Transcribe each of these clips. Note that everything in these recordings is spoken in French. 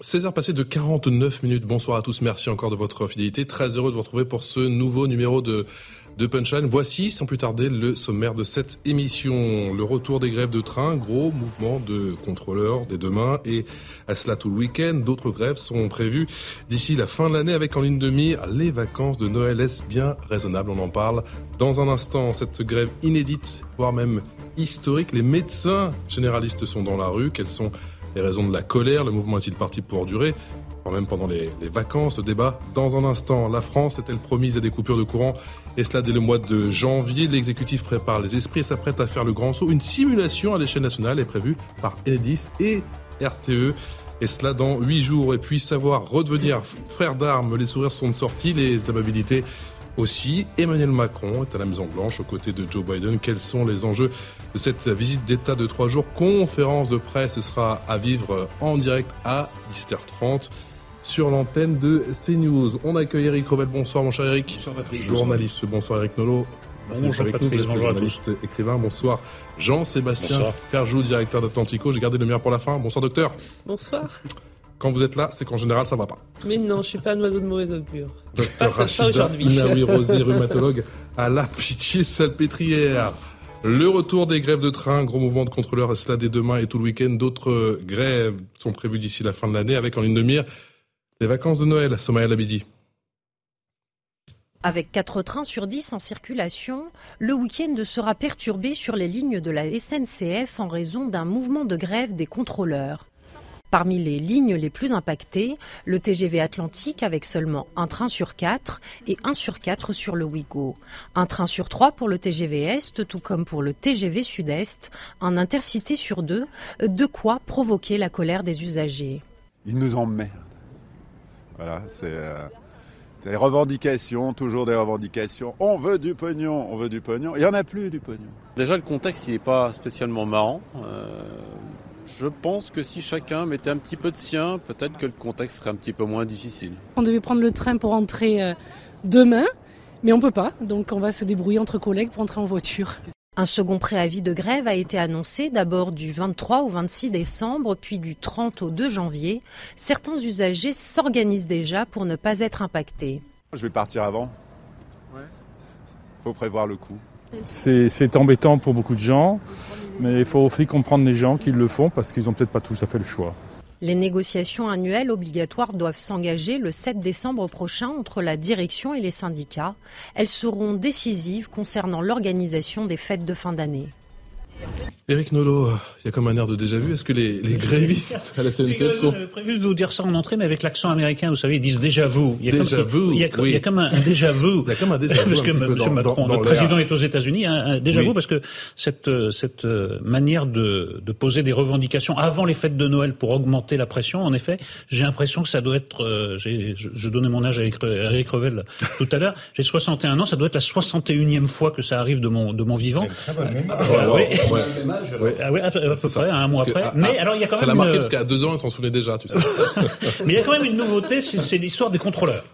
16 heures passées de 49 minutes. Bonsoir à tous. Merci encore de votre fidélité. Très heureux de vous retrouver pour ce nouveau numéro de de Punchline. Voici, sans plus tarder, le sommaire de cette émission. Le retour des grèves de train, gros mouvement de contrôleurs dès demain et à cela tout le week-end. D'autres grèves sont prévues d'ici la fin de l'année avec en ligne de mire les vacances de Noël. Est-ce bien raisonnable? On en parle dans un instant. Cette grève inédite, voire même historique. Les médecins généralistes sont dans la rue. Quelles sont les raisons de la colère Le mouvement est-il parti pour durer? Même pendant les, vacances. Le débat dans un instant. La France est-elle promise à des coupures de courant? Et cela dès le mois de janvier. L'exécutif prépare les esprits et s'apprête à faire le grand saut. Une simulation à l'échelle nationale est prévue par Enedis et RTE. Et cela dans huit jours. Et puis savoir redevenir frère d'armes. Les sourires sont sortis, les amabilités aussi. Emmanuel Macron est à la Maison Blanche aux côtés de Joe Biden. Quels sont les enjeux de cette visite d'État de trois jours? Conférence de presse sera à vivre en direct à 17h30 sur l'antenne de CNews. On accueille Eric Revel. Bonsoir, mon cher Eric. Bonsoir, Patrick. Journaliste. Bonsoir, Eric Nolo. Bonjour, Patrick. bonjour journaliste, écrivain. Bonsoir, Jean-Sébastien Ferjou, directeur d'Atlantico. J'ai gardé le meilleur pour la fin. Bonsoir, docteur. Bonsoir. Quand vous êtes là, c'est qu'en général, ça va pas. Mais non, je suis pas un oiseau de mauvaise augure. Docteur Rachida Inaoui Rosé, rhumatologue à la pitié salpêtrière. Le retour des grèves de train, gros mouvement de contrôleurs, et cela dès demain et tout le week-end. D'autres grèves sont prévues d'ici la fin de l'année avec en ligne de mire les vacances de Noël, Somaya Labidi. Avec 4 trains sur 10 en circulation, le week-end sera perturbé sur les lignes de la SNCF en raison d'un mouvement de grève des contrôleurs. Parmi les lignes les plus impactées, le TGV Atlantique avec seulement un train sur 4 et un sur 4 sur le Ouigo. Un train sur 3 pour le TGV Est, tout comme pour le TGV Sud-Est, un intercité sur deux, de quoi provoquer la colère des usagers. Ils nous emmerdent. Voilà, c'est euh, des revendications, toujours des revendications. On veut du pognon, on veut du pognon. Il n'y en a plus du pognon. Déjà, le contexte, il n'est pas spécialement marrant. Euh, je pense que si chacun mettait un petit peu de sien, peut-être que le contexte serait un petit peu moins difficile. On devait prendre le train pour entrer euh, demain, mais on peut pas. Donc on va se débrouiller entre collègues pour entrer en voiture. Un second préavis de grève a été annoncé d'abord du 23 au 26 décembre, puis du 30 au 2 janvier. Certains usagers s'organisent déjà pour ne pas être impactés. Je vais partir avant. Il faut prévoir le coup. C'est embêtant pour beaucoup de gens, mais il faut aussi comprendre les gens qui le font parce qu'ils n'ont peut-être pas tous à fait le choix. Les négociations annuelles obligatoires doivent s'engager le 7 décembre prochain entre la direction et les syndicats. Elles seront décisives concernant l'organisation des fêtes de fin d'année. Eric Nolo, il y a comme un air de déjà vu. Est-ce que les, les grévistes à la SNCF sont... J'avais prévu de vous dire ça en entrée, mais avec l'accent américain, vous savez, ils disent déjà vous. Il y a déjà comme, Il y a, il y a comme un, déjà vu. Il y a comme un déjà vu. Parce que M. dans, Macron, dans, le président est aux États-Unis, hein, un déjà oui. vu, parce que cette, cette manière de, de poser des revendications avant les fêtes de Noël pour augmenter la pression, en effet, j'ai l'impression que ça doit être, euh, je, je donnais mon âge à Eric Revel tout à l'heure, j'ai 61 ans, ça doit être la 61e fois que ça arrive de mon, de mon vivant. Très bonne euh, ouais, ouais. Oui, ah oui, à, peu près, un mois après. Que, mais alors, il y a quand ça même. Ça l'a marqué une... parce qu'à deux ans, elle s'en souvenait déjà, tu sais. mais il y a quand même une nouveauté, c'est l'histoire des contrôleurs.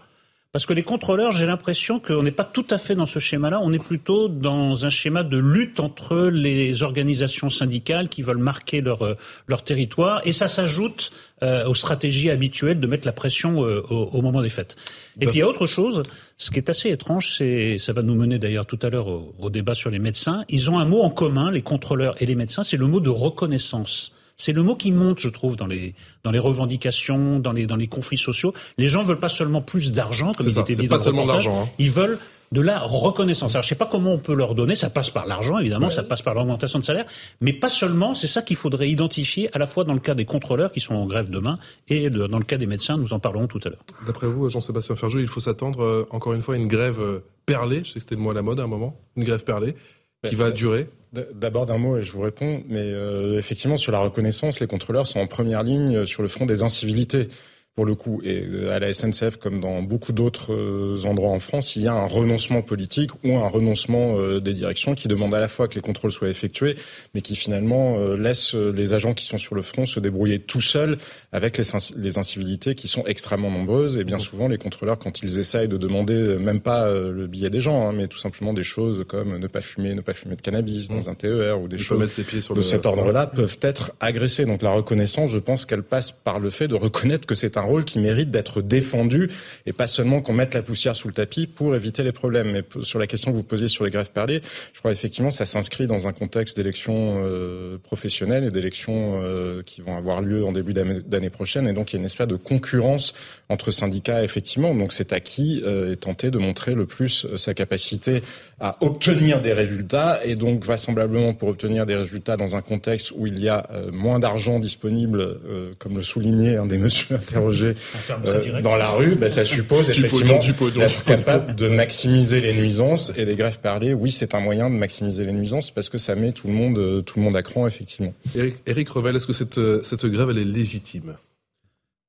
Parce que les contrôleurs, j'ai l'impression qu'on n'est pas tout à fait dans ce schéma-là. On est plutôt dans un schéma de lutte entre les organisations syndicales qui veulent marquer leur leur territoire, et ça s'ajoute euh, aux stratégies habituelles de mettre la pression euh, au, au, moment des fêtes. Et puis il y a autre chose. Ce qui est assez étrange, c'est ça va nous mener d'ailleurs tout à l'heure au, au débat sur les médecins. Ils ont un mot en commun, les contrôleurs et les médecins, c'est le mot de reconnaissance. C'est le mot qui monte, je trouve, dans les dans les revendications, dans les dans les conflits sociaux. Les gens veulent pas seulement plus d'argent, comme il ça, était dit pas dans seulement le reportage. l'argent. Hein. Ils veulent de la reconnaissance. Alors, je sais pas comment on peut leur donner. Ça passe par l'argent, évidemment. Ouais. Ça passe par l'augmentation de salaire, mais pas seulement. C'est ça qu'il faudrait identifier à la fois dans le cas des contrôleurs qui sont en grève demain et de, dans le cas des médecins. Nous en parlerons tout à l'heure. D'après vous, Jean-Sébastien Ferjou, il faut s'attendre euh, encore une fois à une grève euh, perlée. Je sais que c'était le mot à la mode à un moment. Une grève perlée qui va durer D'abord d'un mot et je vous réponds, mais euh, effectivement sur la reconnaissance, les contrôleurs sont en première ligne sur le front des incivilités pour le coup. Et euh, à la SNCF, comme dans beaucoup d'autres euh, endroits en France, il y a un renoncement politique ou un renoncement euh, des directions qui demande à la fois que les contrôles soient effectués, mais qui finalement laisse les agents qui sont sur le front se débrouiller tout seuls avec les, incivilités qui sont extrêmement nombreuses. Et bien souvent, les contrôleurs, quand ils essayent de demander même pas le billet des gens, hein, mais tout simplement des choses comme ne pas fumer, ne pas fumer de cannabis dans mmh. un TER ou des choses mettre ses pieds sur de cet ordre-là, peuvent être agressés. Donc la reconnaissance, je pense qu'elle passe par le fait de reconnaître que c'est un rôle qui mérite d'être défendu et pas seulement qu'on mette la poussière sous le tapis pour éviter les problèmes. Mais sur la question que vous posiez sur les grèves perlées, je crois effectivement ça s'inscrit dans un contexte d'élections euh, professionnelles et d'élections euh, qui vont avoir lieu en début d'année prochaine. Et donc il y a une espèce de concurrence entre syndicats effectivement. Donc c'est à qui euh, est tenté de montrer le plus sa capacité à obtenir des résultats et donc vraisemblablement pour obtenir des résultats dans un contexte où il y a moins d'argent disponible, comme le soulignait un des messieurs interrogés, euh, dans la rue, ben, ça suppose effectivement d'être capable de maximiser les nuisances et les grèves parlées. Oui, c'est un moyen de maximiser les nuisances parce que ça met tout le monde, euh, tout le monde à cran effectivement. Eric, Eric Revel, est-ce que cette, euh, cette grève elle est légitime?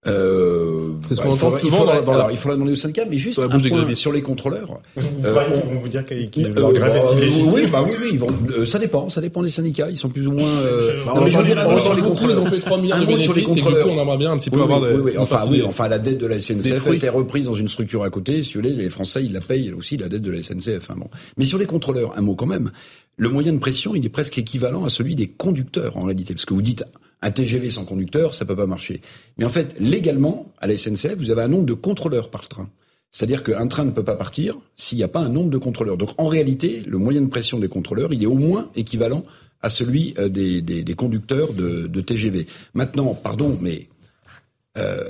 Euh, bah, il, faudra, il, faudra, dans, alors, il faudra demander au syndicat, mais juste un point sur les contrôleurs. Vous, euh, vont vous dire qu'ils euh, leur grève est illégitime. Oui, bah oui, oui, ils vont, euh, ça dépend, ça dépend des syndicats. Ils sont plus ou moins. Euh, non, mais je veux dire, sur les contrôleurs, ils ont fait 3 milliards de bénéfices. Sur les contrôleurs, on aimerait bien un petit peu avoir. Oui, oui, enfin, oui, enfin, la dette de la SNCF a été reprise dans une structure à côté. Si vous voulez, les Français, ils la payent aussi la dette de la SNCF. Hein, bon. Mais sur les contrôleurs, un mot quand même. Le moyen de pression, il est presque équivalent à celui des conducteurs en réalité, parce que vous dites un TGV sans conducteur, ça peut pas marcher. Mais en fait, légalement, à la SNCF, vous avez un nombre de contrôleurs par train. C'est-à-dire qu'un train ne peut pas partir s'il n'y a pas un nombre de contrôleurs. Donc en réalité, le moyen de pression des contrôleurs, il est au moins équivalent à celui euh, des, des, conducteurs de, de, TGV. Maintenant, pardon, mais euh,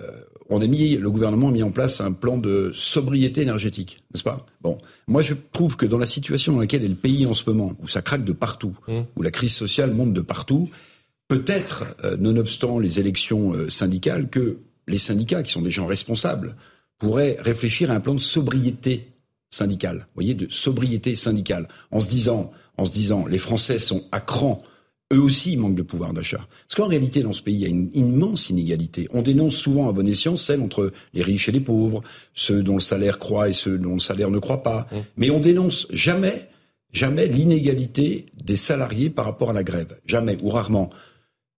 on a mis, le gouvernement a mis en place un plan de sobriété énergétique, n'est-ce pas? Bon, moi je trouve que dans la situation dans laquelle est le pays en ce moment, où ça craque de partout, mmh. où la crise sociale monte de partout, peut-être, euh, nonobstant les élections euh, syndicales, que les syndicats, qui sont des gens responsables, pourraient réfléchir à un plan de sobriété syndicale. Vous voyez, de sobriété syndicale, en se disant, en se disant, les Français sont à cran. Eux aussi, manquent de pouvoir d'achat. Parce qu'en réalité, dans ce pays, il y a une immense inégalité. On dénonce souvent à bon escient celle entre les riches et les pauvres, ceux dont le salaire croît et ceux dont le salaire ne croît pas. Mmh. Mais on dénonce jamais, jamais l'inégalité des salariés par rapport à la grève. Jamais, ou rarement.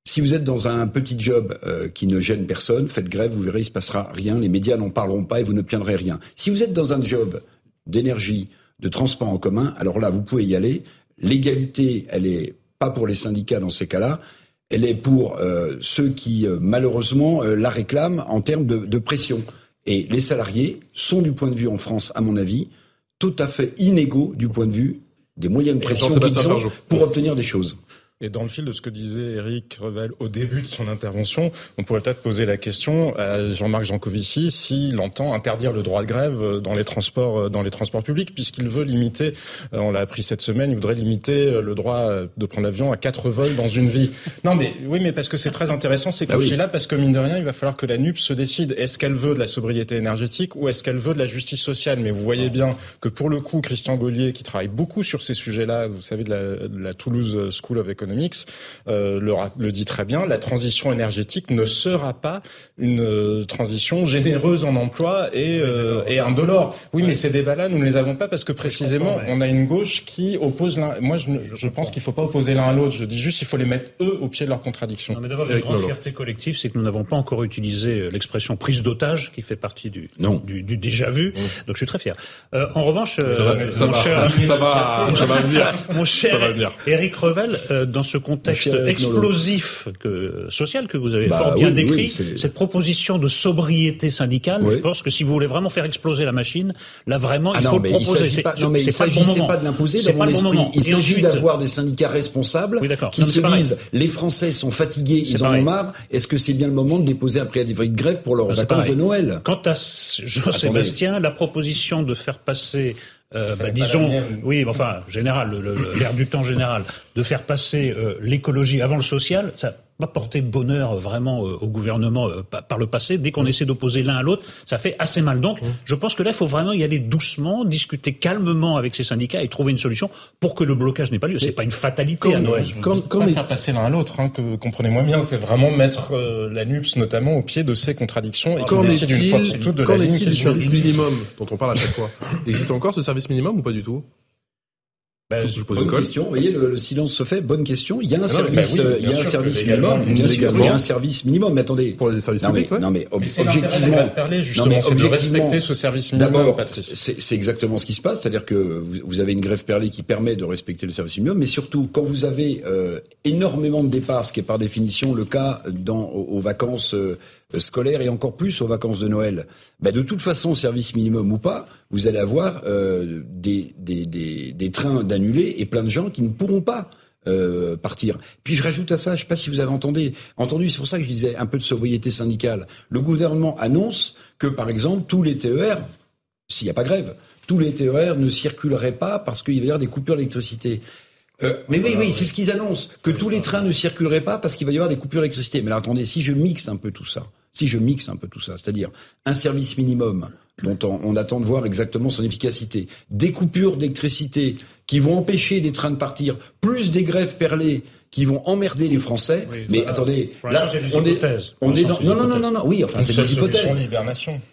Si vous êtes dans un petit job euh, qui ne gêne personne, faites grève, vous verrez, il se passera rien, les médias n'en parleront pas et vous n'obtiendrez rien. Si vous êtes dans un job d'énergie, de transport en commun, alors là, vous pouvez y aller. L'égalité, elle est pas pour les syndicats dans ces cas-là, elle est pour euh, ceux qui, euh, malheureusement, la réclament en termes de, de pression. Et les salariés sont, du point de vue en France, à mon avis, tout à fait inégaux du point de vue des moyens de pression qu'ils ont pour obtenir des choses. Et dans le fil de ce que disait Eric Revel au début de son intervention, on pourrait peut-être poser la question à Jean-Marc Jancovici s'il entend interdire le droit de grève dans les transports, dans les transports publics, puisqu'il veut limiter, euh, on l'a appris cette semaine, il voudrait limiter euh, le droit de prendre l'avion à quatre vols dans une vie. Non, mais oui, mais parce que c'est très intéressant ces ah conflits-là, parce que mine de rien, il va falloir que la NUP se décide. Est-ce qu'elle veut de la sobriété énergétique ou est-ce qu'elle veut de la justice sociale? Mais vous voyez bien que pour le coup, Christian Gaulier, qui travaille beaucoup sur ces sujets-là, vous savez, de la, de la Toulouse School of Economics, euh, le, le, dit très bien, la transition énergétique ne sera pas une euh, transition généreuse en emploi et, euh, et indolore. Oui, mais ces débats-là, nous ne les avons pas parce que précisément, on a une gauche qui oppose l'un. Moi, je, je pense qu'il ne faut pas opposer l'un à l'autre. Je dis juste qu'il faut les mettre, eux, au pied de leur contradiction. Non, mais d'abord, j'ai une grande fierté collective, c'est que nous n'avons pas encore utilisé euh, l'expression prise d'otage, qui fait partie du, non. du, du déjà vu. Donc, je suis très fier. Euh, en revanche, ça va, ça, va, cher, ça, va, ça va venir. Mon cher ça va venir. Eric Revel, dans ce contexte explosif que, social que vous avez bah fort bien décrit, cette proposition de sobriété syndicale, je pense que si vous voulez vraiment faire exploser la machine, là vraiment, ah il faut le proposer. Pas, non, mais il s'agissait pas, pas de l'imposer dans mon esprit. Il s'agit d'avoir des syndicats responsables qui se disent les Français sont fatigués, ils en ont marre. Est-ce que c'est bien le moment de déposer un préavis de grève pour leurs vacances de Noël? Quant à Jean-Sébastien, la proposition de faire passer euh, bah, disons, oui, enfin, général, l'air du temps général, de faire passer euh, l'écologie avant le social, ça pas porté bonheur vraiment au gouvernement par le passé. Dès qu'on essaie d'opposer l'un à l'autre, ça fait assez mal. Donc, mmh. je pense que là, il faut vraiment y aller doucement, discuter calmement avec ces syndicats et trouver une solution pour que le blocage n'ait pas lieu. C'est pas une fatalité à Noël. Comme, comme pas faire passer l'un à l'autre, hein, que comprenez-moi bien, c'est vraiment mettre la NUPS notamment au pied de ces contradictions et qu'on décide une fois pour toutes de la ligne du service minimum dont on parle à chaque fois? Existe encore ce service minimum ou pas du tout? Ben, je pose bonne question. Vous voyez, le, silence se fait. Bonne question. Il y a un ah service, ben il y a un service minimum. Bien sûr, il y a un service minimum. Mais attendez. Pour les services publics, Non, mais objectivement. non, mais objectivement. respecter ce service minimum, Patrice. C'est exactement ce qui se passe. C'est-à-dire que vous, avez une grève perlée qui permet de respecter le service minimum. Mais surtout, quand vous avez euh, énormément de départs, ce qui est par définition le cas dans, aux, vacances euh, scolaires et encore plus aux vacances de Noël, ben de toute façon, service minimum ou pas, vous allez avoir euh, des, trains d'annulés et plein de gens qui ne pourront pas euh, partir. Puis je rajoute à ça, je ne sais pas si vous avez entendu, entendu c'est pour ça que je disais un peu de sobriété syndicale. Le gouvernement annonce que, par exemple, tous les TER, s'il n'y a pas grève, tous les TER ne circuleraient pas parce qu'il va y avoir des coupures d'électricité. Euh, mais oui, oui, c'est ce qu'ils annoncent, que tous les trains ne circuleraient pas parce qu'il va y avoir des coupures d'électricité. Mais alors attendez, si je mixe un peu tout ça, si je mixe un peu tout ça, c'est-à-dire un service minimum dont on, attend de voir exactement son efficacité, des coupures d'électricité qui vont empêcher des trains de partir, plus des grèves perlées qui vont emmerder les Français. mais attendez, là, on est, on est dans, non, non, non, non, non, oui, enfin, c'est des hypothèses.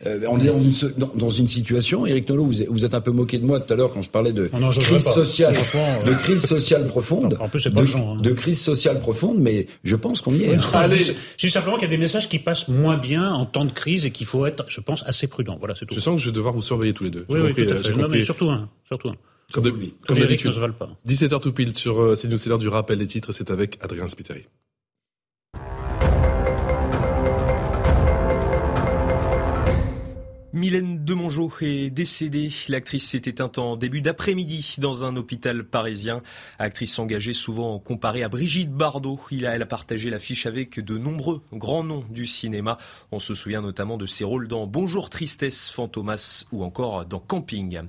Euh, on est dans une, dans, une situation, Eric Nolot, vous, vous êtes un peu moqué de moi tout à l'heure quand je parlais de crise sociale, de crise sociale profonde. En plus, c'est pas de, genre, hein. de crise sociale profonde, mais je pense qu'on y est. Je dis simplement qu'il y a des messages qui passent moins bien en temps de crise et qu'il faut être, je pense, assez prudent. Voilà, c'est tout. Je sens que je vais devoir vous surveiller tous les deux. Oui, oui, tout à fait. Non, mais surtout un, surtout un. Comme, comme, d'habitude. 17h tout pile sur euh, CNews, c'est l'heure du rappel des titres, c'est avec Adrien Spiteri. Mylène Demongeau est décédée. L'actrice s'est éteinte en début d'après-midi dans un hôpital parisien. Actrice engagée souvent comparée à Brigitte Bardot. Il a, elle a partagé l'affiche avec de nombreux grands noms du cinéma. On se souvient notamment de ses rôles dans Bonjour Tristesse, Fantomas ou encore dans Camping.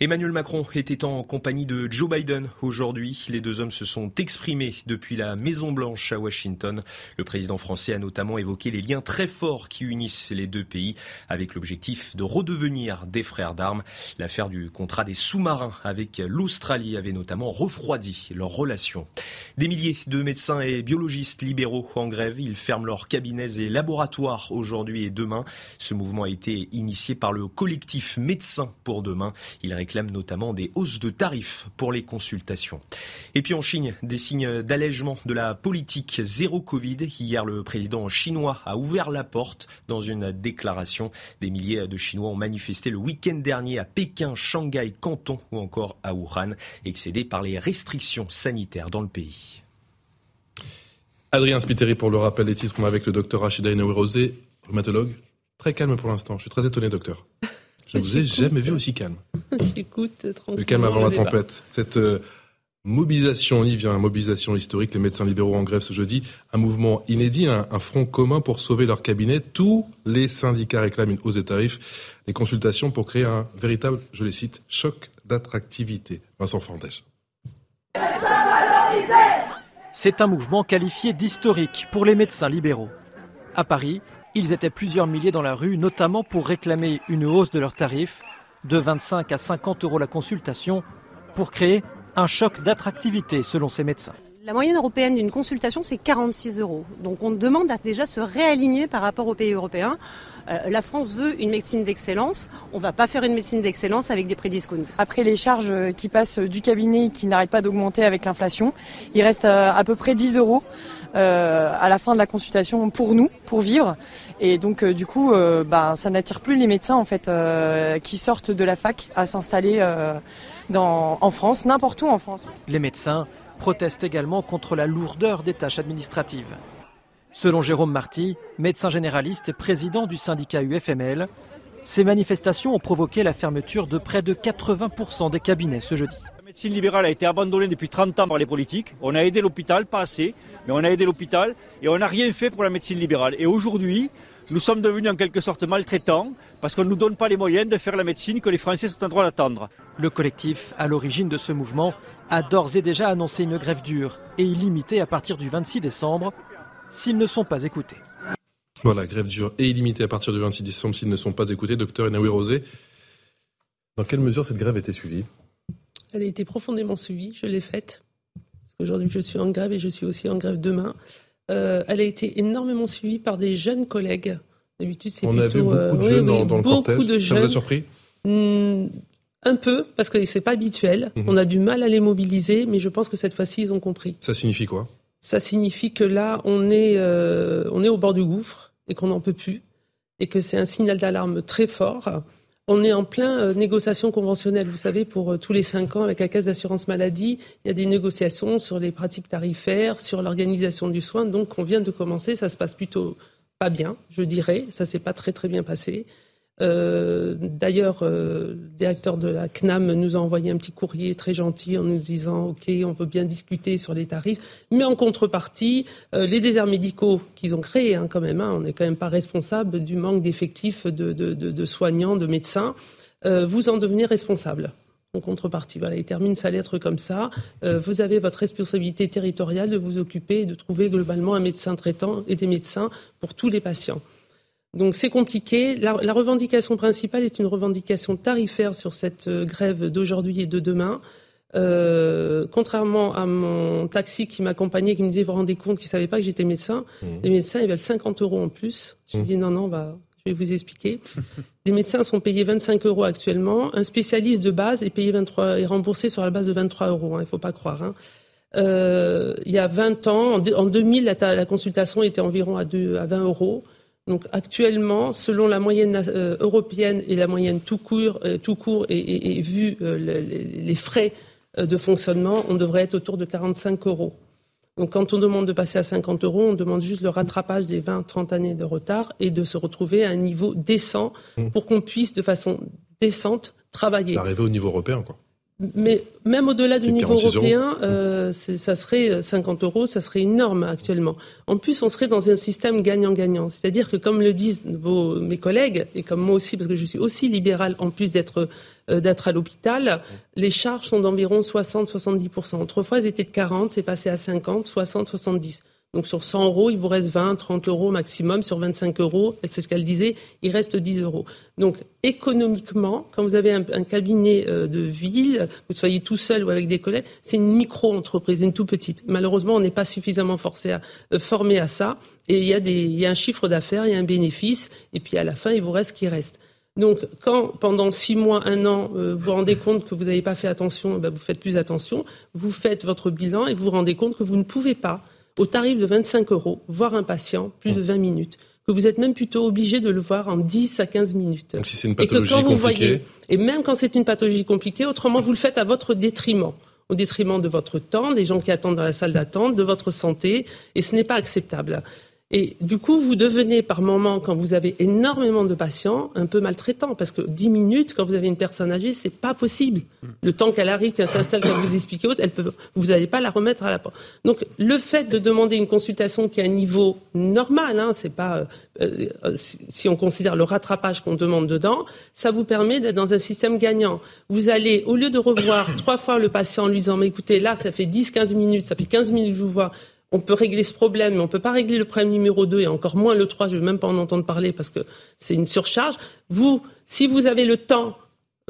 Emmanuel Macron était en compagnie de Joe Biden aujourd'hui. Les deux hommes se sont exprimés depuis la Maison Blanche à Washington. Le président français a notamment évoqué les liens très forts qui unissent les deux pays avec l'objectif de redevenir des frères d'armes. L'affaire du contrat des sous-marins avec l'Australie avait notamment refroidi leurs relations. Des milliers de médecins et biologistes libéraux en grève. Ils ferment leurs cabinets et laboratoires aujourd'hui et demain. Ce mouvement a été initié par le collectif Médecins pour demain. Réclame notamment des hausses de tarifs pour les consultations. Et puis en Chine, des signes d'allègement de la politique zéro Covid. Hier, le président chinois a ouvert la porte dans une déclaration. Des milliers de Chinois ont manifesté le week-end dernier à Pékin, Shanghai, Canton ou encore à Wuhan, excédés par les restrictions sanitaires dans le pays. Adrien Spiteri pour le rappel des titres, avec le docteur Rachida Rosé, rhumatologue. Très calme pour l'instant. Je suis très étonné, docteur. Je ne vous ai jamais vu aussi calme. J'écoute tranquillement. Le calme avant la tempête. Cette euh, mobilisation, on y vient, mobilisation historique, les médecins libéraux en grève ce jeudi, un mouvement inédit, un, front commun pour sauver leur cabinet. Tous les syndicats réclament une hausse des tarifs, les consultations pour créer un véritable, je les cite, choc d'attractivité. Vincent Fandège. C'est un mouvement qualifié d'historique pour les médecins libéraux. À Paris, ils étaient plusieurs milliers dans la rue, notamment pour réclamer une hausse de leurs tarifs de 25 à 50 euros la consultation pour créer un choc d'attractivité selon ces médecins. La moyenne européenne d'une consultation, c'est 46 euros. Donc on demande à déjà se réaligner par rapport aux pays européens. Euh, la France veut une médecine d'excellence. On ne va pas faire une médecine d'excellence avec des prix discounts. Après les charges qui passent du cabinet qui n'arrêtent pas d'augmenter avec l'inflation, il reste euh, à peu près 10 euros euh, à la fin de la consultation pour nous, pour vivre. Et donc du coup, bah, ça n'attire plus les médecins en fait qui sortent de la fac à s'installer en France, n'importe où en France. Les médecins proteste également contre la lourdeur des tâches administratives. Selon Jérôme Marty, médecin généraliste et président du syndicat UFML, ces manifestations ont provoqué la fermeture de près de 80% des cabinets ce jeudi. La médecine libérale a été abandonnée depuis 30 ans par les politiques. On a aidé l'hôpital, pas assez, mais on a aidé l'hôpital et on n'a rien fait pour la médecine libérale. Et aujourd'hui, nous sommes devenus en quelque sorte maltraitants parce qu'on ne nous donne pas les moyens de faire la médecine que les Français sont en droit d'attendre. Le collectif, à l'origine de ce mouvement, a d'ores et déjà annoncé une grève dure et illimitée à partir du 26 décembre. s'ils ne sont pas écoutés. Voilà, grève dure et illimitée à partir du 26 décembre s'ils ne sont pas écoutés. Docteur Enaoui Rosé, dans quelle mesure cette grève a été suivie? Elle a été profondément suivie, je l'ai faite. Parce qu'aujourd'hui, je suis en grève et je suis aussi en grève demain. Euh, elle a été énormément suivie par des jeunes collègues. D'habitude, c'est On a vu beaucoup de euh, jeunes dans, le cortège. De Ça vous a surpris? Hmm, un peu, parce que c'est pas habituel. Mhm. On a du mal à les mobiliser, mais je pense que cette fois-ci, ils ont compris. Ça signifie quoi? Ça signifie que là, on est, euh, on est au bord du gouffre et qu'on n'en peut plus, et que c'est un signal d'alarme très fort. On est en plein euh, négociation conventionnelle. Vous savez, pour euh, tous les cinq ans, avec la Caisse d'assurance maladie, il y a des négociations sur les pratiques tarifaires, sur l'organisation du soin. Donc, on vient de commencer. Ça se passe plutôt pas bien, je dirais. Ça s'est pas très très bien passé. Euh, d'ailleurs, euh, le directeur de la CNAM nous a envoyé un petit courrier très gentil en nous disant OK, on veut bien discuter sur les tarifs, mais en contrepartie, euh, les déserts médicaux qu'ils ont créés, hein, quand même, hein, on n'est quand même pas responsable du manque d'effectifs de, de, soignants, de médecins. vous en devenez responsable. En contrepartie, voilà, il termine sa lettre comme ça. vous avez votre responsabilité territoriale de vous occuper et de trouver globalement un médecin traitant et des médecins pour tous les patients. Donc c'est compliqué. La, revendication principale est une revendication tarifaire sur cette euh, grève d'aujourd'hui et de demain. Euh, contrairement à mon taxi qui m'accompagnait, qui me disait, vous vous rendez compte qu'il ne savait pas que j'étais médecin, mmh. les médecins, ils veulent 50 euros en plus. Je mmh. dis, non, non, bah, je vais vous expliquer. les médecins sont payés 25 euros actuellement. Un spécialiste de base est payé 23, est remboursé sur la base de 23 euros. Hein, il ne faut pas croire. Hein. Euh, il y a 20 ans, en, 2000, la, la, consultation était environ à, 2, à 20 euros. Donc actuellement, selon la moyenne euh, européenne et la moyenne tout court, euh, tout court et, vu euh, les, frais de fonctionnement, on devrait être autour de 45 euros. Donc quand on demande de passer à 50 euros, on demande juste le rattrapage des 20-30 années de retard et de se retrouver à un niveau décent mmh. pour qu'on puisse de façon décente travailler. Arriver au niveau européen, quoi. Mais même au-delà du niveau européen, euh, ça serait 50 euh, euros, ça serait une norme actuellement. En plus, on serait dans un système gagnant-gagnant. C'est-à-dire que, comme le disent vos, mes collègues, et comme moi aussi, parce que je suis aussi libéral, en plus d'être euh, d'être à l'hôpital, les charges sont d'environ 60-70%. Autrefois, elles étaient de 40, c'est passé à 50, 60, 70. Donc sur 100 euros, il vous reste 20, 30 euros maximum. Sur 25 euros, c'est ce qu'elle disait, il reste 10 euros. Donc économiquement, quand vous avez un, cabinet euh, de ville, vous soyez tout seul ou avec des collègues, c'est une micro-entreprise, une tout petite. Malheureusement, on n'est pas suffisamment forcé à, euh, formé à ça. Et il y, a un chiffre d'affaires, il y a un bénéfice, et puis à la fin, il vous reste ce qui reste. Donc, quand pendant six mois, un an, euh, vous vous rendez compte que vous n'avez pas fait attention, ben, vous faites plus attention, vous faites votre bilan et vous vous rendez compte que vous ne pouvez pas au tarif de 25 euros, voir un patient plus de 20 minutes que vous êtes même plutôt obligé de le voir en 10 à 15 minutes. Donc si c'est une pathologie et que quand vous Voyez, et même quand c'est une pathologie compliquée, autrement vous le faites à votre détriment, au détriment de votre temps, des gens qui attendent dans la salle d'attente, de votre santé, et ce n'est pas acceptable. Et du coup, vous devenez par moment, quand vous avez énormément de patients, un peu maltraitant, parce que 10 minutes, quand vous avez une personne âgée, c'est pas possible. Le temps qu'elle arrive, qu'elle s'installe, qu'elle vous explique autre, elle peut, vous n'allez pas la remettre à la porte. Donc, le fait de demander une consultation qui a un niveau normal, hein, c'est pas, euh, euh, si on considère le rattrapage qu'on demande dedans, ça vous permet d'être dans un système gagnant. Vous allez, au lieu de revoir trois fois le patient en lui disant, mais écoutez, là, ça fait 10, 15 minutes, ça fait 15 minutes que je vous vois, on peut régler ce problème, mais on ne peut pas régler le problème numéro 2 et encore moins le 3, je ne veux même pas en entendre parler parce que c'est une surcharge. Vous, si vous avez le temps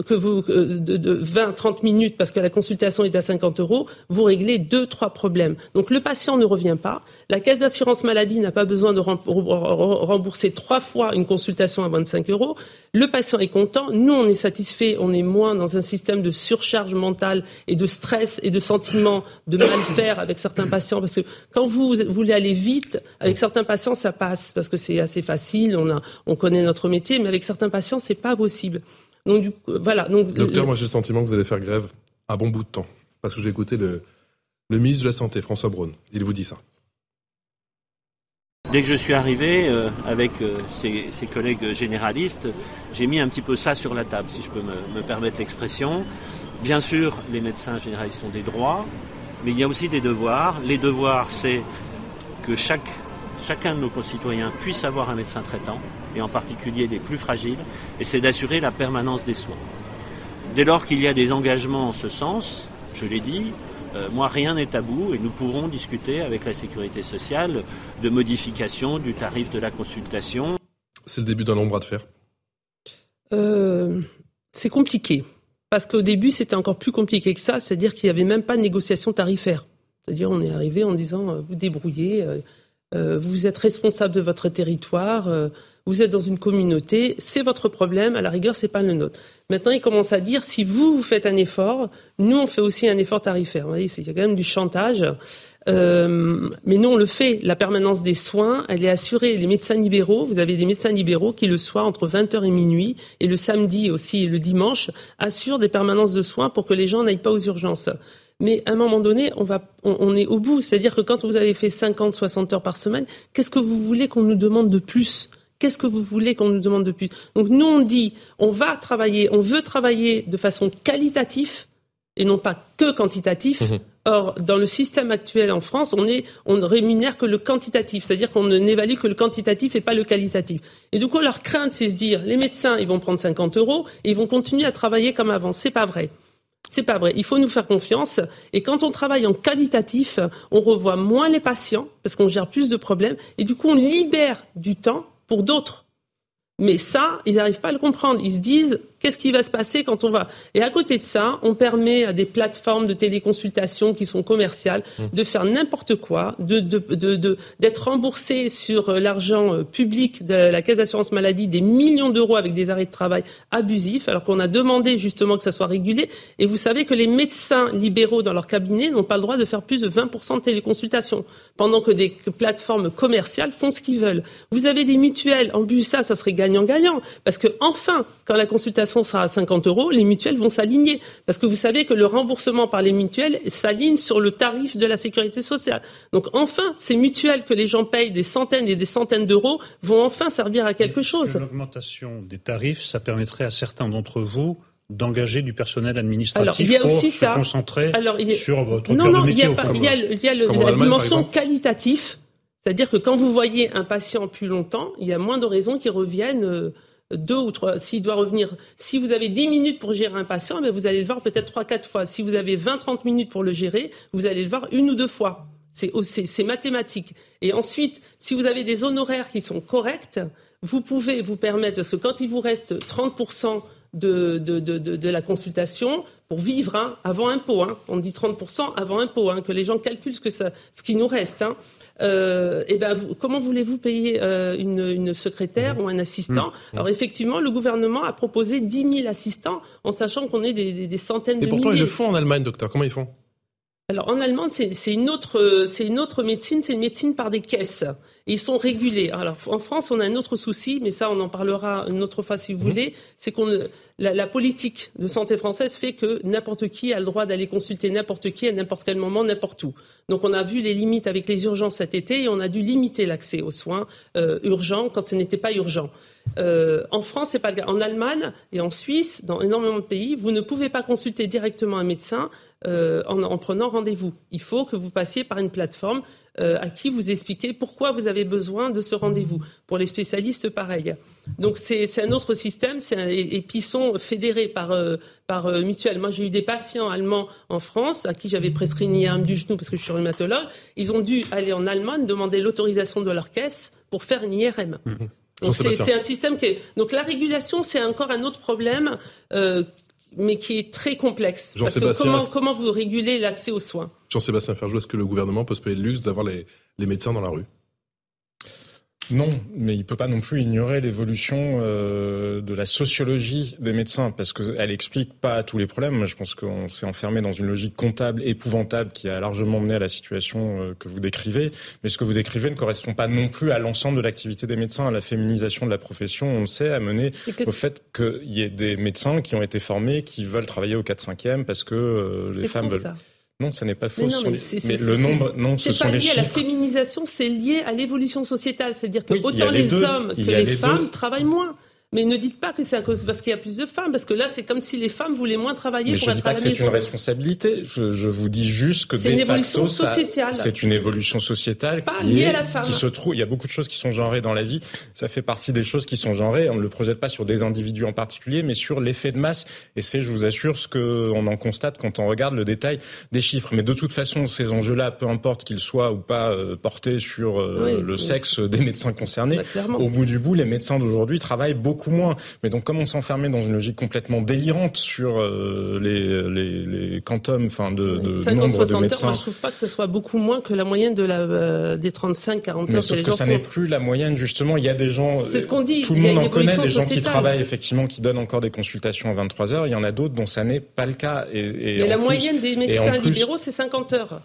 que vous euh, de, de 20 30 minutes parce que la consultation est à 50 euros, vous réglez deux trois problèmes. Donc le patient ne revient pas, la caisse d'assurance maladie n'a pas besoin de rembourser trois fois une consultation à 25 euros. Le patient est content, nous on est satisfait, on est moins dans un système de surcharge mentale et de stress et de sentiment de mal faire avec certains patients parce que quand vous voulez aller vite avec certains patients ça passe parce que c'est assez facile, on a on connaît notre métier, mais avec certains patients c'est pas possible. Donc, du coup, voilà. Donc, Docteur, moi j'ai le sentiment que vous allez faire grève à bon bout de temps. Parce que j'ai écouté le, le ministre de la Santé, François Braun. Il vous dit ça. Dès que je suis arrivé euh, avec euh, ses, collègues généralistes, j'ai mis un petit peu ça sur la table, si je peux me, me permettre l'expression. Bien sûr, les médecins généralistes ont des droits, mais il y a aussi des devoirs. Les devoirs, c'est que chaque chacun de nos concitoyens puisse avoir un médecin traitant, et en particulier les plus fragiles, et c'est d'assurer la permanence des soins. Dès lors qu'il y a des engagements en ce sens, je l'ai dit, Euh, moi, rien n'est tabou et nous pourrons discuter avec la sécurité sociale de modification du tarif de la consultation. C'est le début d'un long bras de fer. Euh, c'est compliqué. Parce qu'au début, c'était encore plus compliqué que ça, c'est-à-dire qu'il n'y avait même pas de négociation tarifaire. C'est-à-dire, on est arrivé en disant, euh, vous débrouillez, vous êtes responsable de votre territoire, vous êtes dans une communauté, c'est votre problème, à la rigueur, c'est pas le nôtre. Maintenant, il commence à dire, si vous, vous faites un effort, nous, on fait aussi un effort tarifaire. Vous voyez, il y a quand même du chantage. Euh, mais nous, on le fait. La permanence des soins, elle est assurée. Les médecins libéraux, vous avez des médecins libéraux qui, le soir, entre 20h et minuit, et le samedi aussi et le dimanche, assurent des permanences de soins pour que les gens n'aillent pas aux urgences. Mais à un moment donné, on, va, on est au bout. C'est-à-dire que quand vous avez fait 50, 60 heures par semaine, qu'est-ce que vous voulez qu'on nous demande de plus? Qu'est-ce que vous voulez qu'on nous demande de plus? Donc nous, on dit, on va travailler, on veut travailler de façon qualitative et non pas que quantitatif. Mhm. Or, dans le système actuel en France, on, est, on ne rémunère que le quantitatif, c'est-à-dire qu'on n'évalue que le quantitatif et pas le qualitatif. Et du coup, leur crainte, c'est se dire, les médecins, ils vont prendre 50 euros et ils vont continuer à travailler comme avant. C'est pas vrai. C'est pas vrai. Il faut nous faire confiance. Et quand on travaille en qualitatif, on revoit moins les patients parce qu'on gère plus de problèmes. Et du coup, on libère du temps pour d'autres. Mais ça, ils n'arrivent pas à le comprendre. Ils se disent, Qu'est-ce qui va se passer quand on va Et à côté de ça, on permet à des plateformes de téléconsultation qui sont commerciales mmh. de faire n'importe quoi, de, de, d'être remboursé sur euh, l'argent euh, public de la Caisse d'assurance maladie des millions d'euros avec des arrêts de travail abusifs, alors qu'on a demandé justement que ça soit régulé. Et vous savez que les médecins libéraux dans leur cabinet n'ont pas le droit de faire plus de 20% de téléconsultation, pendant que des plateformes commerciales font ce qu'ils veulent. Vous avez des mutuelles. En plus, ça, ça serait gagnant-gagnant, parce que enfin, quand la consultation sera à 50 euros, les mutuelles vont s'aligner. Parce que vous savez que le remboursement par les mutuelles s'aligne sur le tarif de la sécurité sociale. Donc enfin, ces mutuelles que les gens payent des centaines et des centaines d'euros vont enfin servir à quelque chose. L'augmentation des tarifs, ça permettrait à certains d'entre vous d'engager du personnel administratif Alors, il y a pour aussi se ça. concentrer Alors, il y a... sur votre non, non, de métier. il y a, pas, il y a, il y a le, la dimension qualitative, c'est-à-dire que quand vous voyez un patient plus longtemps, il y a moins de raisons qu'il revienne euh, deux ou trois, s'il doit revenir, si vous avez dix minutes pour gérer un patient, mais vous allez le voir peut-être trois, quatre fois. Si vous avez 20, 30 minutes pour le gérer, vous allez le voir une ou deux fois. C'est mathématique. Et ensuite, si vous avez des honoraires qui sont corrects, vous pouvez vous permettre, parce que quand il vous reste 30% de, de, de, de, la consultation, pour vivre hein, avant impôt, hein, on dit 30% avant impôt, hein, que les gens calculent ce, que ça, ce qui nous reste. Euh, eh ben, comment voulez-vous payer euh, une, une, secrétaire ou un assistant mmh. Alors effectivement, le gouvernement a proposé 10 000 assistants, en sachant qu'on est des, des, des centaines de milliers. Et pourtant, ils le font en Allemagne, docteur. Comment ils font? Alors en Allemagne, c'est une autre, c'est une autre médecine, c'est une médecine par des caisses. Et ils sont régulés. Alors en France, on a un autre souci, mais ça, on en parlera une autre fois si vous mmh. voulez. C'est qu'on la, la, politique de santé française fait que n'importe qui a le droit d'aller consulter n'importe qui à n'importe quel moment, n'importe où. Donc on a vu les limites avec les urgences cet été et on a dû limiter l'accès aux soins euh, urgents quand ce n'était pas urgent. Euh, en France, c'est pas le cas. En Allemagne et en Suisse, dans énormément de pays, vous ne pouvez pas consulter directement un médecin euh, en, en, prenant rendez-vous. Il faut que vous passiez par une plateforme euh, à qui vous expliquez pourquoi vous avez besoin de ce rendez-vous. Pour les spécialistes, pareil. Donc c'est un autre système, un, et, et, puis ils sont fédérés par, euh, par euh, mutuelle. Moi j'ai eu des patients allemands en France à qui j'avais prescrit une IRM du genou parce que je suis rhumatologue. Ils ont dû aller en Allemagne demander l'autorisation de leur caisse pour faire une IRM. Mmh. C'est un système qui est... Donc la régulation, c'est encore un autre problème euh, mais qui est très complexe. Parce que comment, comment vous régulez l'accès aux soins? Jean-Sébastien Ferjou, est-ce que le gouvernement peut se payer le luxe d'avoir les, les médecins dans la rue? Non, mais il peut pas non plus ignorer l'évolution euh, de la sociologie des médecins parce qu'elle explique pas tous les problèmes. Moi, je pense qu'on s'est enfermé dans une logique comptable épouvantable qui a largement mené à la situation euh, que vous décrivez. Mais ce que vous décrivez ne correspond pas non plus à l'ensemble de l'activité des médecins. La féminisation de la profession, on le sait, a mené au fait qu'il y ait des médecins qui ont été formés, qui veulent travailler au 4-5e parce que euh, les femmes veulent. Ça. Non, ça n'est pas faux. Mais, non, mais, mais le nombre, non, ce sont pas lié à la féminisation, c'est lié à l'évolution sociétale. C'est-à-dire que oui, autant les, les hommes que les, les, femmes deux. travaillent moins. Mais ne dites pas que c'est à cause parce qu'il y a plus de femmes, parce que là, c'est comme si les femmes voulaient moins travailler Mais pour je être dis à pas la que c'est une responsabilité. Je, je vous dis juste que C'est une évolution facto, sociétale. C'est une évolution sociétale Pas qui liée est, à la femme. qui se trouve. Il y a beaucoup de choses qui sont genrées dans la vie. Ça fait partie des choses qui sont genrées. On ne le projette pas sur des individus en particulier, mais sur l'effet de masse. Et c'est, je vous assure, ce que on en constate quand on regarde le détail des chiffres. Mais de toute façon, ces enjeux-là, peu importe qu'ils soient ou pas euh, portés sur euh, Oui, le oui. sexe des médecins concernés, Bah, au bout du bout, les médecins d'aujourd'hui travaillent beaucoup moins. Mais donc, comme on s'enfermait dans une logique complètement délirante sur euh, les, les, les quantums, enfin de, de 50, nombre de 60 heures, moi je trouve pas que ce soit beaucoup moins que la moyenne de la, euh, des 35, 40 Mais heures que sauf les que gens ça font. n'est plus la moyenne, justement. Il y a des gens. C'est ce qu'on dit, Tout le monde en connaît, des gens qui travaillent effectivement, qui donnent encore des consultations à 23 heures. Il y en a d'autres dont ça n'est pas le cas. Et, et Mais la plus- moyenne des médecins libéraux, c'est 50 heures.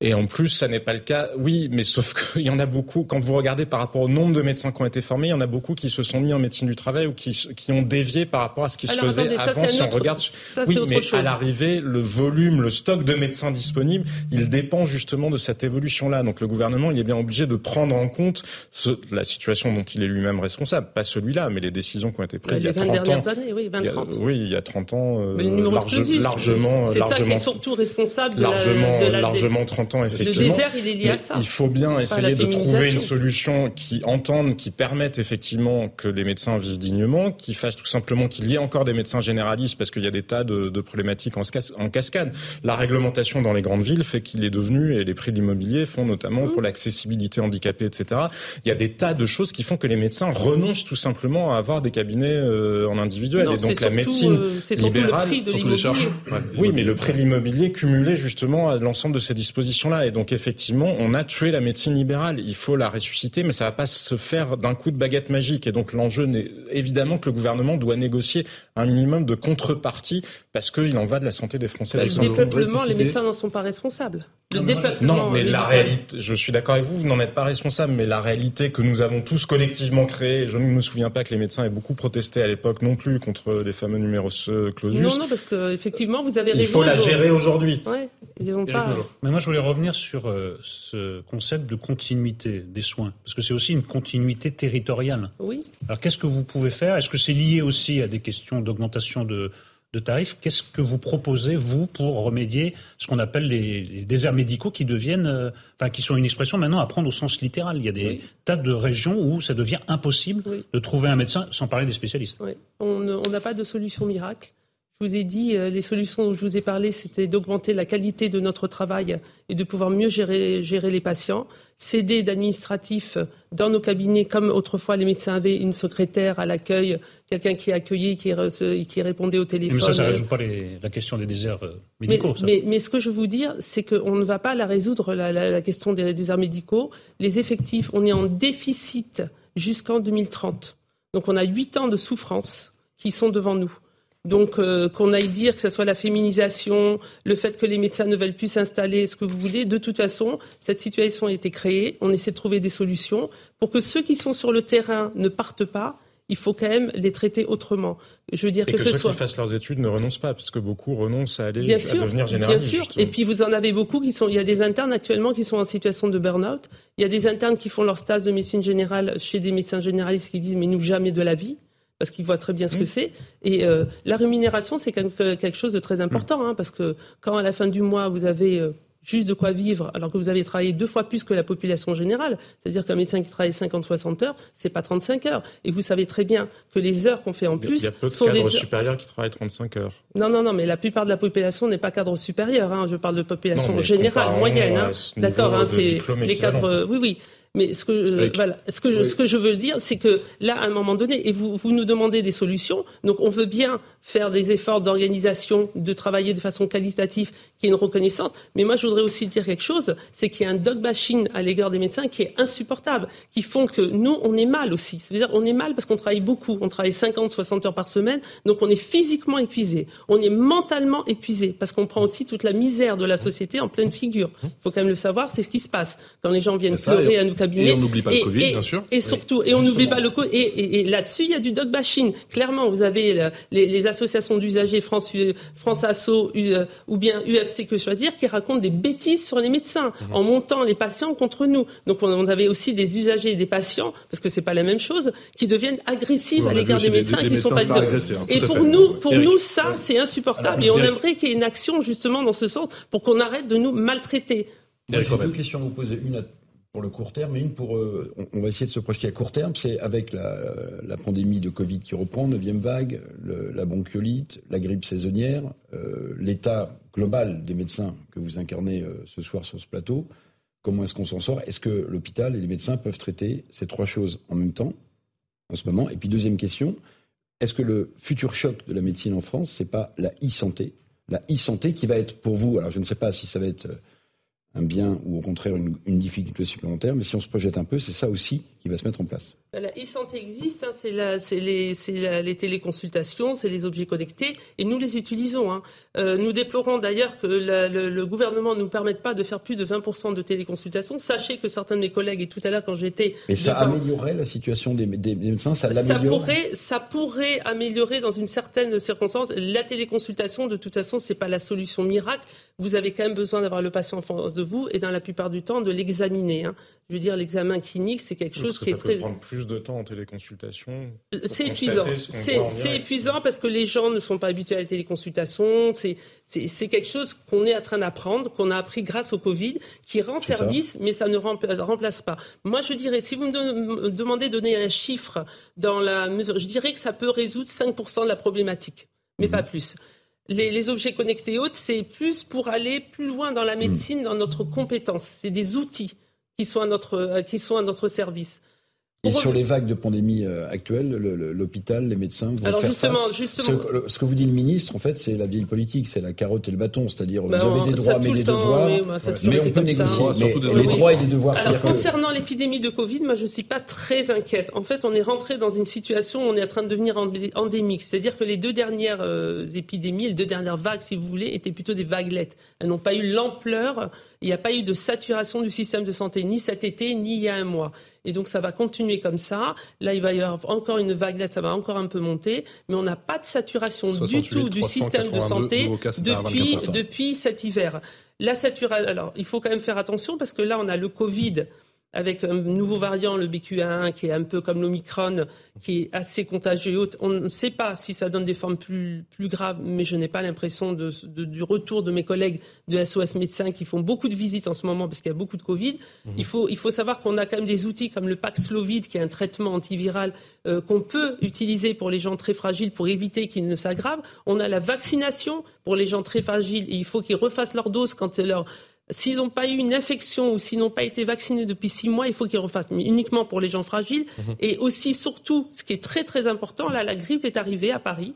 Et en plus, ça n'est pas le cas. Oui, mais sauf qu'il y en a beaucoup. Quand vous regardez par rapport au nombre de médecins qui ont été formés, il y en a beaucoup qui se sont mis en médecine du travail ou qui, qui ont dévié par rapport à ce qui se faisait attendez, avant. si on regarde, ça, oui, mais chose. à l'arrivée, le volume, le stock de médecins disponibles, il dépend justement de cette évolution-là. Donc le gouvernement, il est bien obligé de prendre en compte ce- la situation dont il est lui-même responsable. Pas celui-là, mais les décisions qui ont été prises il y a 20 30 ans. années, oui, 20, Il y a- 30. oui, il y a 30 ans, euh, large- explosif, largement, c'est ça qui largement, est surtout responsable de la- largement, de la, largement 30 effectivement. Le désert, il est lié à ça. Il faut bien essayer de trouver une solution qui entende, qui permette effectivement que les médecins vivent dignement, qui fasse tout simplement qu'il y ait encore des médecins généralistes, parce qu'il y a des tas de, de problématiques en, cas- en cascade. La réglementation dans les grandes villes fait qu'il est devenu, et les prix de l'immobilier font notamment Mmh. pour l'accessibilité handicapée, etc. Il y a des tas de choses qui font que les médecins renoncent tout simplement à avoir des cabinets euh, en individuel. Non, et donc c'est la surtout, médecine euh, c'est surtout le libérale, prix de surtout les l'immobilier. Ouais, oui, mais le prix de l'immobilier cumulé justement à l'ensemble de ces dispositions-là. Et donc effectivement, on a tué la médecine libérale. Il faut la ressusciter, mais ça va pas se faire d'un coup de baguette magique. Et donc l'enjeu, n'est évidemment que le gouvernement doit négocier un minimum de contrepartie parce qu'il en va de la santé des Français. Le tout simplement. dépeuplement, les médecins n'en sont pas responsables. Le dépeuplement Non, mais la réalité, je suis d'accord avec vous, vous n'en êtes pas responsable, mais la réalité que nous avons tous collectivement créée, je ne me souviens pas que les médecins aient beaucoup protesté à l'époque non plus contre les fameux numerus clausus. Non, non, parce que effectivement, vous avez Il raison. faut la gérer aujourd'hui. Ouais, ils ont pas. Mais moi, je voulais revenir sur euh, ce concept de continuité des soins, parce que c'est aussi une continuité territoriale. Oui. Alors, qu'est-ce que vous pouvez faire? Est-ce que c'est lié aussi à des questions d'augmentation de, de tarifs? Qu'est-ce que vous proposez, vous, pour remédier à ce qu'on appelle les, les déserts médicaux qui deviennent, euh, enfin, qui sont une expression maintenant à prendre au sens littéral? Il y a des tas de régions où ça devient impossible de trouver un médecin, sans parler des spécialistes. Oui. On n'a pas de solution miracle. Je vous ai dit, euh, les solutions dont je vous ai parlé, c'était d'augmenter la qualité de notre travail et de pouvoir mieux gérer, gérer les patients, céder d'administratifs dans nos cabinets, comme autrefois les médecins avaient une secrétaire à l'accueil, quelqu'un qui accueillait, qui, qui répondait au téléphone. Mais ça, ça ne résout pas les- la question des déserts euh, Mais, médicaux. ça. mais- mais ce que je veux vous dire, c'est qu'on ne va pas la résoudre, la, la- la question des déserts médicaux. Les effectifs, on est en déficit jusqu'en 2030. Donc on a huit ans de souffrance qui sont devant nous. Donc euh, qu'on aille dire que ce soit la féminisation, le fait que les médecins ne veulent plus s'installer, ce que vous voulez, de toute façon, cette situation a été créée. On essaie de trouver des solutions pour que ceux qui sont sur le terrain ne partent pas. Il faut quand même les traiter autrement. Je veux dire Et que, que, ce ceux soit qui fassent leurs études ne renoncent pas, parce que beaucoup renoncent à aller Bien à sûr, devenir bien généralistes. sûr. Et puis vous en avez beaucoup qui sont. Il y a des internes actuellement qui sont en situation de burn-out. Il y a des internes qui font leur stage de médecine générale chez des médecins généralistes qui disent mais nous jamais de la vie parce qu'ils voient très bien ce Mmh. que c'est. Et euh, la rémunération c'est quelque, quelque chose de très important hein, parce que quand à la fin du mois vous avez euh, juste de quoi vivre, alors que vous avez travaillé deux fois plus que la population générale. C'est-à-dire qu'un médecin qui travaille 50-60 heures, c'est pas 35 heures. Et vous savez très bien que les heures qu'on fait en plus il y a peu de sont des cadres heures- supérieurs qui travaillent 35 heures. non, non, non, mais la plupart de la population n'est pas cadre supérieur. Hein. Je parle de population Non, générale, moyenne. Hein. D'accord, hein, c'est les cadres. euh, oui, oui. Mais ce que, euh, voilà, ce que, je, ce que je veux dire, c'est que là, à un moment donné, et vous, vous nous demandez des solutions, donc on veut bien faire des efforts d'organisation, de travailler de façon qualitative, qu'il y ait une reconnaissance. Mais moi, je voudrais aussi dire quelque chose, c'est qu'il y a un dog bashing à l'égard des médecins qui est insupportable, qui font que nous, on est mal aussi. Ça veut dire, on est mal parce qu'on travaille beaucoup. On travaille 50, 60 heures par semaine, donc on est physiquement épuisé. On est mentalement épuisé parce qu'on prend aussi toute la misère de la société en pleine figure. Il faut quand même le savoir, c'est ce qui se passe. Quand les gens viennent pleurer à nous cabinet. Et on n'oublie pas le Covid, bien sûr. Et surtout, et on n'oublie pas le Covid. Et, là-dessus, il y a du dog bashing. Clairement, vous avez les, associations d'usagers France, France Asso ou bien UFC que choisir qui racontent des bêtises sur les médecins mhm. en montant les patients contre nous. Donc on, avait aussi des usagers et des patients, parce que c'est pas la même chose, qui deviennent agressifs à l'égard des médecins qui ne sont pas hein, Et pour nous, pour nous, ça, c'est insupportable. et on aimerait qu'il y ait une action justement dans ce sens pour qu'on arrête de nous maltraiter. J'ai deux questions à vous poser. Une pour le court terme une pour. Euh, on, va essayer de se projeter à court terme. C'est avec la, pandémie de Covid qui reprend, neuvième vague, la bronchiolite, la grippe saisonnière, euh, l'état global des médecins que vous incarnez euh, ce soir sur ce plateau. Comment est-ce qu'on s'en sort? Est-ce que l'hôpital et les médecins peuvent traiter ces trois choses en même temps en ce moment? Et puis deuxième question, est-ce que le futur choc de la médecine en France, c'est pas la e-santé? La e-santé qui va être pour vous, alors je ne sais pas si ça va être un bien ou au contraire une, difficulté supplémentaire, mais si on se projette un peu, c'est ça aussi qui va se mettre en place. Bah, la e-santé existe, hein, c'est les, les, téléconsultations, c'est les objets connectés, et nous les utilisons. Hein. Euh, nous déplorons d'ailleurs que le, gouvernement ne nous permette pas de faire plus de 20% de téléconsultations. Sachez que certains de mes collègues, et tout à l'heure quand j'étais... Mais ça améliorerait la situation des, médecins ça, ça, pourrait, ça pourrait améliorer dans une certaine circonstance. La téléconsultation, de toute façon, c'est pas la solution miracle. Vous avez quand même besoin d'avoir le patient en face de vous, et dans la plupart du temps, de l'examiner. Hein. Je veux dire, l'examen clinique, c'est quelque chose qui est très. Ça peut prendre plus de temps en téléconsultation. C'est épuisant. C'est épuisant parce que les gens ne sont pas habitués à la téléconsultation. C'est quelque chose qu'on est en train d'apprendre, qu'on a appris grâce au Covid, qui rend service, mais ça ne remplace pas. Moi, je dirais, si vous me demandez de donner un chiffre dans la mesure, je dirais que ça peut résoudre 5% de la problématique, mais mhm. pas plus. Les, objets connectés et autres, c'est plus pour aller plus loin dans la médecine, dans notre compétence. C'est des outils qui sont à notre, euh, qui sont à notre service. Et sur les vagues de pandémie euh, actuelles, l'hôpital, les médecins vont Alors faire justement, face. justement, ce, que vous dit le ministre, en fait, c'est la vieille politique, c'est la carotte et le bâton, c'est-à-dire vous avez des droits mais des devoirs, mais, on peut négocier. Mais les droits et les devoirs. Alors concernant l'épidémie de Covid, moi je suis pas très inquiète. En fait, on est rentré dans une situation où on est en train de devenir endémique, c'est-à-dire que les deux dernières euh, épidémies, les deux dernières vagues, si vous voulez, étaient plutôt des vaguelettes. Elles n'ont pas eu l'ampleur il n'y a pas eu de saturation du système de santé ni cet été ni il y a un mois. Et donc ça va continuer comme ça. Là, il va y avoir encore une vague, ça va encore un peu monter, mais on n'a pas de saturation du tout du système de santé depuis, depuis cet hiver. La saturation, alors il faut quand même faire attention parce que là, on a le Covid avec un nouveau variant, le BQ1, qui est un peu comme l'Omicron, qui est assez contagieux. On ne sait pas si ça donne des formes plus, plus graves, mais je n'ai pas l'impression de, du retour de mes collègues de SOS médecins qui font beaucoup de visites en ce moment parce qu'il y a beaucoup de Covid. Mhm. Il, faut, il faut savoir qu'on a quand même des outils comme le Paxlovid, qui est un traitement antiviral euh, qu'on peut utiliser pour les gens très fragiles pour éviter qu'ils ne s'aggravent. On a la vaccination pour les gens très fragiles et il faut qu'ils refassent leur dose quand leur S'ils n'ont pas eu une infection ou s'ils n'ont pas été vaccinés depuis six mois, il faut qu'ils refassent, mais uniquement pour les gens fragiles. Mhm. Et aussi, surtout, ce qui est très très important, là, la grippe est arrivée à Paris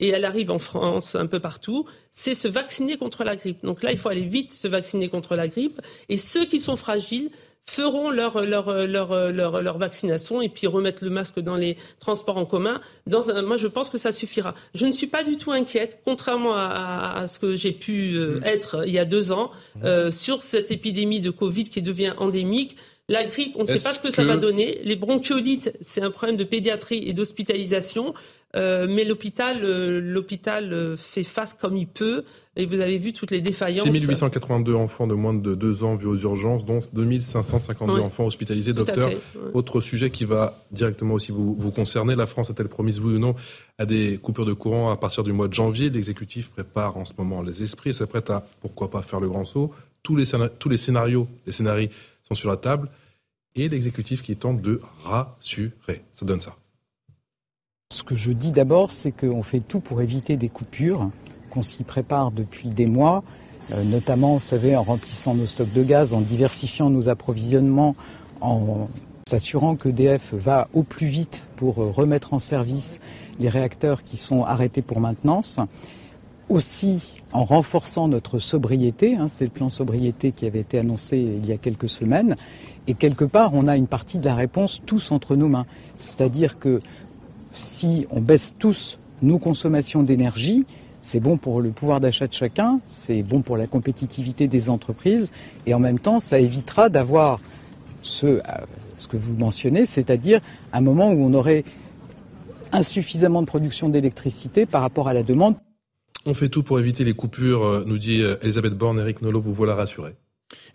et elle arrive en France, un peu partout, c'est se vacciner contre la grippe. Donc là, il faut aller vite se vacciner contre la grippe. Et ceux qui sont fragiles, feront leur, leur, leur, leur, vaccination et puis remettre le masque dans les transports en commun. Dans un, moi, je pense que ça suffira. Je ne suis pas du tout inquiète, contrairement à, à ce que j'ai pu euh, mm. être il y a deux ans, mm. euh, sur cette épidémie de Covid qui devient endémique. La grippe, on ne sait pas ce que, ça va donner. Les bronchiolites, c'est un problème de pédiatrie et d'hospitalisation. Euh, mais l'hôpital, euh, l'hôpital euh, fait face comme il peut. Et vous avez vu toutes les défaillances. 6882 enfants de moins de 2 ans vus aux urgences, dont 2552 enfants hospitalisés. Docteur, autre sujet qui va directement aussi vous, vous concerner. La France a-t-elle promis, oui ou non, à des coupures de courant à partir du mois de janvier? L'exécutif prépare en ce moment les esprits et s'apprête à, pourquoi pas, faire le grand saut. Tous les, tous les scénarios, les scénarios sont sur la table. Et l'exécutif qui tente de rassurer. Ça donne ça. Ce que je dis d'abord, c'est qu'on fait tout pour éviter des coupures, qu'on s'y prépare depuis des mois, euh, notamment, vous savez, en remplissant nos stocks de gaz, en diversifiant nos approvisionnements, en s'assurant que DF va au plus vite pour euh, remettre en service les réacteurs qui sont arrêtés pour maintenance. Aussi en renforçant notre sobriété, hein, c'est le plan sobriété qui avait été annoncé il y a quelques semaines, et quelque part on a une partie de la réponse tous entre nos mains. C'est-à-dire que si on baisse tous nos consommations d'énergie, c'est bon pour le pouvoir d'achat de chacun, c'est bon pour la compétitivité des entreprises et en même temps, ça évitera d'avoir ce, ce que vous mentionnez, c'est-à-dire un moment où on aurait insuffisamment de production d'électricité par rapport à la demande. On fait tout pour éviter les coupures, nous dit Elisabeth Borne. Eric Nolot, vous voilà rassuré.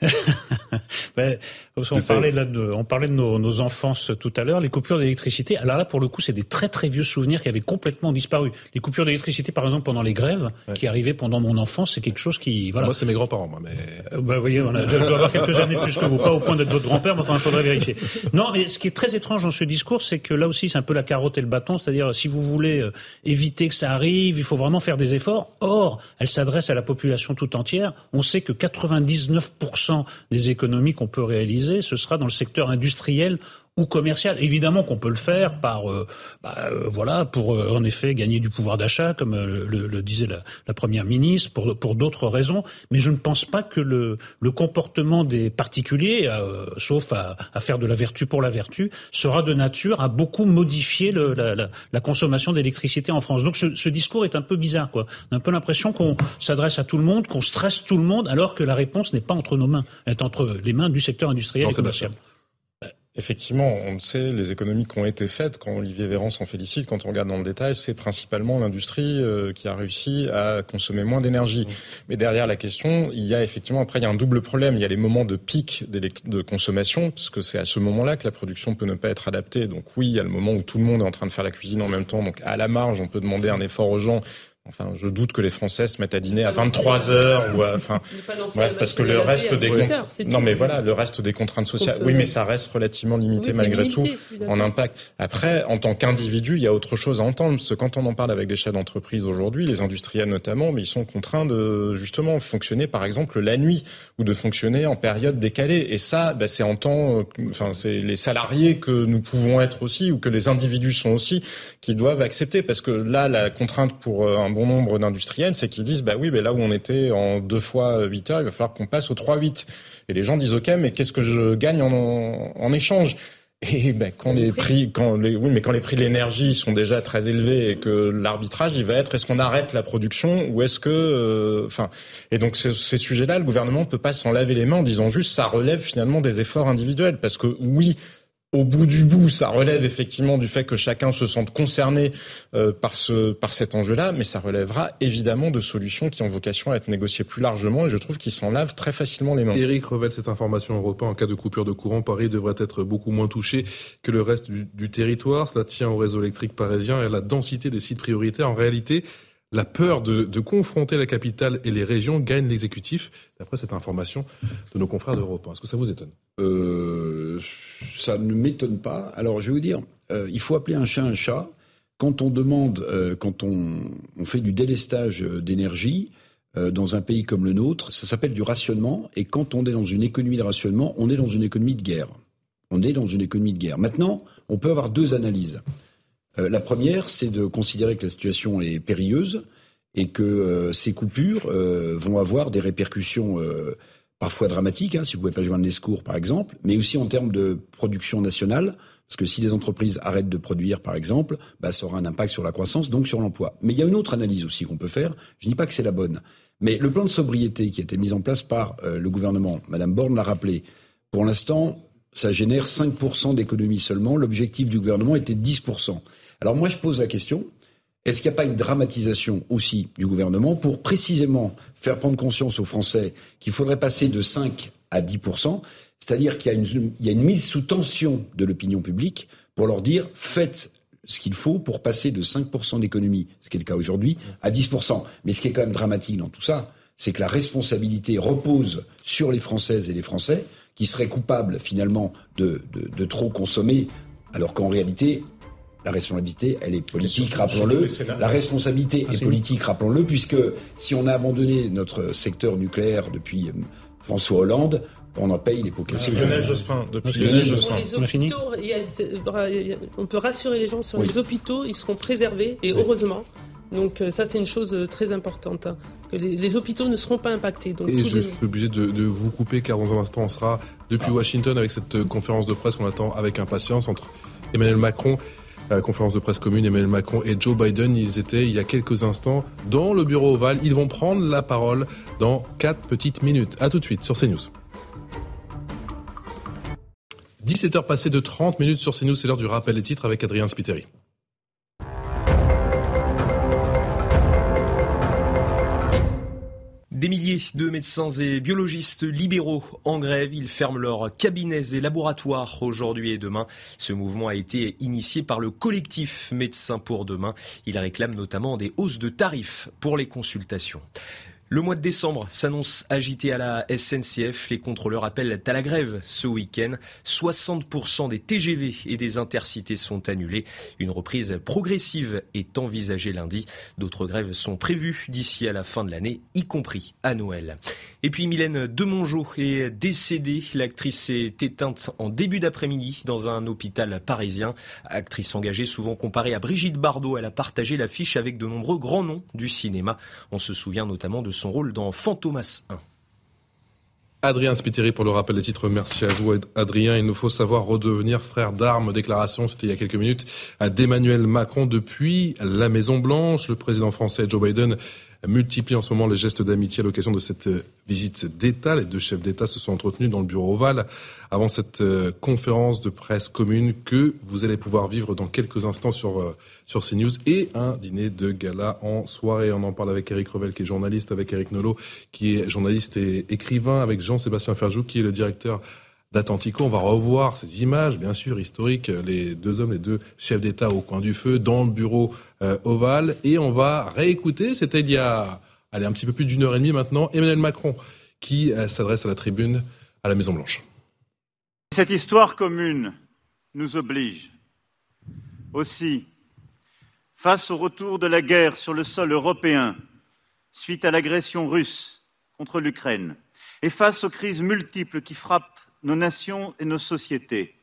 ben, on, parlait là de, on parlait de nos, nos enfances tout à l'heure, les coupures d'électricité. Alors là, pour le coup, c'est des très très vieux souvenirs qui avaient complètement disparu. Les coupures d'électricité, par exemple, pendant les grèves, qui arrivaient pendant mon enfance, c'est quelque chose qui... Voilà. Moi, c'est mes grands-parents, moi. Mais... Euh, bah, vous voyez, on a, je dois avoir quelques années plus que vous, pas au point d'être votre grand-père, mais enfin, il faudrait vérifier. Non, mais ce qui est très étrange dans ce discours, c'est que là aussi, c'est un peu la carotte et le bâton, c'est-à-dire, si vous voulez euh, éviter que ça arrive, il faut vraiment faire des efforts. Or, elle s'adresse à la population tout entière. On sait que 99% des économies qu'on peut réaliser, ce sera dans le secteur industriel ou commercial. Évidemment qu'on peut le faire par, euh, bah, euh, voilà, pour euh, en effet gagner du pouvoir d'achat, comme le, le, disait la, la, première ministre, pour, pour d'autres raisons. Mais je ne pense pas que le, le comportement des particuliers, sauf à, à, faire de la vertu pour la vertu, sera de nature à beaucoup modifier le, la, la, la, consommation d'électricité en France. Donc ce, ce, discours est un peu bizarre, quoi. On a un peu l'impression qu'on s'adresse à tout le monde, qu'on stresse tout le monde, alors que la réponse n'est pas entre nos mains, elle est entre les mains du secteur industriel et commercial. Effectivement, on le sait, les économies qui ont été faites, quand Olivier Véran s'en félicite, quand on regarde dans le détail, c'est principalement l'industrie euh, qui a réussi à consommer moins d'énergie. Mais derrière la question, il y a effectivement, après, il y a un double problème. Il y a les moments de pic de consommation, parce que c'est à ce moment-là que la production peut ne pas être adaptée. Donc oui, il y a le moment où tout le monde est en train de faire la cuisine en même temps. Donc à la marge, on peut demander un effort aux gens Enfin, je doute que les Français se mettent à dîner à 23 heures ou enfin, bref, parce que le reste des non, mais voilà, le reste des contraintes sociales. Oui, mais ça reste relativement limité malgré tout en impact. Après, en tant qu'individu, il y a autre chose à entendre, parce que quand on en parle avec des chefs d'entreprise aujourd'hui, les industriels notamment, mais ils sont contraints de justement fonctionner, par exemple, la nuit ou de fonctionner en période décalée. Et ça, bah, c'est en temps, enfin, c'est les salariés que nous pouvons être aussi ou que les individus sont aussi qui doivent accepter, parce que là, la contrainte pour euh, un bon nombre d'industriels, c'est qu'ils disent, bah oui, là où on était en deux fois 8 heures, il va falloir qu'on passe au 3-8. Et les gens disent, OK, mais qu'est-ce que je gagne en, en échange? Et ben, quand les prix, quand les, oui, mais quand les prix de l'énergie sont déjà très élevés et que l'arbitrage, il va être est-ce qu'on arrête la production ou est-ce que, euh, enfin, et donc ces, ces sujets-là, le gouvernement ne peut pas s'en laver les mains en disant juste ça relève finalement des efforts individuels parce que oui, au bout du bout, ça relève effectivement du fait que chacun se sente concerné euh, par ce par cet enjeu-là, mais ça relèvera évidemment de solutions qui ont vocation à être négociées plus largement, et je trouve qu'ils s'en lavent très facilement les mains. Eric revêt cette information européenne en cas de coupure de courant, Paris devrait être beaucoup moins touché que le reste du, du territoire. Cela tient au réseau électrique parisien et à la densité des sites prioritaires. En réalité, la peur de, confronter la capitale et les régions gagne l'exécutif, d'après cette information de nos confrères d'Europe. Est-ce que ça vous étonne? Euh, Ça ne m'étonne pas. Alors, je vais vous dire, euh, il faut appeler un chat un chat. Quand on demande, euh, quand on, on, fait du délestage d'énergie dans un pays comme le nôtre, ça s'appelle du rationnement. Et quand on est dans une économie de rationnement, on est dans une économie de guerre. On est dans une économie de guerre. Maintenant, on peut avoir deux analyses. Euh, la première, c'est de considérer que la situation est périlleuse et que euh, ces coupures euh, vont avoir des répercussions parfois dramatiques, hein, si vous ne pouvez pas joindre les secours par exemple, mais aussi en termes de production nationale, parce que si les entreprises arrêtent de produire par exemple, bah, ça aura un impact sur la croissance, donc sur l'emploi. Mais il y a une autre analyse aussi qu'on peut faire, je ne dis pas que c'est la bonne, mais le plan de sobriété qui a été mis en place par le gouvernement, Madame Borne l'a rappelé, pour l'instant, ça génère 5% d'économie seulement, l'objectif du gouvernement était 10%. Alors moi, je pose la question, est-ce qu'il n'y a pas une dramatisation aussi du gouvernement pour précisément faire prendre conscience aux Français qu'il faudrait passer de 5 à 10% c'est-à-dire qu'il y, a une mise sous tension de l'opinion publique pour leur dire faites ce qu'il faut pour passer de 5% d'économie, ce qui est le cas aujourd'hui, à 10%. Mais ce qui est quand même dramatique dans tout ça, c'est que la responsabilité repose sur les Françaises et les Français, qui seraient coupables finalement de, de trop consommer, alors qu'en réalité, la responsabilité, elle est politique, rappelons-le. La responsabilité est politique, rappelons-le, puisque si on a abandonné notre secteur nucléaire depuis euh, François Hollande, on en paye les pots cassés. Lionel Jospin, depuis Lionel Jospin. On, on peut rassurer les gens sur les hôpitaux, ils seront préservés, et heureusement. Donc euh, ça, c'est une chose euh, très importante. Hein, que les, hôpitaux ne seront pas impactés. Donc, et je suis obligé de, de, vous couper car dans un instant, on sera depuis Washington avec cette conférence de presse qu'on attend avec impatience entre Emmanuel Macron la conférence de presse commune, Emmanuel Macron et Joe Biden, ils étaient il y a quelques instants dans le bureau ovale. Ils vont prendre la parole dans quatre petites minutes. À tout de suite sur CNews. 17h passées de 30 minutes sur CNews, c'est l'heure du rappel des titres avec Adrien Spiteri. Des milliers de médecins et biologistes libéraux en grève. Ils ferment leurs cabinets et laboratoires aujourd'hui et demain. Ce mouvement a été initié par le collectif Médecins pour demain. Il réclame notamment des hausses de tarifs pour les consultations. Le mois de décembre s'annonce agité à la SNCF. Les contrôleurs appellent à la grève ce week-end. 60% des TGV et des intercités sont annulés. Une reprise progressive est envisagée lundi. D'autres grèves sont prévues d'ici à la fin de l'année, y compris à Noël. Et puis Mylène Demongeau est décédée. L'actrice s'est éteinte en début d'après-midi dans un hôpital parisien. Actrice engagée souvent comparée à Brigitte Bardot, elle a partagé l'affiche avec de nombreux grands noms du cinéma. On se souvient notamment de son rôle dans Fantomas 1. Adrien Spiteri pour le rappel des titres. Merci à vous, Adrien. Il nous faut savoir redevenir frère d'armes. Déclaration, c'était il y a quelques minutes, d'Emmanuel Macron depuis la Maison Blanche. Le président français Joe Biden multiplie en ce moment les gestes d'amitié à l'occasion de cette euh, visite d'État. Les deux chefs d'État se sont entretenus dans le bureau ovale avant cette euh, conférence de presse commune que vous allez pouvoir vivre dans quelques instants sur, euh, sur CNews et un dîner de gala en soirée. On en parle avec Eric Revel qui est journaliste, avec Eric Nolot qui est journaliste et écrivain, avec Jean-Sébastien Ferjou qui est le directeur d'Atlantico. On va revoir ces images, bien sûr, historiques, les deux hommes, les deux chefs d'État au coin du feu, dans le bureau euh, ovale. Et on va réécouter, c'était il y a allez, un petit peu plus d'une heure et demie maintenant, Emmanuel Macron qui euh, s'adresse à la tribune à la Maison-Blanche. Cette histoire commune nous oblige aussi, face au retour de la guerre sur le sol européen suite à l'agression russe contre l'Ukraine, et face aux crises multiples qui frappent nos nations et nos sociétés.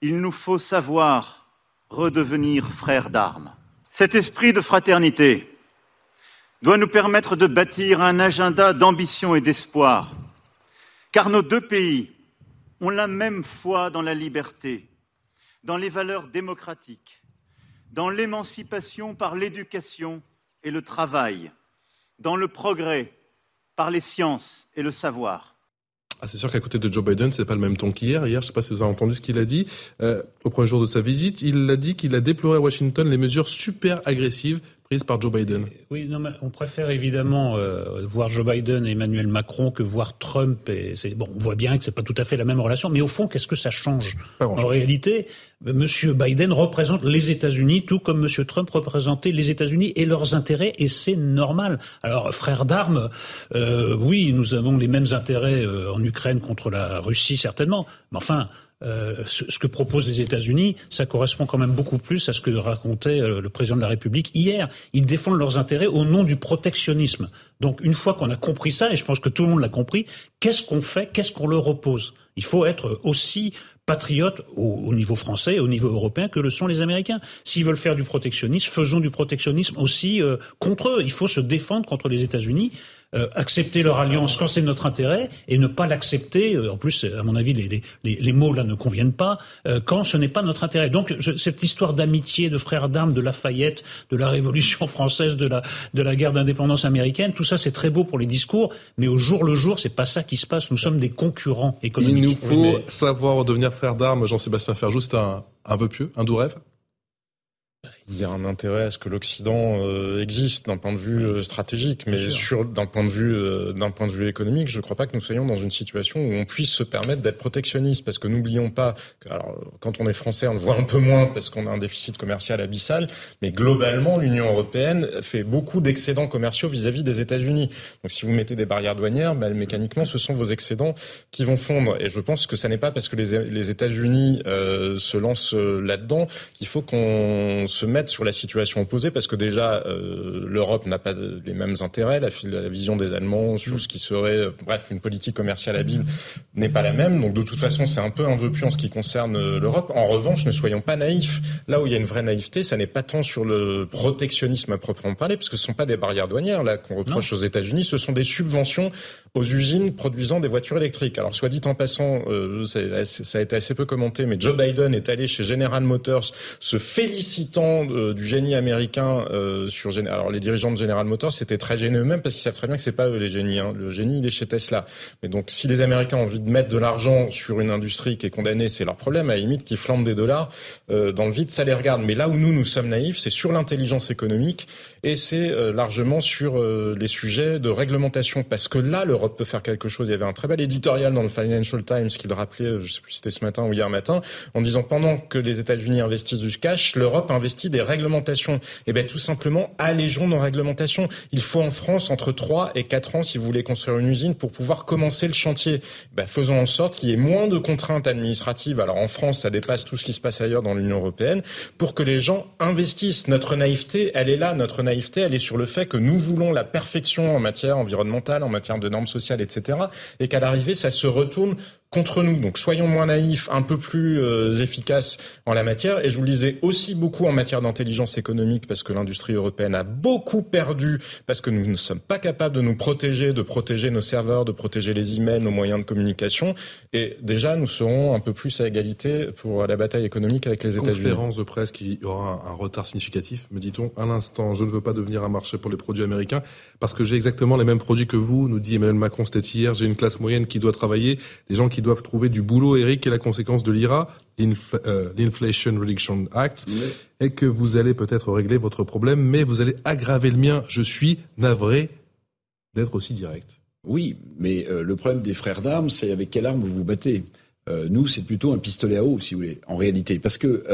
Il nous faut savoir redevenir frères d'armes. Cet esprit de fraternité doit nous permettre de bâtir un agenda d'ambition et d'espoir, car nos deux pays ont la même foi dans la liberté, dans les valeurs démocratiques, dans l'émancipation par l'éducation et le travail, dans le progrès par les sciences et le savoir. Ah, c'est sûr qu'à côté de Joe Biden, c'est pas le même ton qu'hier. Hier, je sais pas si vous avez entendu ce qu'il a dit. Euh, au premier jour de sa visite, il a dit qu'il a déploré à Washington les mesures super agressives prise par Joe Biden. Oui, non, mais on préfère évidemment euh, voir Joe Biden et Emmanuel Macron que voir Trump. Et c'est bon, on voit bien que c'est pas tout à fait la même relation, mais au fond, qu'est-ce que ça change? En réalité, Monsieur Biden représente les États-Unis, tout comme Monsieur Trump représentait les États-Unis et leurs intérêts, et c'est normal. Alors, frères d'armes, euh, oui, nous avons les mêmes intérêts euh, en Ukraine contre la Russie certainement, mais enfin. Euh, ce, que proposent les États-Unis, ça correspond quand même beaucoup plus à ce que racontait euh, le président de la République hier. Ils défendent leurs intérêts au nom du protectionnisme. Donc une fois qu'on a compris ça, et je pense que tout le monde l'a compris, qu'est-ce qu'on fait Qu'est-ce qu'on leur oppose? Il faut être aussi patriote au, niveau français et au niveau européen que le sont les Américains. S'ils veulent faire du protectionnisme, faisons du protectionnisme aussi euh, contre eux. Il faut se défendre contre les États-Unis. Euh, accepter leur alliance quand c'est notre intérêt et ne pas l'accepter. Euh, en plus, à mon avis, les, les, les, mots là ne conviennent pas euh, quand ce n'est pas notre intérêt. Donc je, cette histoire d'amitié, de frères d'armes, de Lafayette, de la Révolution française, de la de la guerre d'indépendance américaine, tout ça c'est très beau pour les discours, mais au jour le jour, c'est pas ça qui se passe. Nous sommes des concurrents économiques. Il nous faut savoir devenir frères d'armes. Jean-Sébastien Ferjou, c'est un, un vœu pieux, un doux rêve? Il y a un intérêt à ce que l'Occident euh, existe d'un point de vue euh, stratégique, mais sur d'un point de vue euh, d'un point de vue économique, je ne crois pas que nous soyons dans une situation où on puisse se permettre d'être protectionniste, parce que n'oublions pas que alors quand on est français, on le voit un peu moins parce qu'on a un déficit commercial abyssal, mais globalement l'Union européenne fait beaucoup d'excédents commerciaux vis-à-vis des États-Unis. Donc si vous mettez des barrières douanières, ben, mécaniquement ce sont vos excédents qui vont fondre. Et je pense que ça n'est pas parce que les, les États-Unis se lancent là-dedans qu'il faut qu'on se mettre sur la situation opposée parce que déjà euh, l'Europe n'a pas les mêmes intérêts, la, la, vision des Allemands sur ce qui serait, euh, bref, une politique commerciale habile n'est pas la même. Donc de toute façon, c'est un peu un vœu pieux en ce qui concerne euh, l'Europe. En revanche, ne soyons pas naïfs. Là où il y a une vraie naïveté, ça n'est pas tant sur le protectionnisme à proprement parler, parce que ce sont pas des barrières douanières là qu'on reproche aux États-Unis, ce sont des subventions aux usines produisant des voitures électriques. Alors soit dit en passant, euh, ça a été assez peu commenté, mais Joe Biden est allé chez General Motors se félicitant s'agissant du génie américain euh, sur alors les dirigeants de General Motors, c'était très gêné eux-mêmes parce qu'ils savent très bien que c'est pas eux les génies. Hein. Le génie, il est chez Tesla. Mais donc, si les Américains ont envie de mettre de l'argent sur une industrie qui est condamnée, c'est leur problème. À la limite, qu'ils flambent des dollars euh, dans le vide, ça les regarde. Mais là où nous, nous sommes naïfs, c'est sur l'intelligence économique et c'est euh, largement sur euh, les sujets de réglementation. Parce que là, l'Europe peut faire quelque chose. Il y avait un très bel éditorial dans le Financial Times qui le rappelait, je sais plus si c'était ce matin ou hier matin, en disant pendant que les États-Unis investissent du cash, l'Europe investit des réglementations. Eh bien tout simplement, allégeons nos réglementations. Il faut en France entre 3 et 4 ans si vous voulez construire une usine pour pouvoir commencer le chantier. Ben, faisons en sorte qu'il y ait moins de contraintes administratives. Alors en France, ça dépasse tout ce qui se passe ailleurs dans l'Union européenne pour que les gens investissent. Notre naïveté, elle est là. Notre naïveté, elle est sur le fait que nous voulons la perfection en matière environnementale, en matière de normes sociales, etc. Et qu'à l'arrivée, ça se retourne contre nous. Donc soyons moins naïfs, un peu plus euh, efficaces en la matière. Et je vous le disais aussi beaucoup en matière d'intelligence économique parce que l'industrie européenne a beaucoup perdu parce que nous ne sommes pas capables de nous protéger, de protéger nos serveurs, de protéger les emails, nos moyens de communication. Et déjà, nous serons un peu plus à égalité pour la bataille économique avec les États-Unis. Conférence de presse qui aura un, retard significatif, me dit-on. Un instant, je ne veux pas devenir un marché pour les produits américains parce que j'ai exactement les mêmes produits que vous, nous dit Emmanuel Macron, c'était hier. J'ai une classe moyenne qui doit travailler, des gens qui doivent trouver du boulot, Eric, et la conséquence de l'IRA, euh, l'Inflation Reduction Act, et que vous allez peut-être régler votre problème, mais vous allez aggraver le mien. Je suis navré d'être aussi direct. Oui, mais euh, le problème des frères d'armes, c'est avec quelle arme vous vous battez. Euh, nous, c'est plutôt un pistolet à eau, si vous voulez, en réalité. Parce que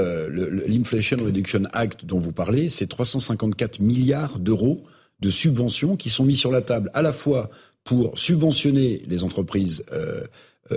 l'Inflation Reduction Act dont vous parlez, c'est 354 milliards d'euros de subventions qui sont mis sur la table, à la fois pour subventionner les entreprises euh,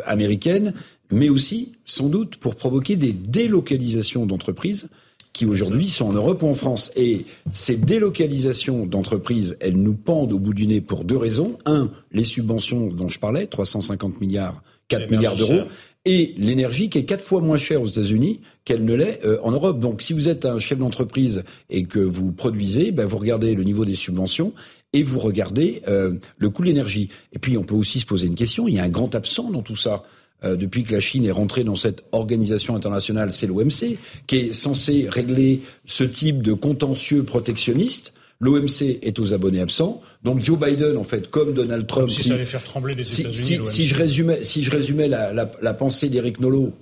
américaine, mais aussi, sans doute, pour provoquer des délocalisations d'entreprises qui aujourd'hui sont en Europe ou en France. Et ces délocalisations d'entreprises, elles nous pendent au bout du nez pour deux raisons. Un, les subventions dont je parlais, 350 milliards, 4 milliards d'euros, et l'énergie qui est quatre fois moins chère aux États-Unis qu'elle ne l'est euh, en Europe. Donc si vous êtes un chef d'entreprise et que vous produisez, ben, vous regardez le niveau des subventions et vous regardez euh, le coût de l'énergie. Et puis on peut aussi se poser une question, il y a un grand absent dans tout ça. Euh, depuis que la Chine est rentrée dans cette organisation internationale, c'est l'OMC, qui est censé régler ce type de contentieux protectionniste. L'OMC est aux abonnés absents. Donc Joe Biden, en fait, comme Donald Trump, si, ça allait faire trembler les si, si, je résumais, si je résumais la, la, la pensée d'Éric Nolot,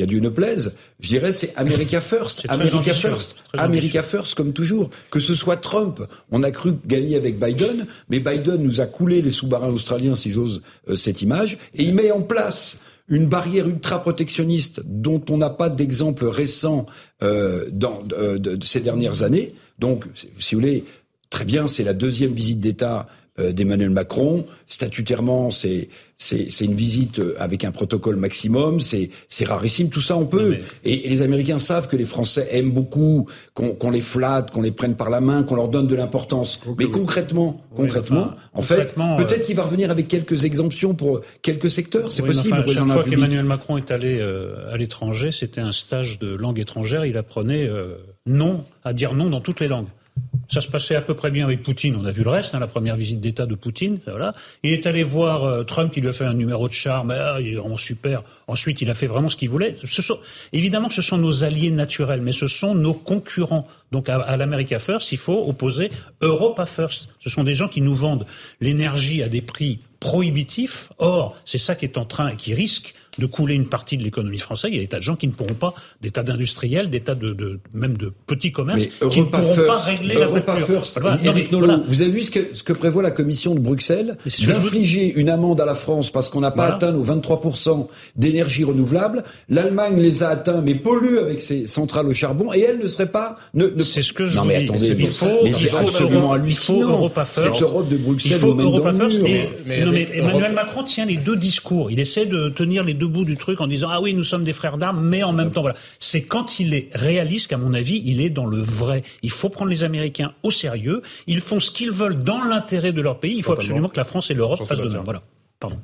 a dû ne plaise, je dirais c'est America First, America First, America First comme toujours. Que ce soit Trump, on a cru gagner avec Biden, mais Biden nous a coulé les sous-marins australiens, si j'ose euh, cette image, et il met en place une barrière ultra-protectionniste dont on n'a pas d'exemple récent euh, dans euh, de, ces dernières années. Donc, si vous voulez, très bien, c'est la deuxième visite d'État d'Emmanuel Macron. Statutairement, c'est c'est une visite euh, avec un protocole maximum. C'est c'est rarissime. Tout ça, on peut. Et, les Américains savent que les Français aiment beaucoup qu'on les flatte, qu'on les prenne par la main, qu'on leur donne de l'importance. Mais concrètement, concrètement, en fait, euh, peut-être qu'il va revenir avec quelques exemptions pour quelques secteurs. C'est possible. Enfin, chaque fois qu'Emmanuel Macron est allé à l'étranger, c'était un stage de langue étrangère. Il apprenait non à dire non dans toutes les langues. Ça se passait à peu près bien avec Poutine. On a vu le reste, hein, la première visite d'État de Poutine. Voilà. Il est allé voir euh, Trump, qui lui a fait un numéro de charme. Ah, il est vraiment super. Ensuite, il a fait vraiment ce qu'il voulait. Ce évidemment que ce sont nos alliés naturels, mais ce sont nos concurrents. Donc à, à First, il faut opposer Europa First. Ce sont des gens qui nous vendent l'énergie à des prix prohibitifs. Or, c'est ça qui est en train et qui risque de couler une partie de l'économie française. Il y a des tas de gens qui ne pourront pas, des tas d'industriels, des tas de, de, même de petits commerces, qui ne pourront pas régler la facture. vous avez vu ce que, ce que prévoit la Commission de Bruxelles d'infliger une amende à la France parce qu'on n'a pas atteint nos 23% d'énergie renouvelable. L'Allemagne les a atteints, mais pollue avec ses centrales au charbon, et elle ne serait pas. Ne, ne... C'est ce que je non, mais attendez, il faut, mais c'est absolument hallucinant. Cette Europe de Bruxelles il faut Europa First. Mais, non, mais Emmanuel Macron tient les deux discours. Il essaie de tenir les debout du truc en disant ah oui nous sommes des frères d'armes mais en même temps voilà. C'est quand il est réaliste qu'à mon avis il est dans le vrai. Il faut prendre les Américains au sérieux. Ils font ce qu'ils veulent dans l'intérêt de leur pays. Il faut absolument que la France et l'Europe fassent de même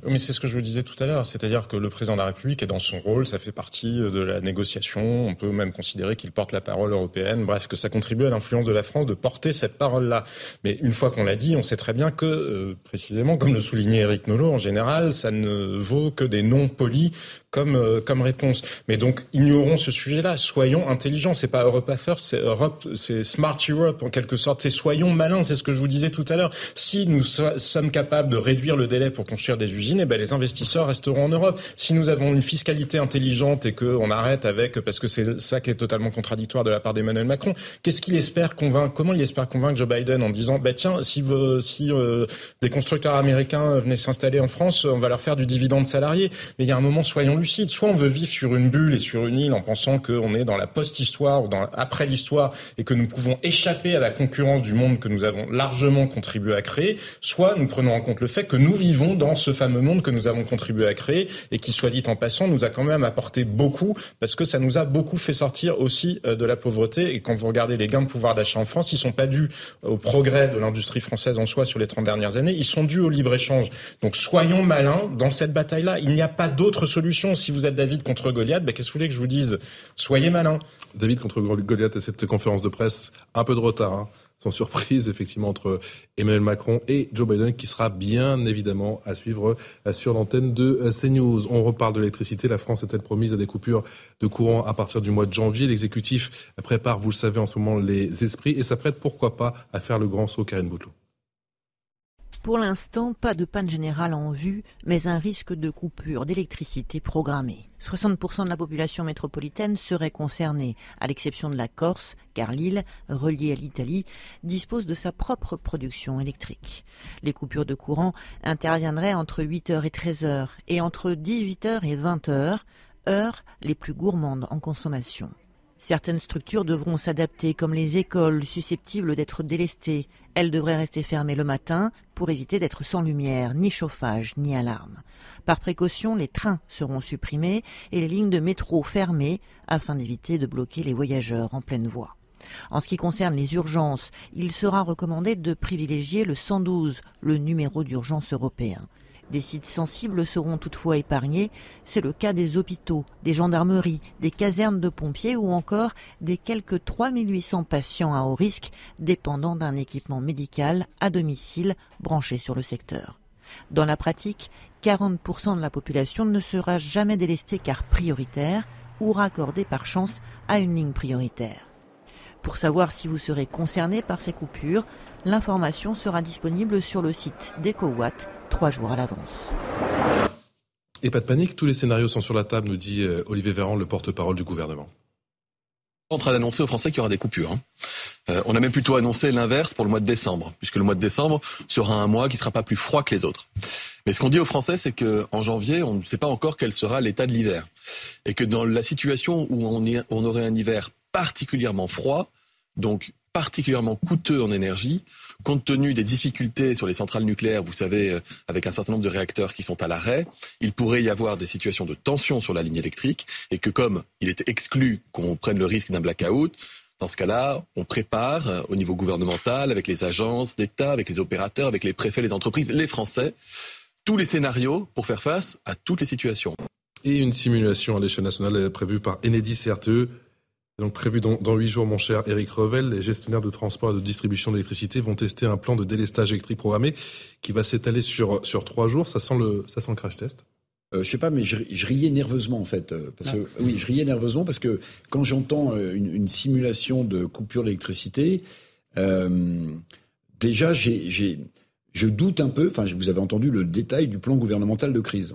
mais c'est ce que je vous disais tout à l'heure, c'est-à-dire que le président de la République est dans son rôle, ça fait partie de la négociation, on peut même considérer qu'il porte la parole européenne, bref, que ça contribue à l'influence de la France de porter cette parole-là. Mais une fois qu'on l'a dit, on sait très bien que, euh, précisément, comme le soulignait Eric Nolot, en général, ça ne vaut que des noms polis comme euh, comme réponse. Mais donc ignorons ce sujet-là. Soyons intelligents. C'est pas Europa First, c'est Europe, c'est Smart Europe en quelque sorte. C'est soyons malins. C'est ce que je vous disais tout à l'heure. Si nous sommes capables de réduire le délai pour construire des usines, eh ben les investisseurs resteront en Europe. Si nous avons une fiscalité intelligente et qu'on arrête avec, parce que c'est ça qui est totalement contradictoire de la part d'Emmanuel Macron, qu'est-ce qu'il espère convaincre Comment il espère convaincre Joe Biden en disant, bah tiens, si, si euh, des constructeurs américains venaient s'installer en France, on va leur faire du dividende salarié. Mais il y a un moment, soyons lucides. Soit on veut vivre sur une bulle et sur une île en pensant qu'on est dans la post-histoire ou dans après l'histoire et que nous pouvons échapper à la concurrence du monde que nous avons largement contribué à créer. Soit nous prenons en compte le fait que nous vivons dans ce fameux monde que nous avons contribué à créer et qui, soit dit en passant, nous a quand même apporté beaucoup parce que ça nous a beaucoup fait sortir aussi euh, de la pauvreté. Et quand vous regardez les gains de pouvoir d'achat en France, ils sont pas dus au progrès de l'industrie française en soi sur les 30 dernières années, ils sont dus au libre-échange. Donc soyons malins dans cette bataille-là. Il n'y a pas d'autre solution. Si vous êtes David contre Goliath, ben, qu'est-ce que vous voulez que je vous dise? Soyez malins. David contre Goliath et cette conférence de presse, un peu de retard. Hein sans surprise, effectivement, entre Emmanuel Macron et Joe Biden, qui sera bien évidemment à suivre euh, sur l'antenne de euh, CNews. On reparle de l'électricité. La France est-elle promise à des coupures de courant à partir du mois de janvier? L'exécutif prépare, vous le savez, en ce moment les esprits et s'apprête, pourquoi pas, à faire le grand saut, Karine Boutelot. Pour l'instant, pas de panne générale en vue, mais un risque de coupure d'électricité programmée. 60% de la population métropolitaine serait concernée, à l'exception de la Corse, car l'île, reliée à l'Italie, dispose de sa propre production électrique. Les coupures de courant interviendraient entre 8h et 13h et entre 18h et 20h, heures les plus gourmandes en consommation. Certaines structures devront s'adapter, comme les écoles susceptibles d'être délestées. Elles devraient rester fermées le matin pour éviter d'être sans lumière, ni chauffage, ni alarme. Par précaution, les trains seront supprimés et les lignes de métro fermées afin d'éviter de bloquer les voyageurs en pleine voie. En ce qui concerne les urgences, il sera recommandé de privilégier le 112, le numéro d'urgence européen. Des sites sensibles seront toutefois épargnés. C'est le cas des hôpitaux, des gendarmeries, des casernes de pompiers ou encore des quelques 3800 patients à haut risque dépendant d'un équipement médical à domicile branché sur le secteur. Dans la pratique, 40% de la population ne sera jamais délestée car prioritaire ou raccordée par chance à une ligne prioritaire. Pour savoir si vous serez concerné par ces coupures, l'information sera disponible sur le site d'EcoWatt trois jours à l'avance. Et pas de panique, tous les scénarios sont sur la table, nous dit euh, Olivier Véran, le porte-parole du gouvernement en train d'annoncer aux Français qu'il y aura des coupures. Hein. Euh, on a même plutôt annoncé l'inverse pour le mois de décembre, puisque le mois de décembre sera un mois qui ne sera pas plus froid que les autres. Mais ce qu'on dit aux Français, c'est qu'en janvier, on ne sait pas encore quel sera l'état de l'hiver. Et que dans la situation où on, on aurait un hiver particulièrement froid, donc particulièrement coûteux en énergie, compte tenu des difficultés sur les centrales nucléaires, vous savez, euh, avec un certain nombre de réacteurs qui sont à l'arrêt, il pourrait y avoir des situations de tension sur la ligne électrique et que comme il est exclu qu'on prenne le risque d'un blackout, dans ce cas-là, on prépare euh, au niveau gouvernemental, avec les agences d'État, avec les opérateurs, avec les préfets, les entreprises, les Français, tous les scénarios pour faire face à toutes les situations. Et une simulation à l'échelle nationale est prévue par Enedis CRTE donc prévu dans huit jours, mon cher Eric Revel, les gestionnaires de transport et de distribution d'électricité vont tester un plan de délestage électrique programmé qui va s'étaler sur sur trois jours. Ça sent le ça sent le crash test. Euh, je sais pas, mais je, riais nerveusement en fait, euh, parce que ah. oui, je riais nerveusement parce que quand j'entends euh, une, simulation de coupure d'électricité, euh, déjà j'ai, je doute un peu. Enfin, vous avez entendu le détail du plan gouvernemental de crise.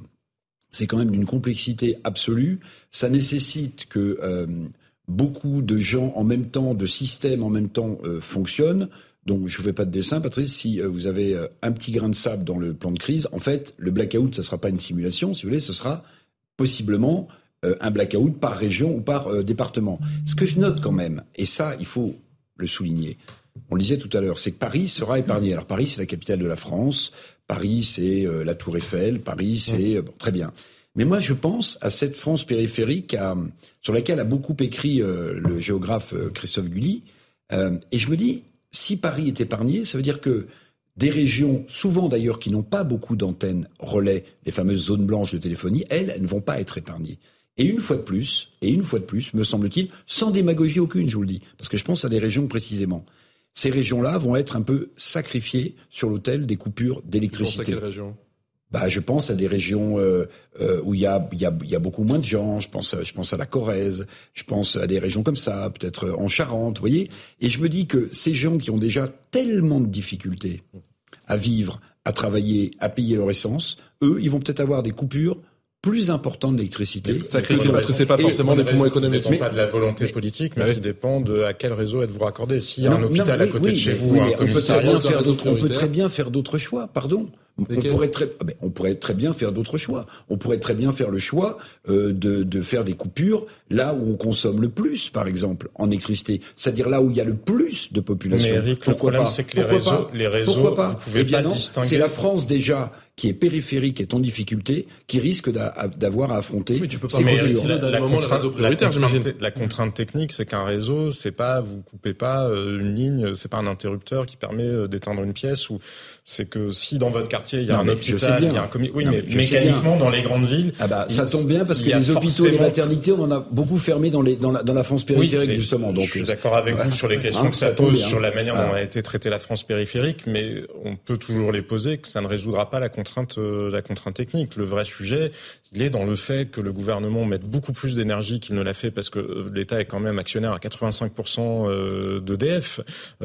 C'est quand même d'une complexité absolue. Ça nécessite que beaucoup de gens en même temps, de systèmes en même temps euh, fonctionnent. Donc je ne fais pas de dessin, Patrice. Si euh, vous avez euh, un petit grain de sable dans le plan de crise, en fait, le blackout, ce ne sera pas une simulation, si vous voulez, ce sera possiblement un blackout par région ou par département. Ce que je note quand même, et ça, il faut le souligner, on le disait tout à l'heure, c'est que Paris sera épargné. Alors Paris, c'est la capitale de la France. Paris, c'est la Tour Eiffel. Paris, c'est bon, très bien. Mais moi, je pense à cette France périphérique sur laquelle a beaucoup écrit euh, le géographe euh, Christophe Gully. Euh, et je me dis, si Paris est épargné, ça veut dire que des régions, souvent d'ailleurs, qui n'ont pas beaucoup d'antennes relais, les fameuses zones blanches de téléphonie, elles, elles ne vont pas être épargnées. Et une fois de plus, et une fois de plus, me semble-t-il, sans démagogie aucune, je vous le dis, parce que je pense à des régions précisément. Ces régions-là vont être un peu sacrifiées sur l'autel des coupures d'électricité. région? Bah, je pense à des régions euh, euh, où il y a, y, a, y a beaucoup moins de gens. Je pense, à, je pense à la Corrèze, je pense à des régions comme ça, peut-être en Charente, vous voyez. Et je me dis que ces gens qui ont déjà tellement de difficultés à vivre, à travailler, à payer leur essence, eux, ils vont peut-être avoir des coupures plus importantes d'électricité. Sacrifié parce que c'est pas forcément des poumons économiques. Ça dépend pas de la volonté politique, mais qui dépend de à quel réseau êtes-vous raccordé. S'il y a un hôpital à côté de chez vous, un on, peut très bien faire on peut très bien faire d'autres choix, pardon. On pourrait, très, ah ben, on pourrait très bien faire d'autres choix. On pourrait très bien faire le choix euh, de, de, faire des coupures là où on consomme le plus, par exemple, en électricité. C'est-à-dire là où il y a le plus de population. Mais Eric, Pourquoi le problème, c'est que les réseaux, les réseaux, Pourquoi pas vous pouvez eh bien pas non, distinguer. C'est la France déjà qui est périphérique, qui est en difficulté, qui risque d'avoir à affronter Mais tu peux pas ces mais la, le contrainte, réseau la, contrainte, la contrainte technique, c'est qu'un réseau, c'est pas vous coupez pas euh, une ligne, c'est pas un interrupteur qui permet euh, d'éteindre une pièce ou c'est que si dans votre quartier il y a Non, un je hôpital, il y a un comité, oui, Non, mais, mais je mécaniquement dans les grandes villes, Ah bah, ça tombe bien parce que les hôpitaux et les maternités, on en a beaucoup fermé dans, les, dans, la, dans la France périphérique, justement. Donc, je suis euh, d'accord avec vous sur les questions Hein, que ça, pose, bien. sur la manière dont Ah. a été traitée la France périphérique, mais on peut toujours les poser, que ça ne résoudra pas la contrainte, euh, la contrainte technique. Le vrai sujet, il est dans le fait que le gouvernement mette beaucoup plus d'énergie qu'il ne l'a fait, parce que euh, l'État est quand même actionnaire à 85% euh, d'EDF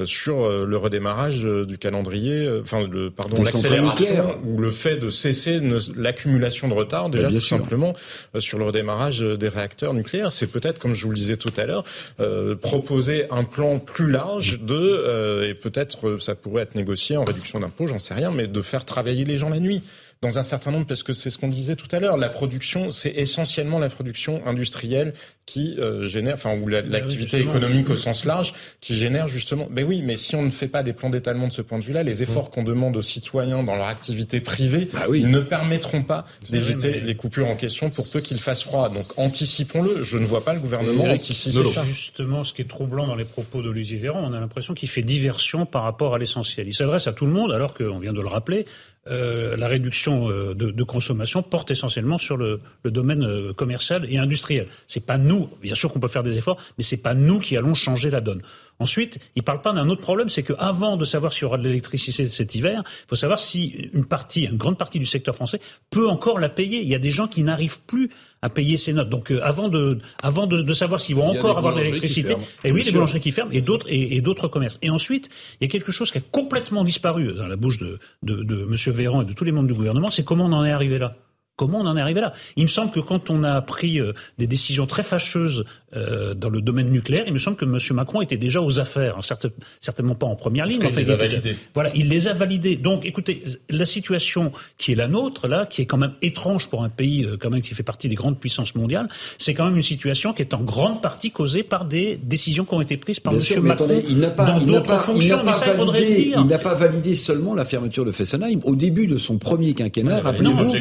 sur le redémarrage du calendrier, enfin, le, pardon, l'accélération ou le fait de cesser l'accumulation de retard, déjà Bah, bien tout sûr. simplement euh, sur le redémarrage euh, des réacteurs nucléaires. C'est peut-être, comme je vous le disais tout à l'heure, euh, proposer un plan plus large de euh, et peut-être euh, ça pourrait être négocié en réduction d'impôts, j'en sais rien, mais de faire travailler les gens la nuit dans un certain nombre, parce que c'est ce qu'on disait tout à l'heure, la production, c'est essentiellement la production industrielle qui euh, génère, enfin, ou la- l'activité économique au sens large, qui génère justement. Ben oui, mais si on ne fait pas des plans d'étalement de ce point de vue-là, les efforts qu'on demande aux citoyens dans leur activité privée ne permettront pas d'éviter mais- les coupures en question pour peu qu'il fasse froid. Donc anticipons-le. Je ne vois pas le gouvernement anticiper ça. Justement, ce qui est troublant dans les propos d'Olivier Véran, on a l'impression qu'il fait diversion par rapport à l'essentiel. Il s'adresse à tout le monde, alors qu'on vient de le rappeler, euh, la réduction euh, de, consommation porte essentiellement sur le, le domaine euh, commercial et industriel. C'est pas nous, bien sûr qu'on peut faire des efforts, mais c'est pas nous qui allons changer la donne. Ensuite, il parle pas d'un autre problème, c'est qu'avant de savoir s'il y aura de l'électricité cet hiver, il faut savoir si une partie, une grande partie du secteur français peut encore la payer. Il y a des gens qui n'arrivent plus à payer ces notes. Donc, euh, avant de, avant de, de savoir s'ils vont encore avoir de l'électricité, et oui, Bien les boulangeries qui ferment et d'autres et, et d'autres commerces. Et ensuite, il y a quelque chose qui a complètement disparu dans la bouche de, de, de Monsieur Véran et de tous les membres du gouvernement, c'est comment on en est arrivé là. Comment on en est arrivé là? Il me semble que quand on a pris euh, des décisions très fâcheuses euh, dans le domaine nucléaire, il me semble que M. Macron était déjà aux affaires, hein, certes- certainement pas en première ligne. Mais enfin, les a il validés. Voilà, il les a validés. Donc, écoutez, la situation qui est la nôtre là, qui est quand même étrange pour un pays euh, quand même qui fait partie des grandes puissances mondiales, c'est quand même une situation qui est en grande partie causée par des décisions qui ont été prises par Bien M. sûr, mais Macron attendez, il n'a pas, dans il n'a d'autres pas, il fonctions. n'a mais pas ça, il validé, dire. il n'a pas validé seulement la fermeture de Fessenheim. Au début de son premier quinquennat, rappelez-vous,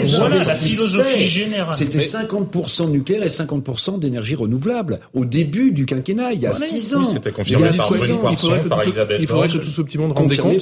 objectif de qu'il 50%. Voilà, la philosophie générale. C'était Mais- 50% de nucléaire et 50% d'énergie renouvelable. Au début du quinquennat, il y a Voilà. 6 Oui, ans. c'était confirmé par Il faudrait que tout ce- petit monde rende des comptes.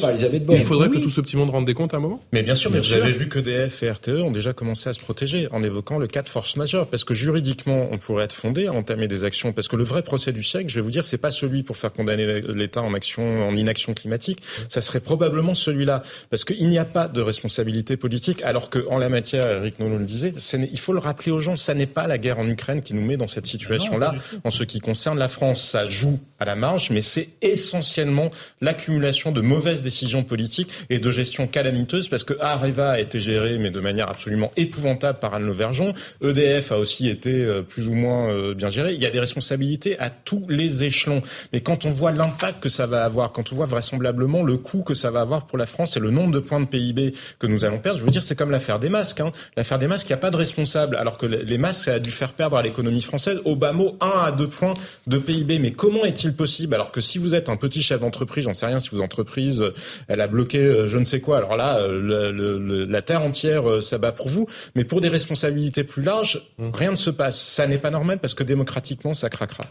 Il faudrait que tout ce petit monde rende des comptes à un moment. Mais bien sûr, Bien mais vous avez vu que DF et RTE ont déjà commencé à se protéger en évoquant le cas de force majeure. Parce que juridiquement, on pourrait être fondé à entamer des actions. Parce que le vrai procès du siècle, je vais vous dire, c'est pas celui pour faire condamner l'État en action, en inaction climatique. Ça serait probablement celui-là. Parce qu'il n'y a pas de responsabilité politique. Alors que, en la matière, Eric Nolot le disait, il faut le rappeler aux gens, ça n'est pas la guerre en Ukraine qui nous met dans cette situation-là. En ce qui concerne la France, ça joue à la marge, mais c'est essentiellement l'accumulation de mauvaises décisions politiques et de gestion calamiteuse, parce que Areva a été géré, mais de manière absolument épouvantable par Anne Lauvergeon. EDF a aussi été euh, plus ou moins euh, bien géré. Il y a des responsabilités à tous les échelons. Mais quand on voit l'impact que ça va avoir, quand on voit vraisemblablement le coût que ça va avoir pour la France et le nombre de points de PIB que nous allons perdre, je veux dire, c'est comme l'affaire des masques. Hein. L'affaire des masques, il n'y a pas de responsable, alors que les masques, ça a dû faire perdre à l'économie française au bas mot 1 à 2 points de PIB. Mais comment est-il possible? Alors que si vous êtes un petit chef d'entreprise, j'en sais rien, si votre entreprise, euh, elle a bloqué euh, je ne sais quoi, alors là, euh, le- le- le- la terre entière euh, s'abat pour vous. Mais pour des responsabilités plus larges, rien ne se passe. Ça n'est pas normal parce que démocratiquement, ça craquera.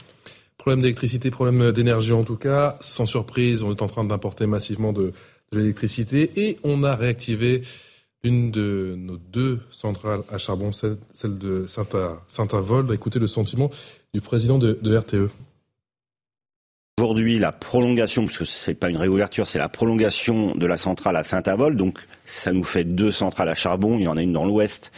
Problème d'électricité, problème d'énergie en tout cas. Sans surprise, on est en train d'importer massivement de, de l'électricité et on a réactivé une de nos deux centrales à charbon, celle, de Saint-Avold. Écoutez le sentiment du président de, RTE. Aujourd'hui, la prolongation, puisque c'est pas une réouverture, c'est la prolongation de la centrale à Saint-Avold. Donc, ça nous fait deux centrales à charbon. Il y en a une dans l'ouest,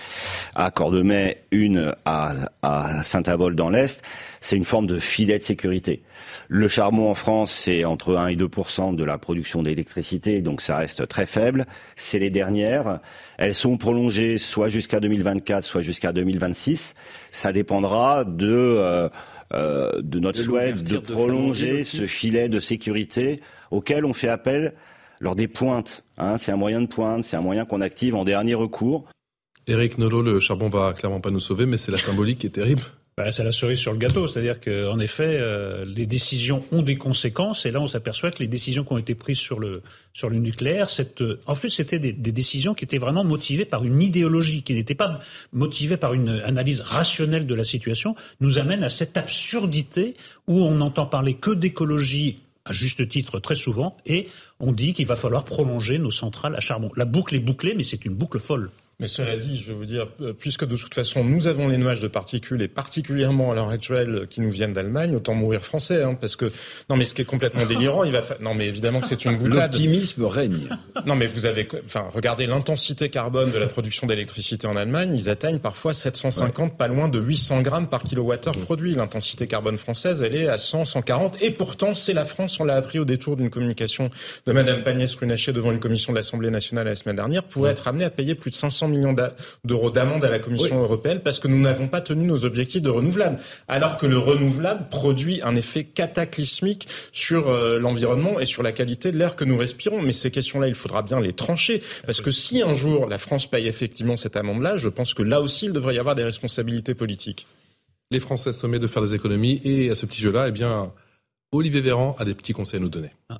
à Cordemais, une à, à Saint-Avold dans l'est. C'est une forme de filet de sécurité. Le charbon en France, c'est entre 1 et 2% de la production d'électricité, donc ça reste très faible. C'est les dernières. Elles sont prolongées soit jusqu'à 2024, soit jusqu'à 2026. Ça dépendra de euh, euh, de notre souhait de prolonger ce filet de sécurité auquel on fait appel lors des pointes. Hein. c'est un moyen de pointe, c'est un moyen qu'on active en dernier recours. Eric Nolot, le charbon va clairement pas nous sauver, mais c'est la symbolique qui est terrible. Bah, c'est la cerise sur le gâteau, c'est-à-dire qu'en effet, euh, les décisions ont des conséquences, et là on s'aperçoit que les décisions qui ont été prises sur le sur le nucléaire, cette, euh, en plus c'était des, des, décisions qui étaient vraiment motivées par une idéologie, qui n'étaient pas motivées par une analyse rationnelle de la situation, nous amène à cette absurdité où on n'entend parler que d'écologie à juste titre très souvent, et on dit qu'il va falloir prolonger nos centrales à charbon. La boucle est bouclée, mais c'est une boucle folle. Mais cela dit, je veux dire, euh, puisque de toute façon nous avons les nuages de particules et particulièrement à l'heure actuelle qui nous viennent d'Allemagne, autant mourir français, hein, parce que non mais ce qui est complètement délirant, il va fa... non mais évidemment que c'est une boutade. L'optimisme règne. Non mais vous avez, enfin regardez l'intensité carbone de la production d'électricité en Allemagne, ils atteignent parfois 750, ouais. pas loin de 800 grammes par kilowattheure produit. L'intensité carbone française, elle est à 100, 140, et pourtant c'est la France, on l'a appris au détour d'une communication de Madame Pagnès Runacher devant une commission de l'Assemblée nationale la semaine dernière, pourrait être amenée à payer plus de 500 millions d'euros d'amende à la Commission oui. européenne parce que nous n'avons pas tenu nos objectifs de renouvelable. Alors que le renouvelable produit un effet cataclysmique sur euh, l'environnement et sur la qualité de l'air que nous respirons. Mais ces questions-là, il faudra bien les trancher. Parce que si un jour la France paye effectivement cette amende-là, je pense que là aussi, il devrait y avoir des responsabilités politiques. Les Français sommés de faire des économies et à ce petit jeu-là, eh bien, Olivier Véran a des petits conseils à nous donner. Ah.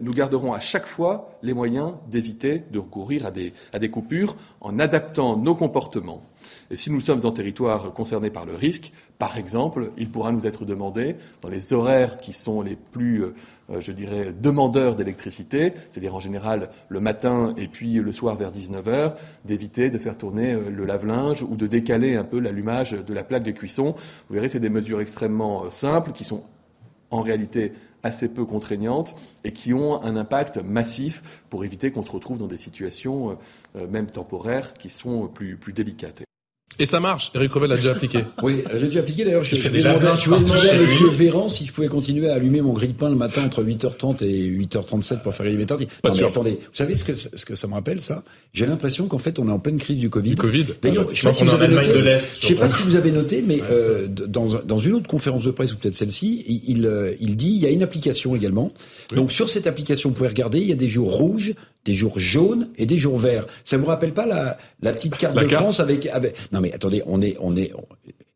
Nous garderons à chaque fois les moyens d'éviter de recourir à des, à des, coupures en adaptant nos comportements. Et si nous sommes en territoire concerné par le risque, par exemple, il pourra nous être demandé, dans les horaires qui sont les plus, euh, je dirais, demandeurs d'électricité, c'est-à-dire en général le matin et puis le soir vers 19h, d'éviter de faire tourner euh, le lave-linge ou de décaler un peu l'allumage de la plaque de cuisson. Vous verrez, c'est des mesures extrêmement euh, simples qui sont en réalité assez peu contraignantes et qui ont un impact massif pour éviter qu'on se retrouve dans des situations, euh, même temporaires, qui sont plus, plus délicates. Et ça marche. Eric Revel l'a déjà appliqué. Oui, j'ai déjà appliqué. D'ailleurs, je, je, vais demander, je vais demander à Monsieur Véran si je pouvais continuer à allumer mon grille-pain le matin entre 8h30 et 8h37 pour faire les tardives. Non, mais attendez, vous savez ce que, ce que ça me rappelle, ça? J'ai l'impression qu'en fait, on est en pleine crise du Covid. Du Covid. D'ailleurs, je ne sais, pas si vous, avez noté, je sais pas si vous avez noté, mais euh, dans, dans une autre conférence de presse, ou peut-être celle-ci, il, il, il dit il y a une application également. Oui. Donc, sur cette application, vous pouvez regarder, il y a des jours rouges, des jours jaunes et des jours verts. Ça vous rappelle pas la, la petite carte la de carte. France avec, avec, Non mais attendez, on est, on est.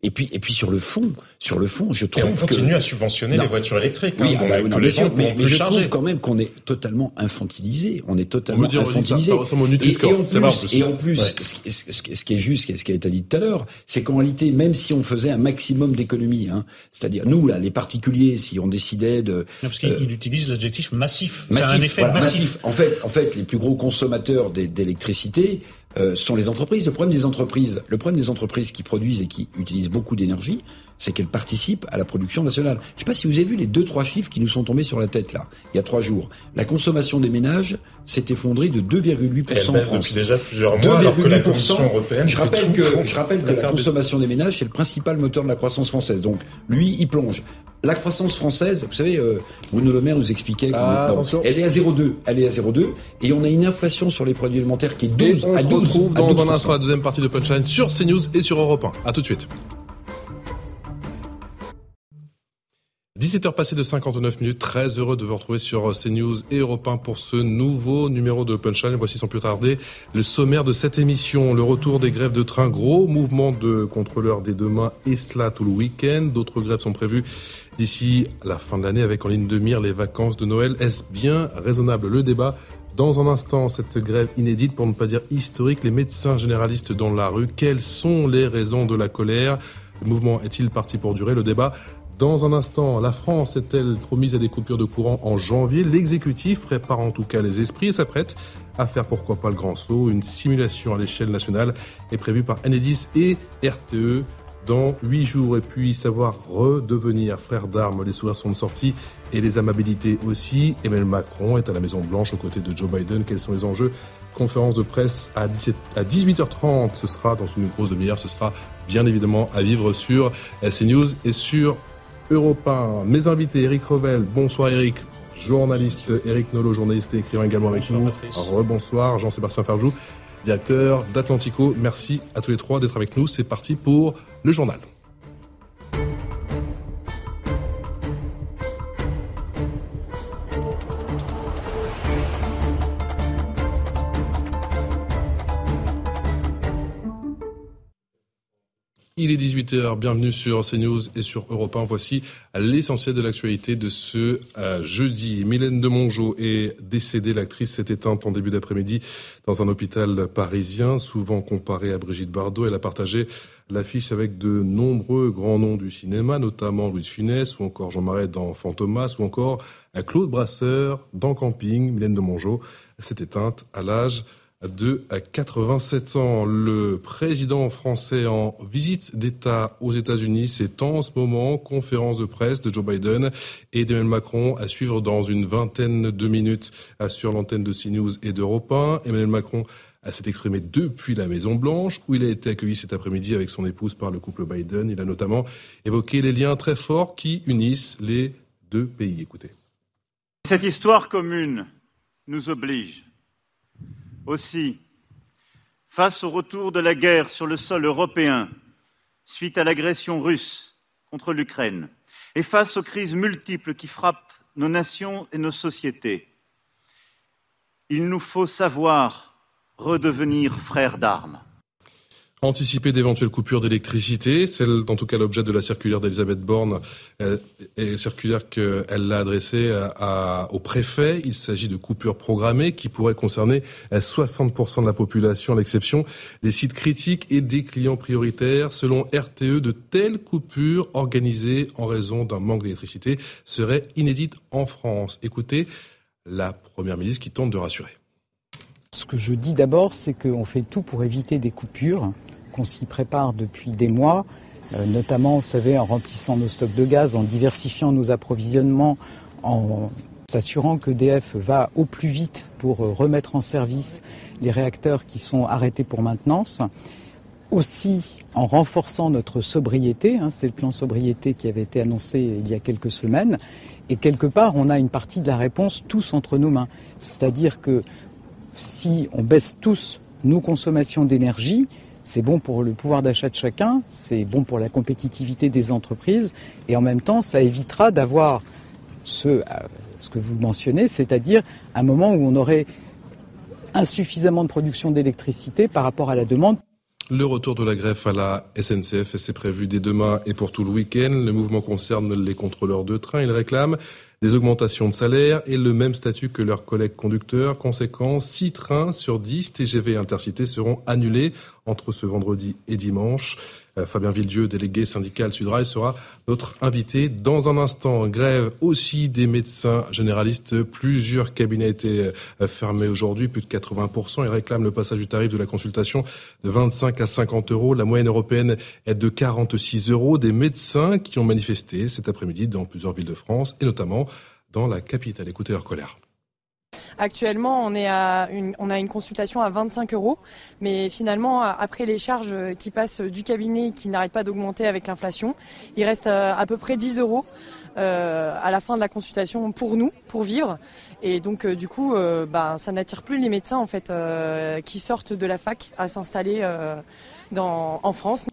Et puis, et puis sur le fond, sur le fond, je trouve et on continue que... à subventionner non. les voitures électriques. Oui, hein, ah bah, non, les mais, mais je charger. trouve quand même qu'on est totalement infantilisé. On est totalement on dire, infantilisé. Ça, ça au et, et, en plus, et en plus, ouais. ce, ce, ce, qui est juste, ce qui a été dit tout à l'heure, c'est qu'en réalité, même si on faisait un maximum d'économies, hein, c'est-à-dire nous là, les particuliers, si on décidait de, non, parce qu'il euh, utilise l'adjectif massif. massif, ça a un effet voilà, massif. massif. En fait, en fait, les plus gros consommateurs d'électricité euh, sont les entreprises. Le problème des entreprises, le problème des entreprises qui produisent et qui utilisent beaucoup d'énergie, c'est qu'elles participent à la production nationale. Je ne sais pas si vous avez vu les deux trois chiffres qui nous sont tombés sur la tête là, il y a trois jours. La consommation des ménages s'est effondrée de 2,8% en France. Depuis déjà plusieurs mois, alors que la Commission européenne je rappelle que, je rappelle que la consommation des ménages c'est le principal moteur de la croissance française. Donc lui, il plonge. La croissance française, vous savez, euh, Bruno Le Maire nous expliquait ah, elle est à 0,2, elle est à 0,2, et on a une inflation sur les produits alimentaires qui est 12 et on à 12. On se retrouve dans 12%. un instant la deuxième partie de Punchline sur CNews et sur Europe 1. À tout de suite. 17h passées de 59 minutes, très heureux de vous retrouver sur CNews et Europe 1 pour ce nouveau numéro de Punchline. Voici sans plus tarder le sommaire de cette émission. Le retour des grèves de train, gros mouvement de contrôleurs dès demain et cela tout le week-end. D'autres grèves sont prévues d'ici la fin de l'année avec en ligne de mire les vacances de Noël. Est-ce bien raisonnable? Le débat dans un instant, cette grève inédite, pour ne pas dire historique, les médecins généralistes dans la rue. Quelles sont les raisons de la colère? Le mouvement est-il parti pour durer? Le débat dans un instant, la France est-elle promise à des coupures de courant en janvier? L'exécutif prépare en tout cas les esprits et s'apprête à faire pourquoi pas le grand saut. Une simulation à l'échelle nationale est prévue par Enedis et RTE. dans huit jours et puis savoir redevenir frère d'armes. Les sourires sont sortis et les amabilités aussi. Emmanuel Macron est à la Maison Blanche aux côtés de Joe Biden. Quels sont les enjeux? Conférence de presse à, 17, à 18h30. Ce sera dans une grosse demi-heure. Ce sera bien évidemment à vivre sur CNews et sur Europe 1. Mes invités, Eric Revel. Bonsoir Eric. Journaliste, Eric Nolot, journaliste et écrivain également avec nous. Rebonsoir, Jean-Sébastien Ferjou, directeur d'Atlantico. Merci à tous les trois d'être avec nous. C'est parti pour le journal. Il est 18h, bienvenue sur CNews et sur Europe 1. Voici l'essentiel de l'actualité de ce euh, jeudi. Mylène de Mongeau est décédée. L'actrice s'est éteinte en début d'après-midi dans un hôpital parisien, souvent comparée à Brigitte Bardot. Elle a partagé l'affiche avec de nombreux grands noms du cinéma, notamment Louis Funès ou encore Jean Marais dans Fantomas ou encore Claude Brasseur dans Camping. Mylène de Mongeau s'est éteinte à l'âge de 87 ans. Le président français en visite d'État aux États-Unis, c'est en ce moment conférence de presse de Joe Biden et d'Emmanuel Macron à suivre dans une vingtaine de minutes sur l'antenne de CNews et d'Europe 1. Emmanuel Macron s'est exprimé depuis la Maison Blanche, où il a été accueilli cet après-midi avec son épouse par le couple Biden. Il a notamment évoqué les liens très forts qui unissent les deux pays. Écoutez. Cette histoire commune nous oblige aussi, face au retour de la guerre sur le sol européen suite à l'agression russe contre l'Ukraine et face aux crises multiples qui frappent nos nations et nos sociétés, il nous faut savoir redevenir frères d'armes. Anticiper d'éventuelles coupures d'électricité, celle en tout cas l'objet de la circulaire d'Elisabeth Borne, euh, et circulaire qu'elle l'a adressée à, au préfet. Il s'agit de coupures programmées qui pourraient concerner 60% de la population, à l'exception des sites critiques et des clients prioritaires. Selon RTE, de telles coupures organisées en raison d'un manque d'électricité seraient inédites en France. Écoutez la Première ministre qui tente de rassurer. Ce que je dis d'abord, c'est qu'on fait tout pour éviter des coupures qu'on s'y prépare depuis des mois, euh, notamment, vous savez, en remplissant nos stocks de gaz, en diversifiant nos approvisionnements, en s'assurant que DF va au plus vite pour euh, remettre en service les réacteurs qui sont arrêtés pour maintenance. Aussi en renforçant notre sobriété, hein, c'est le plan sobriété qui avait été annoncé il y a quelques semaines, et quelque part on a une partie de la réponse tous entre nos mains. C'est-à-dire que si on baisse tous nos consommations d'énergie, c'est bon pour le pouvoir d'achat de chacun, c'est bon pour la compétitivité des entreprises, et en même temps, ça évitera d'avoir ce, euh, ce que vous mentionnez, c'est-à-dire un moment où on aurait insuffisamment de production d'électricité par rapport à la demande. Le retour de la greffe à la SNCF, c'est prévu dès demain et pour tout le week-end. Le mouvement concerne les contrôleurs de train. Ils réclament des augmentations de salaire et le même statut que leurs collègues conducteurs. Conséquence, 6 trains sur 10 TGV intercités seront annulés entre ce vendredi et dimanche. Euh, Fabien Villedieu, délégué syndical Sudrail, sera notre invité dans un instant. Grève aussi des médecins généralistes. Plusieurs cabinets étaient euh, fermés aujourd'hui, plus de 80%. Ils réclament le passage du tarif de la consultation de 25 à 50 euros. La moyenne européenne est de 46 euros. Des médecins qui ont manifesté cet après-midi dans plusieurs villes de France et notamment dans la capitale. Écoutez leur colère. Actuellement, on, a une consultation à 25 euros, mais finalement, après les charges qui passent du cabinet qui n'arrêtent pas d'augmenter avec l'inflation, il reste à, peu près 10 euros euh, à la fin de la consultation pour nous, pour vivre. Et donc, euh, du coup, euh, bah, ça n'attire plus les médecins en fait qui sortent de la fac à s'installer en France.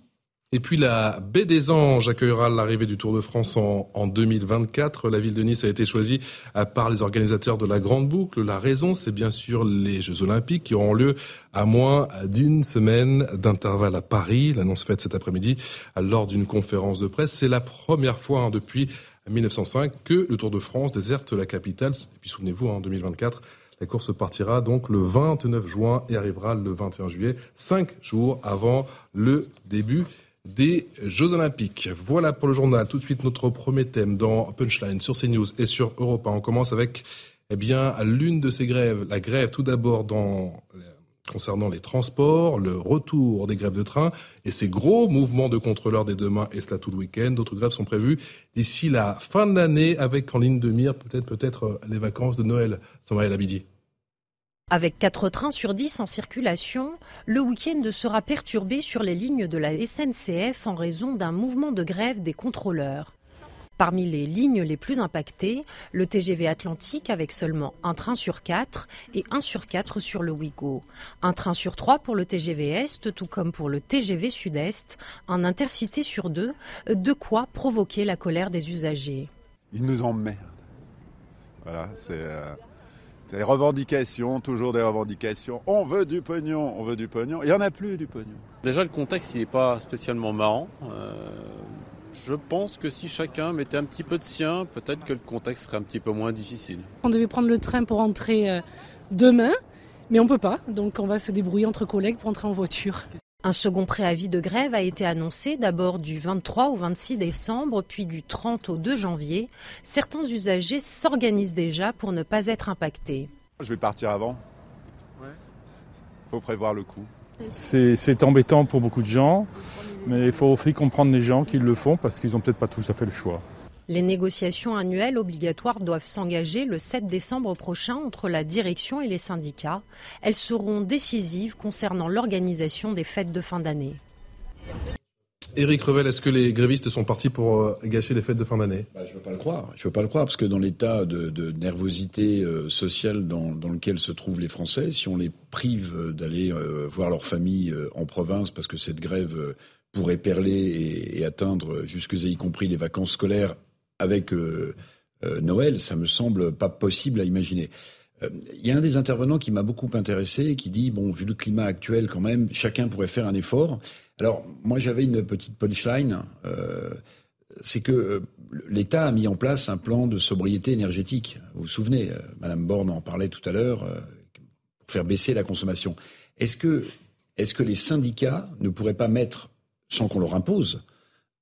Et puis la baie des Anges accueillera l'arrivée du Tour de France en, en, 2024. La ville de Nice a été choisie euh, par les organisateurs de la Grande Boucle. La raison, c'est bien sûr les Jeux Olympiques qui auront lieu à moins d'une semaine d'intervalle à Paris. L'annonce faite cet après-midi lors d'une conférence de presse. C'est la première fois hein, depuis 1905 que le Tour de France déserte la capitale. Et puis souvenez-vous, hein, en 2024, la course partira donc le 29 juin et arrivera le 21 juillet, cinq jours avant le début des Jeux Olympiques. Voilà pour le journal. Tout de suite, notre premier thème dans Punchline sur CNews et sur Europa. On commence avec eh bien, l'une de ces grèves, la grève tout d'abord concernant les transports, le retour des grèves de train et ces gros mouvements de contrôleurs dès demain et cela tout le week-end. D'autres grèves sont prévues d'ici la fin de l'année avec en ligne de mire peut-être peut-être les vacances de Noël. Samaël Abidi. Avec 4 trains sur 10 en circulation, le week-end sera perturbé sur les lignes de la SNCF en raison d'un mouvement de grève des contrôleurs. Parmi les lignes les plus impactées, le TGV Atlantique avec seulement un train sur quatre et un sur quatre sur le Ouigo. Un train sur trois pour le TGV Est, tout comme pour le TGV Sud-Est, un intercité sur deux, de quoi provoquer la colère des usagers. Ils nous emmerdent. Voilà, c'est euh, des revendications, toujours des revendications. On veut du pognon, on veut du pognon. Il n'y en a plus du pognon. Déjà, le contexte, il n'est pas spécialement marrant. Euh, je pense que si chacun mettait un petit peu de sien, peut-être que le contexte serait un petit peu moins difficile. On devait prendre le train pour entrer euh, demain, mais on peut pas. Donc on va se débrouiller entre collègues pour entrer en voiture. Un second préavis de grève a été annoncé d'abord du 23 au 26 décembre, puis du 30 au 2 janvier. Certains usagers s'organisent déjà pour ne pas être impactés. Je vais partir avant. Il faut prévoir le coup. C'est embêtant pour beaucoup de gens, mais il faut aussi comprendre les gens qui le font parce qu'ils n'ont peut-être pas tout à fait le choix. Les négociations annuelles obligatoires doivent s'engager le 7 décembre prochain entre la direction et les syndicats. Elles seront décisives concernant l'organisation des fêtes de fin d'année. Éric Revel, est-ce que les grévistes sont partis pour euh, gâcher les fêtes de fin d'année? Bah, Je ne veux pas le croire. Je veux pas le croire parce que dans l'état de, nervosité euh, sociale dans, lequel se trouvent les Français, si on les prive euh, d'aller voir leur famille en province parce que cette grève pourrait perler et, atteindre jusque y compris les vacances scolaires avec Noël, ça me semble pas possible à imaginer. Il y a un des intervenants qui m'a beaucoup intéressé, qui dit bon, vu le climat actuel, quand même, chacun pourrait faire un effort. Alors, moi, j'avais une petite punchline. Euh, c'est que euh, l'État a mis en place un plan de sobriété énergétique. Vous vous souvenez, euh, Madame Borne en parlait tout à l'heure, pour faire baisser la consommation. Est-ce que, est-ce que les syndicats ne pourraient pas mettre, sans qu'on leur impose,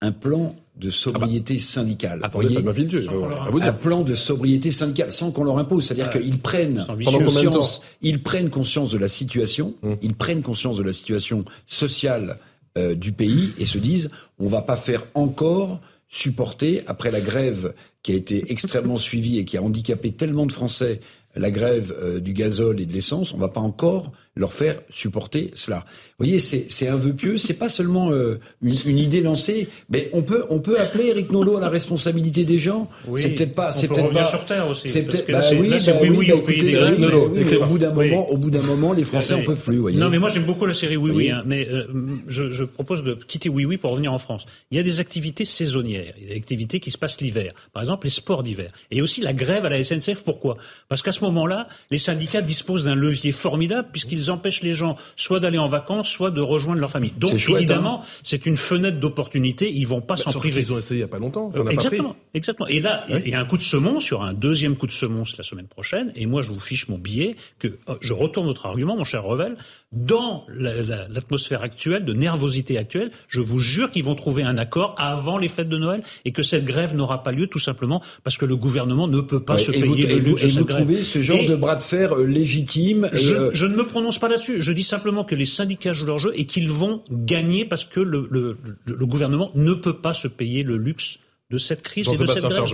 un plan de sobriété ah bah, syndicale. Attendez, voyez, un plan de sobriété syndicale sans qu'on leur impose, c'est-à-dire qu'ils prennent conscience, ils prennent conscience de la situation, hum. ils prennent conscience de la situation sociale euh, du pays et se disent on va pas faire encore supporter après la grève qui a été extrêmement suivie et qui a handicapé tellement de Français la grève euh, du gazole et de l'essence, on va pas encore leur faire supporter cela. Vous voyez, c'est un vœu pieux, c'est pas seulement euh, une, idée lancée, mais on peut on peut appeler Eric Nolot à la responsabilité des gens. Oui, c'est peut-être pas, c'est peut-être pas. sur terre aussi. C'est peut-être bah oui, là, bah oui, oui, au pays des au bout d'un moment, au bout d'un moment, les Français en peuvent plus. Voyez. Non, mais moi j'aime beaucoup la série Oui Oui, hein, mais euh, je, je, propose de quitter Oui Oui pour revenir en France. Il y a des activités saisonnières, il y a des activités qui se passent l'hiver. Par exemple, les sports d'hiver. Et aussi la grève à la SNCF. Pourquoi? Parce qu'à ce moment-là, les syndicats disposent d'un levier formidable puisqu'ils empêchent les gens soit d'aller en vacances, soit de rejoindre leur famille. Donc évidemment, hein. c'est une fenêtre d'opportunité. Ils vont pas bah, s'en priver. Ils ont essayé il y a pas longtemps. Ça exactement, pas pris. exactement. Et là, il y a un coup de semonce, il y aura un deuxième coup de semonce la semaine prochaine. Et moi, je vous fiche mon billet que euh, je retourne notre argument, mon cher Revel. Dans l'atmosphère actuelle, de nervosité actuelle, je vous jure qu'ils vont trouver un accord avant les fêtes de Noël et que cette grève n'aura pas lieu tout simplement parce que le gouvernement ne peut pas se payer le luxe et vous, trouvez ce genre de bras de fer euh, légitime je, euh, je, ne me prononce pas là-dessus. Je dis simplement que les syndicats jouent leur jeu et qu'ils vont gagner parce que le, le, le, gouvernement ne peut pas se payer le luxe de cette crise et de cette grève.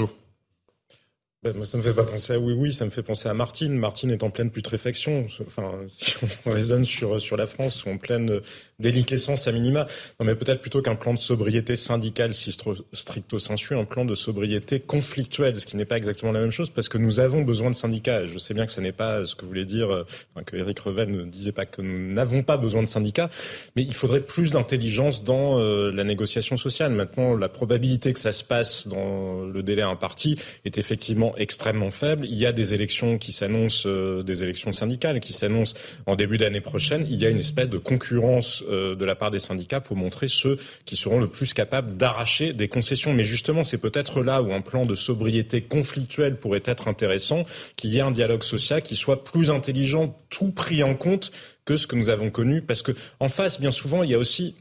Ben, moi, ça me fait pas penser à oui, oui, ça me fait penser à Martine. Martine est en pleine putréfaction. Enfin, si on raisonne sur, sur la France, en pleine déliquescence à minima. Non, mais peut-être plutôt qu'un plan de sobriété syndicale, si stricto sensu, un plan de sobriété conflictuelle, ce qui n'est pas exactement la même chose, parce que nous avons besoin de syndicats. Je sais bien que ce n'est pas ce que voulait dire, euh, que Eric Revel ne disait pas que nous n'avons pas besoin de syndicats, mais il faudrait plus d'intelligence dans euh, la négociation sociale. Maintenant, la probabilité que ça se passe dans le délai imparti est effectivement extrêmement faible. Il y a des élections qui s'annoncent, euh, des élections syndicales qui s'annoncent en début d'année prochaine. Il y a une espèce de concurrence euh, de la part des syndicats pour montrer ceux qui seront le plus capables d'arracher des concessions. Mais justement, c'est peut-être là où un plan de sobriété conflictuelle pourrait être intéressant, qu'il y ait un dialogue social qui soit plus intelligent, tout pris en compte que ce que nous avons connu. Parce que en face, bien souvent, il y a aussi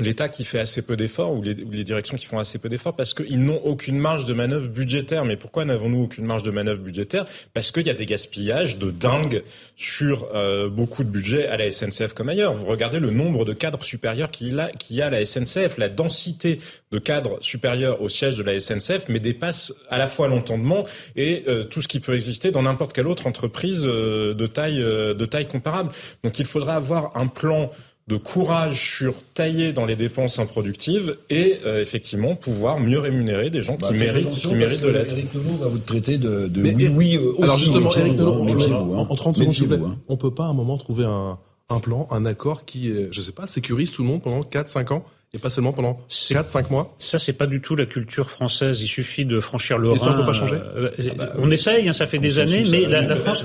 l'État qui fait assez peu d'efforts ou les, directions qui font assez peu d'efforts parce qu'ils n'ont aucune marge de manœuvre budgétaire. Mais pourquoi n'avons-nous aucune marge de manœuvre budgétaire? Parce qu'il y a des gaspillages de dingue sur euh, beaucoup de budget à la SNCF comme ailleurs. Vous regardez le nombre de cadres supérieurs qu'il y a, qu'il a à la SNCF, la densité de cadres supérieurs au siège de la SNCF, mais dépasse à la fois l'entendement et euh, tout ce qui peut exister dans n'importe quelle autre entreprise euh, de taille de taille comparable. Donc il faudra avoir un plan de courage sur tailler dans les dépenses improductives et euh, effectivement pouvoir mieux rémunérer des gens qui bah, méritent, qui méritent de l'être. Eric Nouveau va vous traiter de, de oui, oui euh, aussi, Alors justement, Eric Nouveau, en, 30 secondes, hein. on peut pas à un moment trouver un, un plan, un accord qui, je sais pas, sécurise tout le monde pendant 4-5 ans et pas seulement pendant 4-5 mois Ça, c'est pas du tout la culture française. Il suffit de franchir le et ça, on peut pas changer euh, ah bah, On essaye, hein, ça fait des années, mais la, la, France,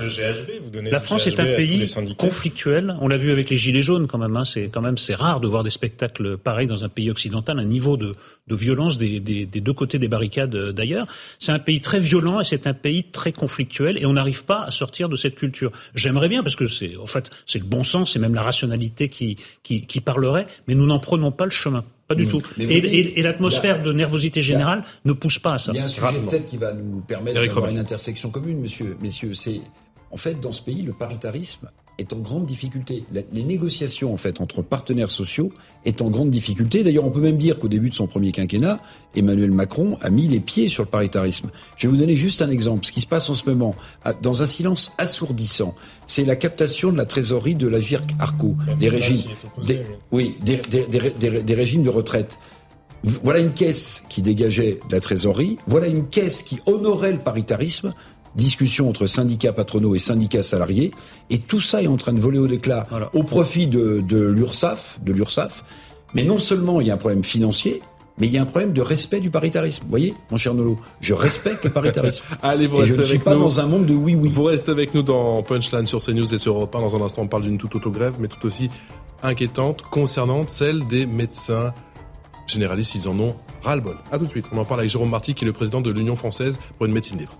la France est un pays conflictuel. On l'a vu avec les Gilets jaunes quand même. Hein. C'est quand même c'est rare de voir des spectacles pareils dans un pays occidental, un niveau de, de violence des, des, des, deux côtés des barricades euh, d'ailleurs. C'est un pays très violent et c'est un pays très conflictuel et on n'arrive pas à sortir de cette culture. J'aimerais bien parce que c'est en fait c'est le bon sens, c'est même la rationalité qui, qui, qui parlerait, mais nous n'en prenons pas le chemin. Pas du mmh. tout. Et, et, l'atmosphère de nervosité générale ne pousse pas à ça. Il y a un sujet peut-être qui va nous permettre d'avoir une intersection commune, monsieur, messieurs. C'est en fait dans ce pays le paritarisme est en grande difficulté. les négociations en fait entre partenaires sociaux est en grande difficulté. D'ailleurs, on peut même dire qu'au début de son premier quinquennat, Emmanuel Macron a mis les pieds sur le paritarisme. Je vais vous donner juste un exemple. Ce qui se passe en ce moment, dans un silence assourdissant, c'est la captation de la trésorerie de la GIRC Arco, des régimes, oui, des, des régimes de retraite. Voilà une caisse qui dégageait de la trésorerie. Voilà une caisse qui honorait le paritarisme discussion entre syndicats patronaux et syndicats salariés, et tout ça est en train de voler au déclat au profit de, de l'URSSAF, de l'URSSAF. Mais non seulement il y a un problème financier, mais il y a un problème de respect du paritarisme. Vous voyez, mon cher Nolo, je respecte le paritarisme. Allez, vous et je ne suis pas dans un monde de oui-oui. Vous restez avec nous dans Punchline sur CNews et sur Europe 1. Dans un instant, on parle d'une toute autre grève, mais tout aussi inquiétante, concernante celle des médecins généralistes. Ils en ont ras-le-bol. À tout de suite. On en parle avec Jérôme Marty, qui est le président de l'Union française pour une médecine libre.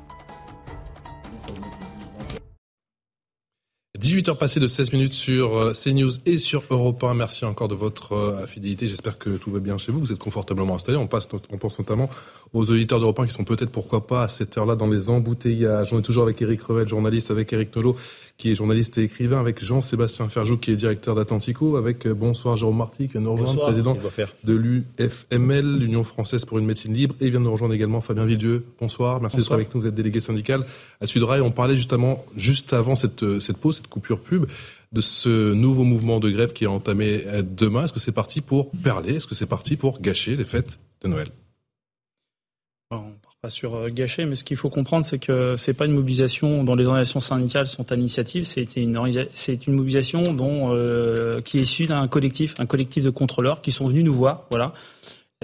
18h passées de 16 minutes sur euh, CNews et sur Europe 1. Merci encore de votre euh, fidélité. J'espère que tout va bien chez vous. Vous êtes confortablement installés. On, on pense notamment aux auditeurs d'Europe 1 qui sont peut-être, pourquoi pas, à cette heure-là dans les embouteillages. On est toujours avec Eric Revel, journaliste, avec Eric Nolot, qui est journaliste et écrivain, avec Jean-Sébastien Ferjou, qui est directeur d'Atlantico, avec euh, bonsoir Jérôme Marty, qui vient nous rejoindre, président de l'UFML, l'Union française pour une médecine libre, et vient nous rejoindre également Fabien Villedieu. Bonsoir, merci d'être avec nous, vous êtes délégué syndical à Sudrail. On parlait justement, juste avant cette, cette pause, cette coupure pub, de ce nouveau mouvement de grève qui est entamé euh, demain. Est-ce que c'est parti pour perler Est-ce que c'est parti pour gâcher les fêtes de Noël? Sur euh, gâcher, mais ce qu'il faut comprendre, c'est que c'est pas une mobilisation dont les organisations syndicales sont à l'initiative, c'est une, une mobilisation dont, euh, qui est issue d'un collectif, un collectif de contrôleurs qui sont venus nous voir, voilà,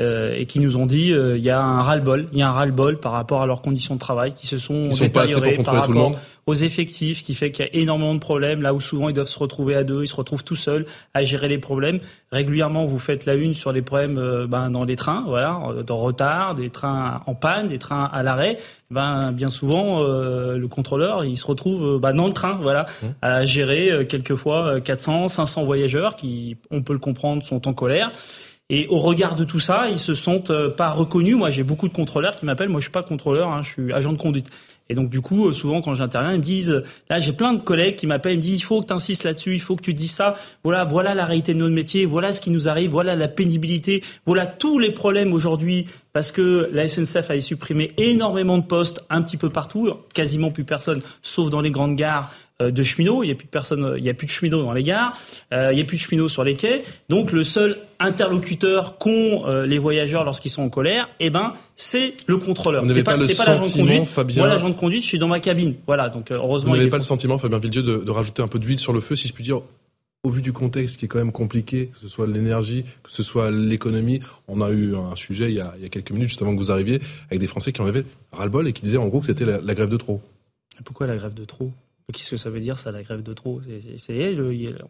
euh, et qui nous ont dit euh, il y a un ras-le-bol, il y a un ras-le-bol par rapport à leurs conditions de travail qui se sont détériorées par rapport aux effectifs, qui fait qu'il y a énormément de problèmes là où souvent ils doivent se retrouver à deux, ils se retrouvent tout seuls à gérer les problèmes. Régulièrement, vous faites la une sur les problèmes euh, ben, dans les trains, voilà, de retard, des trains en panne, des trains à l'arrêt. Ben bien souvent, le contrôleur, il se retrouve ben, dans le train, voilà, mmh. à gérer quelquefois 400, 500 voyageurs qui, on peut le comprendre, sont en colère. Et au regard de tout ça, ils se sentent euh, pas reconnus. Moi, j'ai beaucoup de contrôleurs qui m'appellent. Moi, je suis pas contrôleur, hein, je suis agent de conduite. Et donc, du coup, euh, souvent, quand j'interviens, ils me disent, là, j'ai plein de collègues qui m'appellent, ils me disent, il faut que tu insistes là-dessus, il faut que tu dises ça. Voilà, voilà la réalité de notre métier, voilà ce qui nous arrive, voilà la pénibilité, voilà tous les problèmes aujourd'hui, parce que la SNCF a supprimé énormément de postes un petit peu partout, quasiment plus personne, sauf dans les grandes gares, de cheminots. Il n'y a plus de personnes, il y a plus de cheminots dans les gares. Euh, il n'y a plus de cheminots sur les quais. Donc le seul interlocuteur qu'ont euh, les voyageurs lorsqu'ils sont en colère, eh ben c'est le contrôleur. C'est pas, pas l'agent de conduite. Fabien... Moi l'agent de conduite, je suis dans ma cabine. Voilà. Donc heureusement. Vous n'avez pas le sentiment, Fabien Villedieu, de, de rajouter un peu d'huile sur le feu, si je puis dire, au vu du contexte qui est quand même compliqué, que ce soit l'énergie, que ce soit l'économie, on a eu un sujet il y, a, il y, a, quelques minutes juste avant que vous arriviez avec des Français qui en avaient ras-le-bol et qui disaient en gros que c'était la, la, grève de trop. Pourquoi la grève de trop? Qu'est-ce que ça veut dire, ça, la grève de trop? C'est,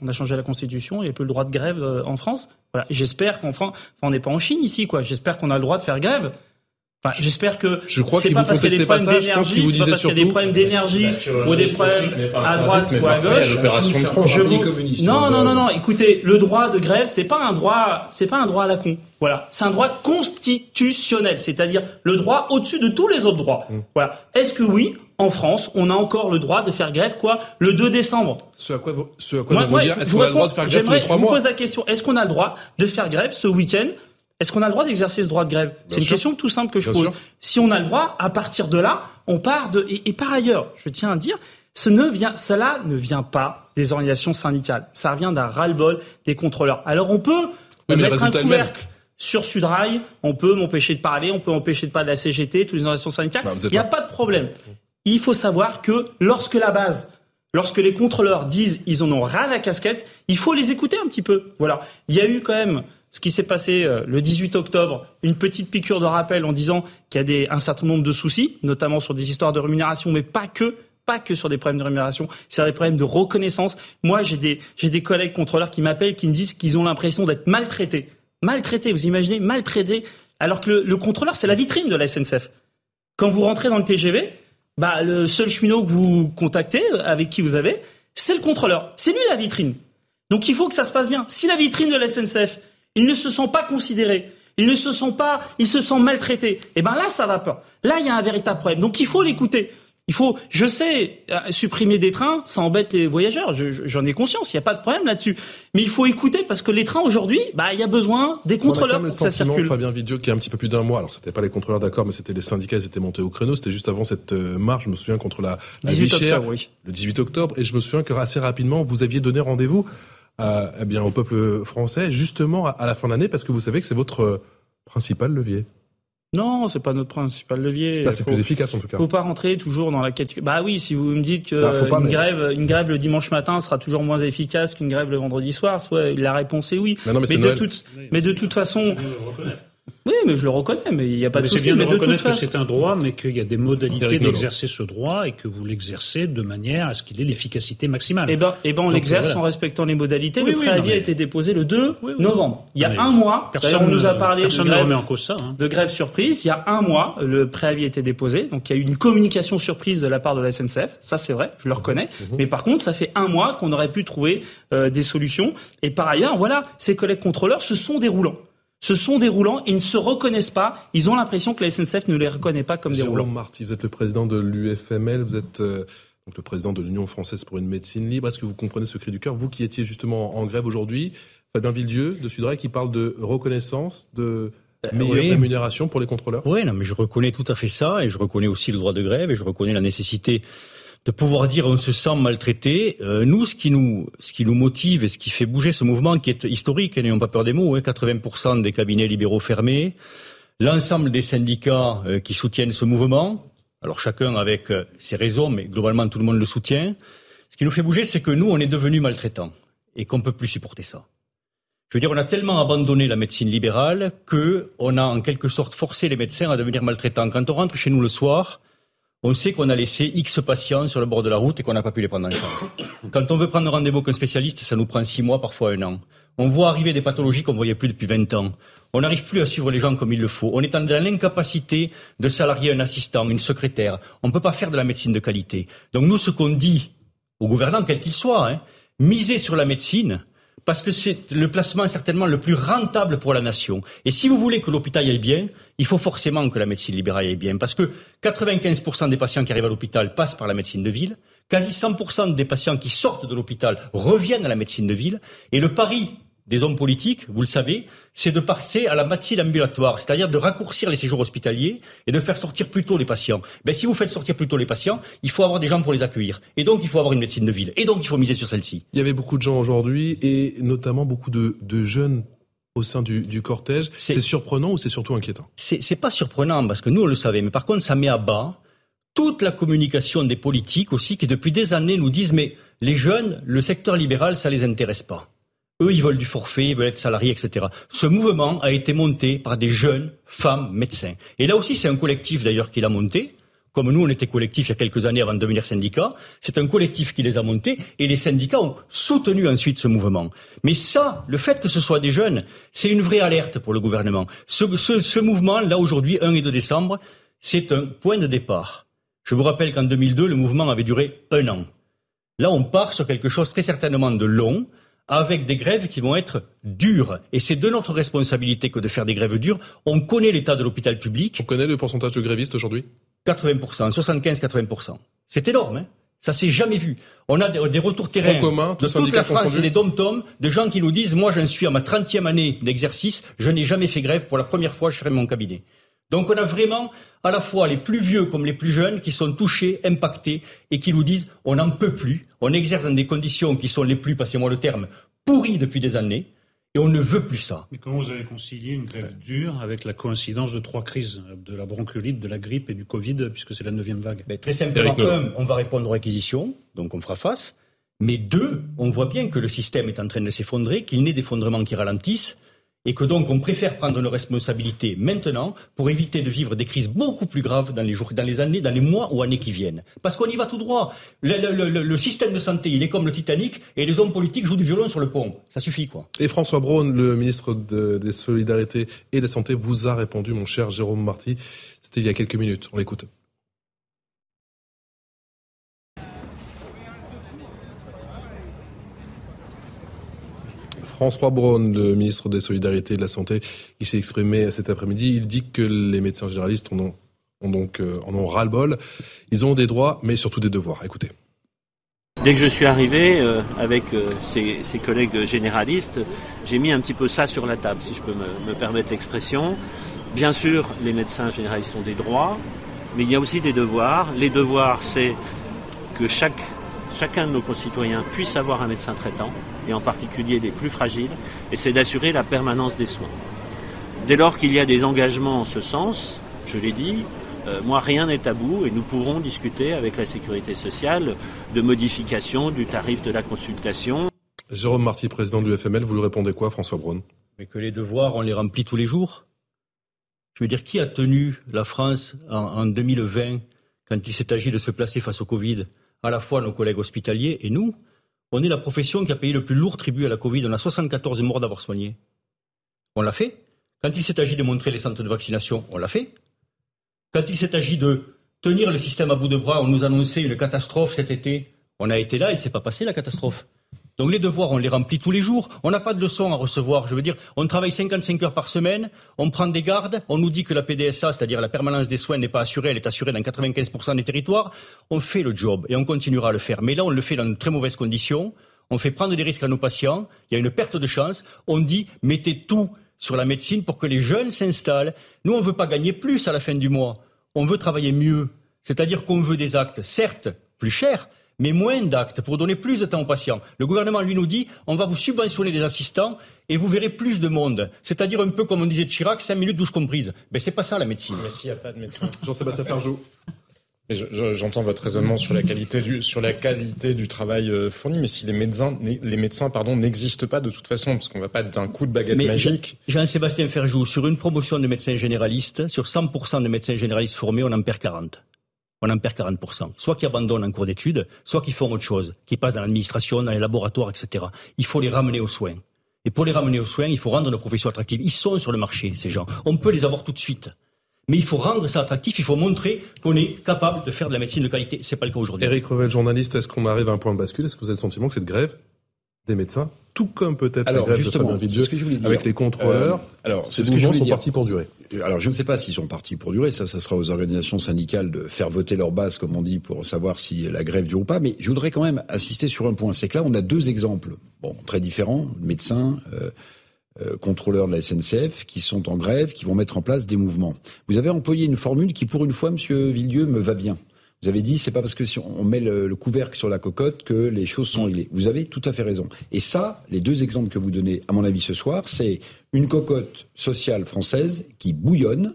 On a changé la Constitution, il n'y a plus le droit de grève euh, en France. Voilà. J'espère qu'en France, on n'est pas en Chine ici, quoi. J'espère qu'on a le droit de faire grève. Enfin, j'espère que je crois c'est pas parce qu'il y a des problèmes d'énergie, c'est pas parce qu'il y a des problèmes d'énergie ou des problèmes à droite ou à gauche. Je Non, non, non, non. Écoutez, le droit de grève, c'est pas un droit, c'est pas un droit à la con. Voilà, c'est un droit constitutionnel, c'est-à-dire le droit au-dessus de tous les autres droits. Mm. Voilà. Est-ce que oui, en France, on a encore le droit de faire grève quoi le 2 décembre Ce à quoi, vous, ce à quoi vous dire, est-ce qu'on a le droit de faire grève tous les trois mois Je vous pose la question, est-ce qu'on a le droit de faire grève ce week-end? Est-ce qu'on a le droit d'exercer ce droit de grève? C'est une question tout simple que je Bien pose. sûr. Si on a le droit, à partir de là, on part de. Et, et par ailleurs, je tiens à dire, ce ne vient, cela ne vient pas des organisations syndicales. Ça vient d'un ras-le-bol des contrôleurs. Alors on peut mettre un couvercle sur Sudrail, on peut m'empêcher de parler, on peut m'empêcher de parler de la CGT, toutes les organisations syndicales. Bah, Il n'y a pas de problème. Il faut savoir que lorsque la base, lorsque les contrôleurs disent ils en ont ras la casquette, il faut les écouter un petit peu. Voilà. Il y a eu quand même ce qui s'est passé euh, le 18 octobre, une petite piqûre de rappel en disant qu'il y a des, un certain nombre de soucis, notamment sur des histoires de rémunération, mais pas que pas que sur des problèmes de rémunération, c'est des problèmes de reconnaissance. Moi, j'ai des, j'ai des collègues contrôleurs qui m'appellent, qui me disent qu'ils ont l'impression d'être maltraités. Maltraités, vous imaginez, maltraités, alors que le, le contrôleur, c'est la vitrine de la SNCF. Quand vous rentrez dans le TGV, bah, le seul cheminot que vous contactez, euh, avec qui vous avez, c'est le contrôleur. C'est lui la vitrine. Donc il faut que ça se passe bien. Si la vitrine de la SNCF, ils ne se sont pas considérés, ils ne se sont pas, ils se sont maltraités, et ben là, ça va pas. Là, il y a un véritable problème. Donc il faut l'écouter. Il faut, je sais, euh, supprimer des trains, ça embête les voyageurs. Je- je- J'en ai conscience, il n'y a pas de problème là-dessus. Mais il faut écouter parce que les trains aujourd'hui, bah, il y a besoin des contrôleurs pour ça circule. Fabien Vidieu, qui a un petit peu plus d'un mois, alors c'était pas les contrôleurs d'accord, mais c'était les syndicats, ils étaient montés au créneau, c'était juste avant cette euh, marche, je me souviens, contre la, la 18 vie chère, octobre, oui. le 18 octobre, et je me souviens que assez rapidement, vous aviez donné rendez-vous eh bien, au peuple français, justement à, à la fin d'année, parce que vous savez que c'est votre euh, principal levier. Non, c'est pas notre principal levier. Là, c'est Faut- plus efficace en tout cas. Faut pas rentrer toujours dans la catégorie. Bah oui, si vous me dites que Bah, faut pas, une mais- grève, une grève le dimanche matin sera toujours moins efficace qu'une grève le vendredi soir, soit la réponse est oui. Mais non, mais c'est de toute, mais de toute façon, oui, mais je le reconnais, mais il n'y a pas Mais de c'est souci. bien de Mais de toute reconnaître que façon, c'est un droit, mais qu'il y a des modalités d'exercer ce droit et que vous l'exercez de manière à ce qu'il ait l'efficacité maximale. eh ben, eh ben, on Donc, l'exerce voilà. en respectant les modalités. Oui, le préavis mais- a été déposé le 2 Oui, oui. novembre. Il y a un mois. personne D'ailleurs, on nous a parlé de grève, remet en cause ça. hein. de grève surprise. Il y a un mois, le préavis a été déposé. Donc, il y a eu une communication surprise de la part de la SNCF. Ça, c'est vrai. Je le reconnais. Mais par contre, ça fait un mois qu'on aurait pu trouver euh, des solutions. Et par ailleurs, voilà, ces collègues contrôleurs, ce sont des roulants. Ce sont des roulants. Ils ne se reconnaissent pas. Ils ont l'impression que la SNCF ne les reconnaît pas comme des roulants. Jérôme Marty, vous êtes le président de l'UFML, vous êtes euh, donc le président de l'Union française pour une médecine libre. Est-ce que vous comprenez ce cri du cœur Vous qui étiez justement en grève aujourd'hui, Fabien Villedieu de Sudrail qui parle de reconnaissance, de meilleure oui. rémunération pour les contrôleurs? Oui, non, mais je reconnais tout à fait ça, et je reconnais aussi le droit de grève, et je reconnais la nécessité de pouvoir dire on se sent maltraité. Euh, nous, ce qui nous, ce qui nous motive et ce qui fait bouger ce mouvement qui est historique, et n'ayons pas peur des mots, hein, 80% des cabinets libéraux fermés, l'ensemble des syndicats euh, qui soutiennent ce mouvement, alors chacun avec euh, ses raisons, mais globalement tout le monde le soutient. Ce qui nous fait bouger, c'est que nous, on est devenus maltraitants et qu'on peut plus supporter ça. Je veux dire, on a tellement abandonné la médecine libérale que on a en quelque sorte forcé les médecins à devenir maltraitants. Quand on rentre chez nous le soir, on sait qu'on a laissé X patients sur le bord de la route et qu'on n'a pas pu les prendre en charge. Quand on veut prendre rendez-vous avec un spécialiste, ça nous prend six mois, parfois un an. On voit arriver des pathologies qu'on voyait plus depuis 20 ans. On n'arrive plus à suivre les gens comme il le faut. On est dans l'incapacité de salarier un assistant, une secrétaire. On ne peut pas faire de la médecine de qualité. Donc nous, ce qu'on dit aux gouvernants, quels qu'ils soient, hein, misez sur la médecine, parce que c'est le placement certainement le plus rentable pour la nation. Et si vous voulez que l'hôpital aille bien, il faut forcément que la médecine libérale aille bien, parce que 95% des patients qui arrivent à l'hôpital passent par la médecine de ville, quasi 100% des patients qui sortent de l'hôpital reviennent à la médecine de ville, et le pari des hommes politiques, vous le savez, c'est de passer à la médecine ambulatoire, c'est-à-dire de raccourcir les séjours hospitaliers et de faire sortir plus tôt les patients. Ben, si vous faites sortir plus tôt les patients, il faut avoir des gens pour les accueillir. Et donc, il faut avoir une médecine de ville. Et donc, il faut miser sur celle-ci. Il y avait beaucoup de gens aujourd'hui et notamment beaucoup de, de jeunes au sein du, du cortège. C'est surprenant ou c'est surtout inquiétant? C'est pas surprenant parce que nous, on le savait. Mais par contre, ça met à bas toute la communication des politiques aussi qui, depuis des années, nous disent mais les jeunes, le secteur libéral, ça les intéresse pas. Eux, ils veulent du forfait, ils veulent être salariés, etc. Ce mouvement a été monté par des jeunes femmes médecins. Et là aussi, c'est un collectif d'ailleurs qui l'a monté. comme nous, on était collectif il y a quelques années avant de devenir syndicat. C'est un collectif qui les a montés et les syndicats ont soutenu ensuite ce mouvement. Mais ça, le fait que ce soit des jeunes, c'est une vraie alerte pour le gouvernement. Ce, ce, ce mouvement, là aujourd'hui, 1 et 2 décembre, c'est un point de départ. Je vous rappelle qu'en 2002, le mouvement avait duré un an. Là, on part sur quelque chose très certainement de long, avec des grèves qui vont être dures. Et c'est de notre responsabilité que de faire des grèves dures. On connaît l'état de l'hôpital public. On connaît le pourcentage de grévistes aujourd'hui? 80%, 75-80%. C'est énorme, hein ça s'est jamais vu. On a des, retours terrain commun, de toute la France et des dom-toms, de gens qui nous disent, moi j'en suis à ma 30e année d'exercice, je n'ai jamais fait grève, pour la première fois je ferai mon cabinet. Donc on a vraiment à la fois les plus vieux comme les plus jeunes qui sont touchés, impactés et qui nous disent on n'en peut plus, on exerce dans des conditions qui sont les plus, passez-moi le terme, pourries depuis des années. Et on ne veut plus ça. Mais comment vous avez concilié une grève dure avec la coïncidence de trois crises, de la bronchiolite, de la grippe et du Covid, puisque c'est la neuvième vague? Mais Très simplement, un, on va répondre aux réquisitions, donc on fera face. Mais deux, on voit bien que le système est en train de s'effondrer, qu'il n'est d'effondrement qui ralentissent et que donc on préfère prendre nos responsabilités maintenant pour éviter de vivre des crises beaucoup plus graves dans les jours, dans les années, dans les mois ou années qui viennent. Parce qu'on y va tout droit. Le, système de santé, il est comme le Titanic et les hommes politiques jouent du violon sur le pont. Ça suffit, quoi. Et François Braun, le ministre des Solidarités et de la Santé, vous a répondu, mon cher Jérôme Marty. C'était il y a quelques minutes. On l'écoute. François Braun, le ministre des Solidarités et de la Santé, il s'est exprimé cet après-midi. Il dit que les médecins généralistes en ont, euh, ras-le-bol. Ils ont des droits, mais surtout des devoirs. Écoutez. Dès que je suis arrivé euh, avec euh, ces, collègues généralistes, j'ai mis un petit peu ça sur la table, si je peux me, me permettre l'expression. Bien sûr, les médecins généralistes ont des droits, mais il y a aussi des devoirs. Les devoirs, c'est que chacun de nos concitoyens puisse avoir un médecin traitant, et en particulier les plus fragiles, et c'est d'assurer la permanence des soins. Dès lors qu'il y a des engagements en ce sens, je l'ai dit, euh, moi rien n'est tabou et nous pourrons discuter avec la sécurité sociale de modification du tarif de la consultation. Jérôme Marty, président du FML, vous lui répondez quoi, François Braun? Mais que les devoirs, on les remplit tous les jours. Je veux dire, qui a tenu la France en, en 2020 quand il s'est agi de se placer face au Covid? À la fois nos collègues hospitaliers et nous, on est la profession qui a payé le plus lourd tribut à la Covid. On a 74 morts d'avoir soigné. On l'a fait. Quand il s'est agi de montrer les centres de vaccination, on l'a fait. Quand il s'est agi de tenir le système à bout de bras, on nous annonçait une catastrophe cet été. On a été là, il ne s'est pas passé la catastrophe. Donc les devoirs, on les remplit tous les jours. On n'a pas de leçons à recevoir. Je veux dire, on travaille 55 heures par semaine, on prend des gardes, on nous dit que la PDSA, c'est-à-dire la permanence des soins, n'est pas assurée, elle est assurée dans 95% des territoires. On fait le job et on continuera à le faire. Mais là, on le fait dans de très mauvaises conditions. On fait prendre des risques à nos patients. Il y a une perte de chance. On dit, mettez tout sur la médecine pour que les jeunes s'installent. Nous, on ne veut pas gagner plus à la fin du mois. On veut travailler mieux. C'est-à-dire qu'on veut des actes, certes, plus chers, mais moins d'actes pour donner plus de temps aux patients. Le gouvernement, lui, nous dit on va vous subventionner des assistants et vous verrez plus de monde. C'est-à-dire un peu comme on disait de Chirac, 5 minutes douche comprise. Mais c'est pas ça la médecine. Mais s'il n'y a pas de médecin. Jean-Sébastien Ferjou. J'entends votre raisonnement sur la qualité du sur la qualité du travail euh, fourni, mais si les médecins les médecins pardon n'existent pas de toute façon, parce qu'on va pas d'un coup de baguette magique. Jean-Sébastien Ferjou, sur une promotion de médecins généralistes, sur 100% de médecins généralistes formés, on en perd 40 on en perd 40%. Soit qui abandonnent en cours d'études, soit qui font autre chose, qui passent dans l'administration, dans les laboratoires, etc. Il faut les ramener aux soins. Et pour les ramener aux soins, il faut rendre nos professions attractives. Ils sont sur le marché, ces gens. On peut les avoir tout de suite. Mais il faut rendre ça attractif, il faut montrer qu'on est capable de faire de la médecine de qualité. C'est pas le cas aujourd'hui. Eric Revel, journaliste, est-ce qu'on arrive à un point de bascule? Est-ce que vous avez le sentiment que cette grève des médecins, tout comme peut-être la grève justement, de Fabien Vidieu, avec les contrôleurs, euh, alors, ces mouvements sont partis pour durer. Alors je ne sais pas s'ils sont partis pour durer, ça, ça sera aux organisations syndicales de faire voter leur base, comme on dit, pour savoir si la grève dure ou pas, mais je voudrais quand même insister sur un point, c'est que là on a deux exemples, bon, très différents, médecins, euh, euh, contrôleurs de la SNCF, qui sont en grève, qui vont mettre en place des mouvements. Vous avez employé une formule qui, pour une fois, Monsieur Villieu, me va bien. Vous avez dit, c'est pas parce que si on met le, couvercle sur la cocotte que les choses sont réglées. Vous avez tout à fait raison. Et ça, les deux exemples que vous donnez, à mon avis, ce soir, c'est une cocotte sociale française qui bouillonne,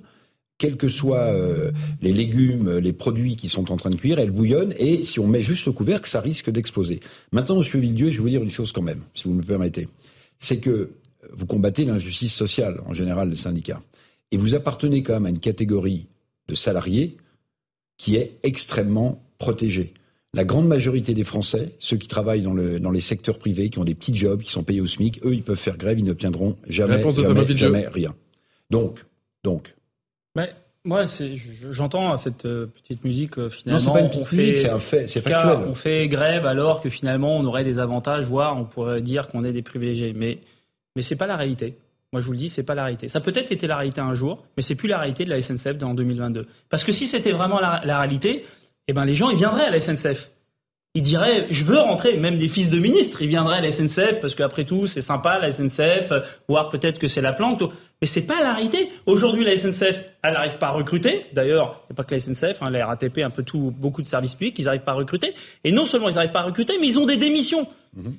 quels que soient euh, les légumes, les produits qui sont en train de cuire, elle bouillonne, et si on met juste le couvercle, ça risque d'exploser. Maintenant, Monsieur Villedieu, je vais vous dire une chose quand même, si vous me permettez. C'est que vous combattez l'injustice sociale, en général, les syndicats. Et vous appartenez quand même à une catégorie de salariés qui est extrêmement protégé. La grande majorité des Français, ceux qui travaillent dans, le, dans les secteurs privés, qui ont des petits jobs, qui sont payés au SMIC, eux, ils peuvent faire grève, ils n'obtiendront jamais, jamais, jamais rien. Donc, donc. Mais moi, j'entends cette euh, petite musique euh, finalement. Non, c'est pas une petite musique, c'est un fait, c'est factuel. On fait grève alors que finalement on aurait des avantages, voire on pourrait dire qu'on est des privilégiés. Mais, mais c'est pas la réalité. Moi, je vous le dis, c'est pas la réalité. Ça peut-être été la réalité un jour, mais c'est plus la réalité de la SNCF en 2022. Parce que si c'était vraiment la, la réalité, eh ben les gens ils viendraient à la SNCF. Ils diraient je veux rentrer, même des fils de ministres, ils viendraient à la SNCF parce qu'après tout c'est sympa la SNCF, voire peut-être que c'est la planque. Mais c'est pas la réalité. Aujourd'hui la SNCF, elle n'arrive pas à recruter. D'ailleurs, il n'y a pas que la SNCF, hein, la RATP, un peu tout, beaucoup de services publics, ils n'arrivent pas à recruter. Et non seulement ils n'arrivent pas à recruter, mais ils ont des démissions.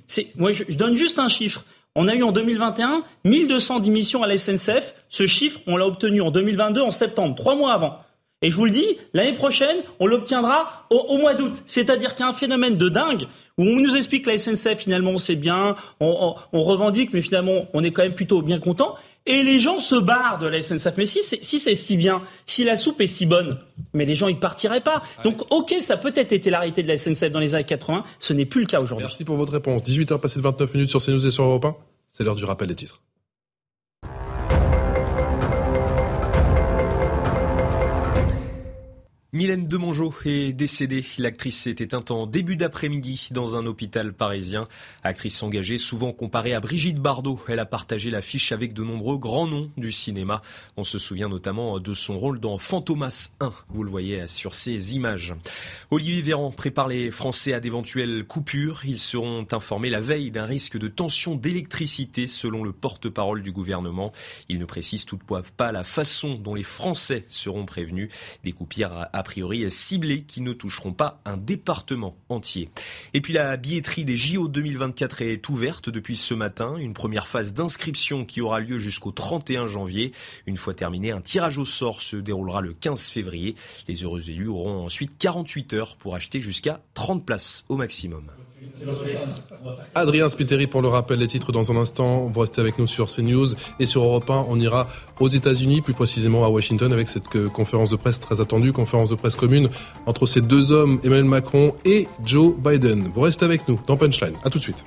C'est, moi je, je donne juste un chiffre. On a eu en 2021 1200 démissions à la SNCF. Ce chiffre, on l'a obtenu en 2022 en septembre, trois mois avant. Et je vous le dis, l'année prochaine, on l'obtiendra au, mois d'août. C'est-à-dire qu'il y a un phénomène de dingue où on nous explique que la SNCF, finalement, c'est bien, on, revendique, mais finalement, on est quand même plutôt bien content. Et les gens se barrent de la SNCF. Mais si c'est si, si bien, si la soupe est si bonne, mais les gens, ils partiraient pas. Donc, ok, ça peut être été l'arrêté de la SNCF dans les années 80, ce n'est plus le cas aujourd'hui. Merci pour votre réponse. 18h passé de 29 minutes sur CNews et sur Europe 1. C'est l'heure du rappel des titres. Mylène Demongeau est décédée. L'actrice s'est éteinte en début d'après-midi dans un hôpital parisien. Actrice engagée, souvent comparée à Brigitte Bardot. Elle a partagé l'affiche avec de nombreux grands noms du cinéma. On se souvient notamment de son rôle dans Fantomas 1. Vous le voyez sur ces images. Olivier Véran prépare les Français à d'éventuelles coupures. Ils seront informés la veille d'un risque de tension d'électricité selon le porte-parole du gouvernement. Il ne précise toutefois pas la façon dont les Français seront prévenus. Des coupures priori ciblés qui ne toucheront pas un département entier. Et puis la billetterie des JO 2024 est ouverte depuis ce matin. Une première phase d'inscription qui aura lieu jusqu'au 31 janvier. Une fois terminé, un tirage au sort se déroulera le 15 février. Les heureux élus auront ensuite 48 heures pour acheter jusqu'à 30 places au maximum. Adrien Spiteri pour le rappel des titres dans un instant. Vous restez avec nous sur CNews et sur Europe 1. On ira aux États-Unis, plus précisément à Washington, avec cette conférence de presse très attendue, conférence de presse commune entre ces deux hommes, Emmanuel Macron et Joe Biden. Vous restez avec nous dans Punchline. À tout de suite.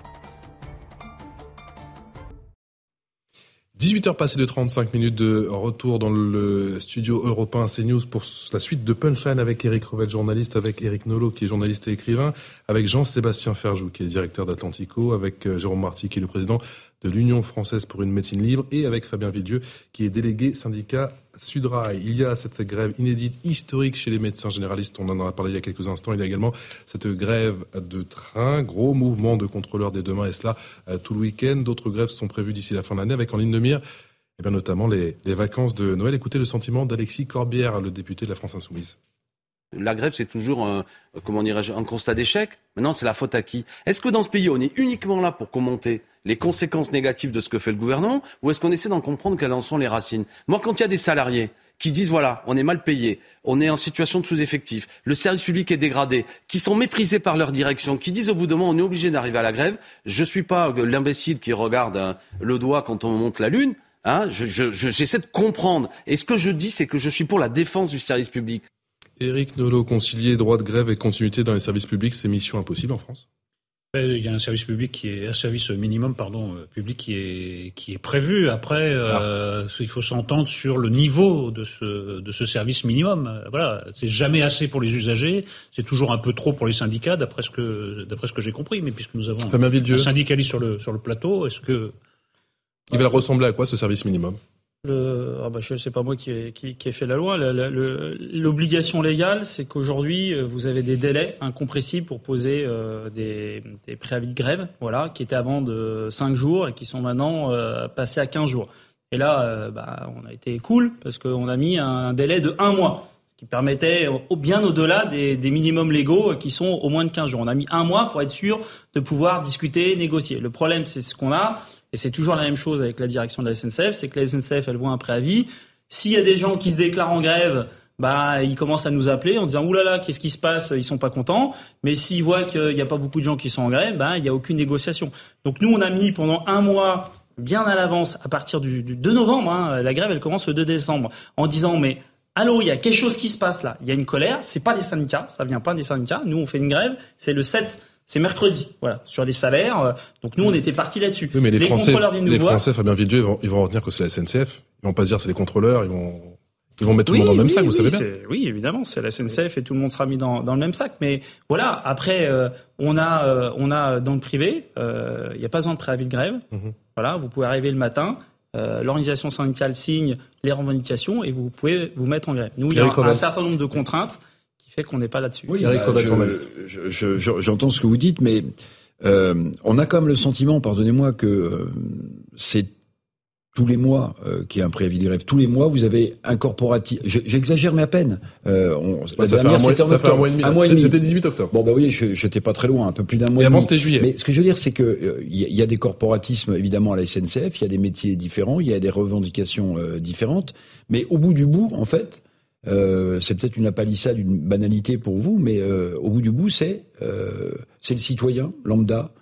18h passées de 35 minutes de retour dans le studio européen CNews pour la suite de Punchline avec Eric Revel, journaliste, avec Eric Nolot qui est journaliste et écrivain, avec Jean-Sébastien Ferjou qui est directeur d'Atlantico, avec euh, Jérôme Marty qui est le président de l'Union française pour une médecine libre et avec Fabien Villedieu qui est délégué syndicat Sudrail. Il y a cette grève inédite, historique chez les médecins généralistes. On en a parlé il y a quelques instants. Il y a également cette grève de train, gros mouvement de contrôleurs dès demain et cela euh, tout le week-end. D'autres grèves sont prévues d'ici la fin de l'année avec en ligne de mire eh bien, notamment les, vacances de Noël. Écoutez le sentiment d'Alexis Corbière, le député de la France Insoumise. La grève, c'est toujours un, un constat d'échec. Maintenant, c'est la faute à qui? Est-ce que dans ce pays, on est uniquement là pour commenter les conséquences négatives de ce que fait le gouvernement, ou est-ce qu'on essaie d'en comprendre quelles en sont les racines? Moi, quand il y a des salariés qui disent voilà, on est mal payé, on est en situation de sous-effectif, le service public est dégradé, qui sont méprisés par leur direction, qui disent au bout d'un moment on est obligé d'arriver à la grève. Je suis pas l'imbécile qui regarde hein, le doigt quand on monte la lune. Hein, J'essaie de comprendre. Et ce que je dis, c'est que je suis pour la défense du service public. Éric Nolot, concilier droit de grève et continuité dans les services publics, c'est mission impossible en France? Il y a un service public qui est un service minimum pardon euh, public qui est qui est prévu. Après euh, ah. il faut s'entendre sur le niveau de ce de ce service minimum. Euh, voilà c'est jamais assez pour les usagers. C'est toujours un peu trop pour les syndicats d'après ce que d'après ce que j'ai compris. Mais puisque nous avons un syndicaliste sur le sur le plateau est-ce que il va ressembler à quoi ce service minimum? Le, ah bah, je sais pas moi qui ai, qui, qui fait la loi. L'obligation légale, c'est qu'aujourd'hui, euh, vous avez des délais incompressibles pour poser euh, des, des, préavis de grève, voilà, qui étaient avant de 5 jours et qui sont maintenant euh, passés à 15 jours. Et là, euh, bah, on a été cool parce qu'on a mis un, délai de 1 mois, qui permettait bien au-delà des, des, minimums légaux qui sont au moins de 15 jours. On a mis un mois pour être sûr de pouvoir discuter, négocier. Le problème, c'est ce qu'on a et c'est toujours la même chose avec la direction de la SNCF, c'est que la SNCF, elle voit un préavis. S'il y a des gens qui se déclarent en grève, bah, ils commencent à nous appeler en disant oulala, qu'est-ce qui se passe? Ils sont pas contents. Mais s'ils voient qu'il n'y a pas beaucoup de gens qui sont en grève, bah, il n'y a aucune négociation. Donc nous, on a mis pendant un mois, bien à l'avance, à partir du, 2 novembre, hein, la grève, elle commence le 2 décembre, en disant mais Allô, il y a quelque chose qui se passe là. Il y a une colère. C'est pas des syndicats. Ça vient pas des syndicats. Nous, on fait une grève. C'est le 7 c'est mercredi, voilà, sur les salaires. Euh, donc nous, on était partis là-dessus. Oui, mais les, Français, les Français, Fabien Villedieu, ils vont, ils vont retenir que c'est la SNCF. Ils vont pas se dire c'est les contrôleurs. Ils vont, ils vont mettre tout le monde dans le même sac, vous savez bien. Oui, évidemment, c'est la SNCF et tout le monde sera mis dans, dans le même sac. Mais voilà, après, euh, on a, euh, on a dans le privé, il n'y a pas besoin de préavis de grève. Mhm. Voilà, vous pouvez arriver le matin. L'organisation syndicale signe les revendications et vous pouvez vous mettre en grève. Nous, il y a un certain nombre de contraintes fait qu'on n'est pas là-dessus. Oui, Eric bah, J'entends ce que vous dites, mais euh, on a quand même le sentiment, pardonnez-moi, que euh, c'est tous les mois euh, qui est un préavis de grève. Tous les mois, vous avez un corporatif. J'exagère, mais à peine. Euh, on, la ça dernière, c'était en octobre. Un mois et demi. C'était 18 octobre. Bon, bah oui, j'étais pas très loin, un peu plus d'un mois. Et, avant, c'était juillet. Mais ce que je veux dire, c'est que il y, a des corporatismes évidemment à la SNCF. Il y a des métiers différents, il y a des revendications différentes. Mais au bout du bout, en fait, euh, c'est peut-être une apalissade, une banalité pour vous, mais euh, au bout du bout, c'est euh, le citoyen lambda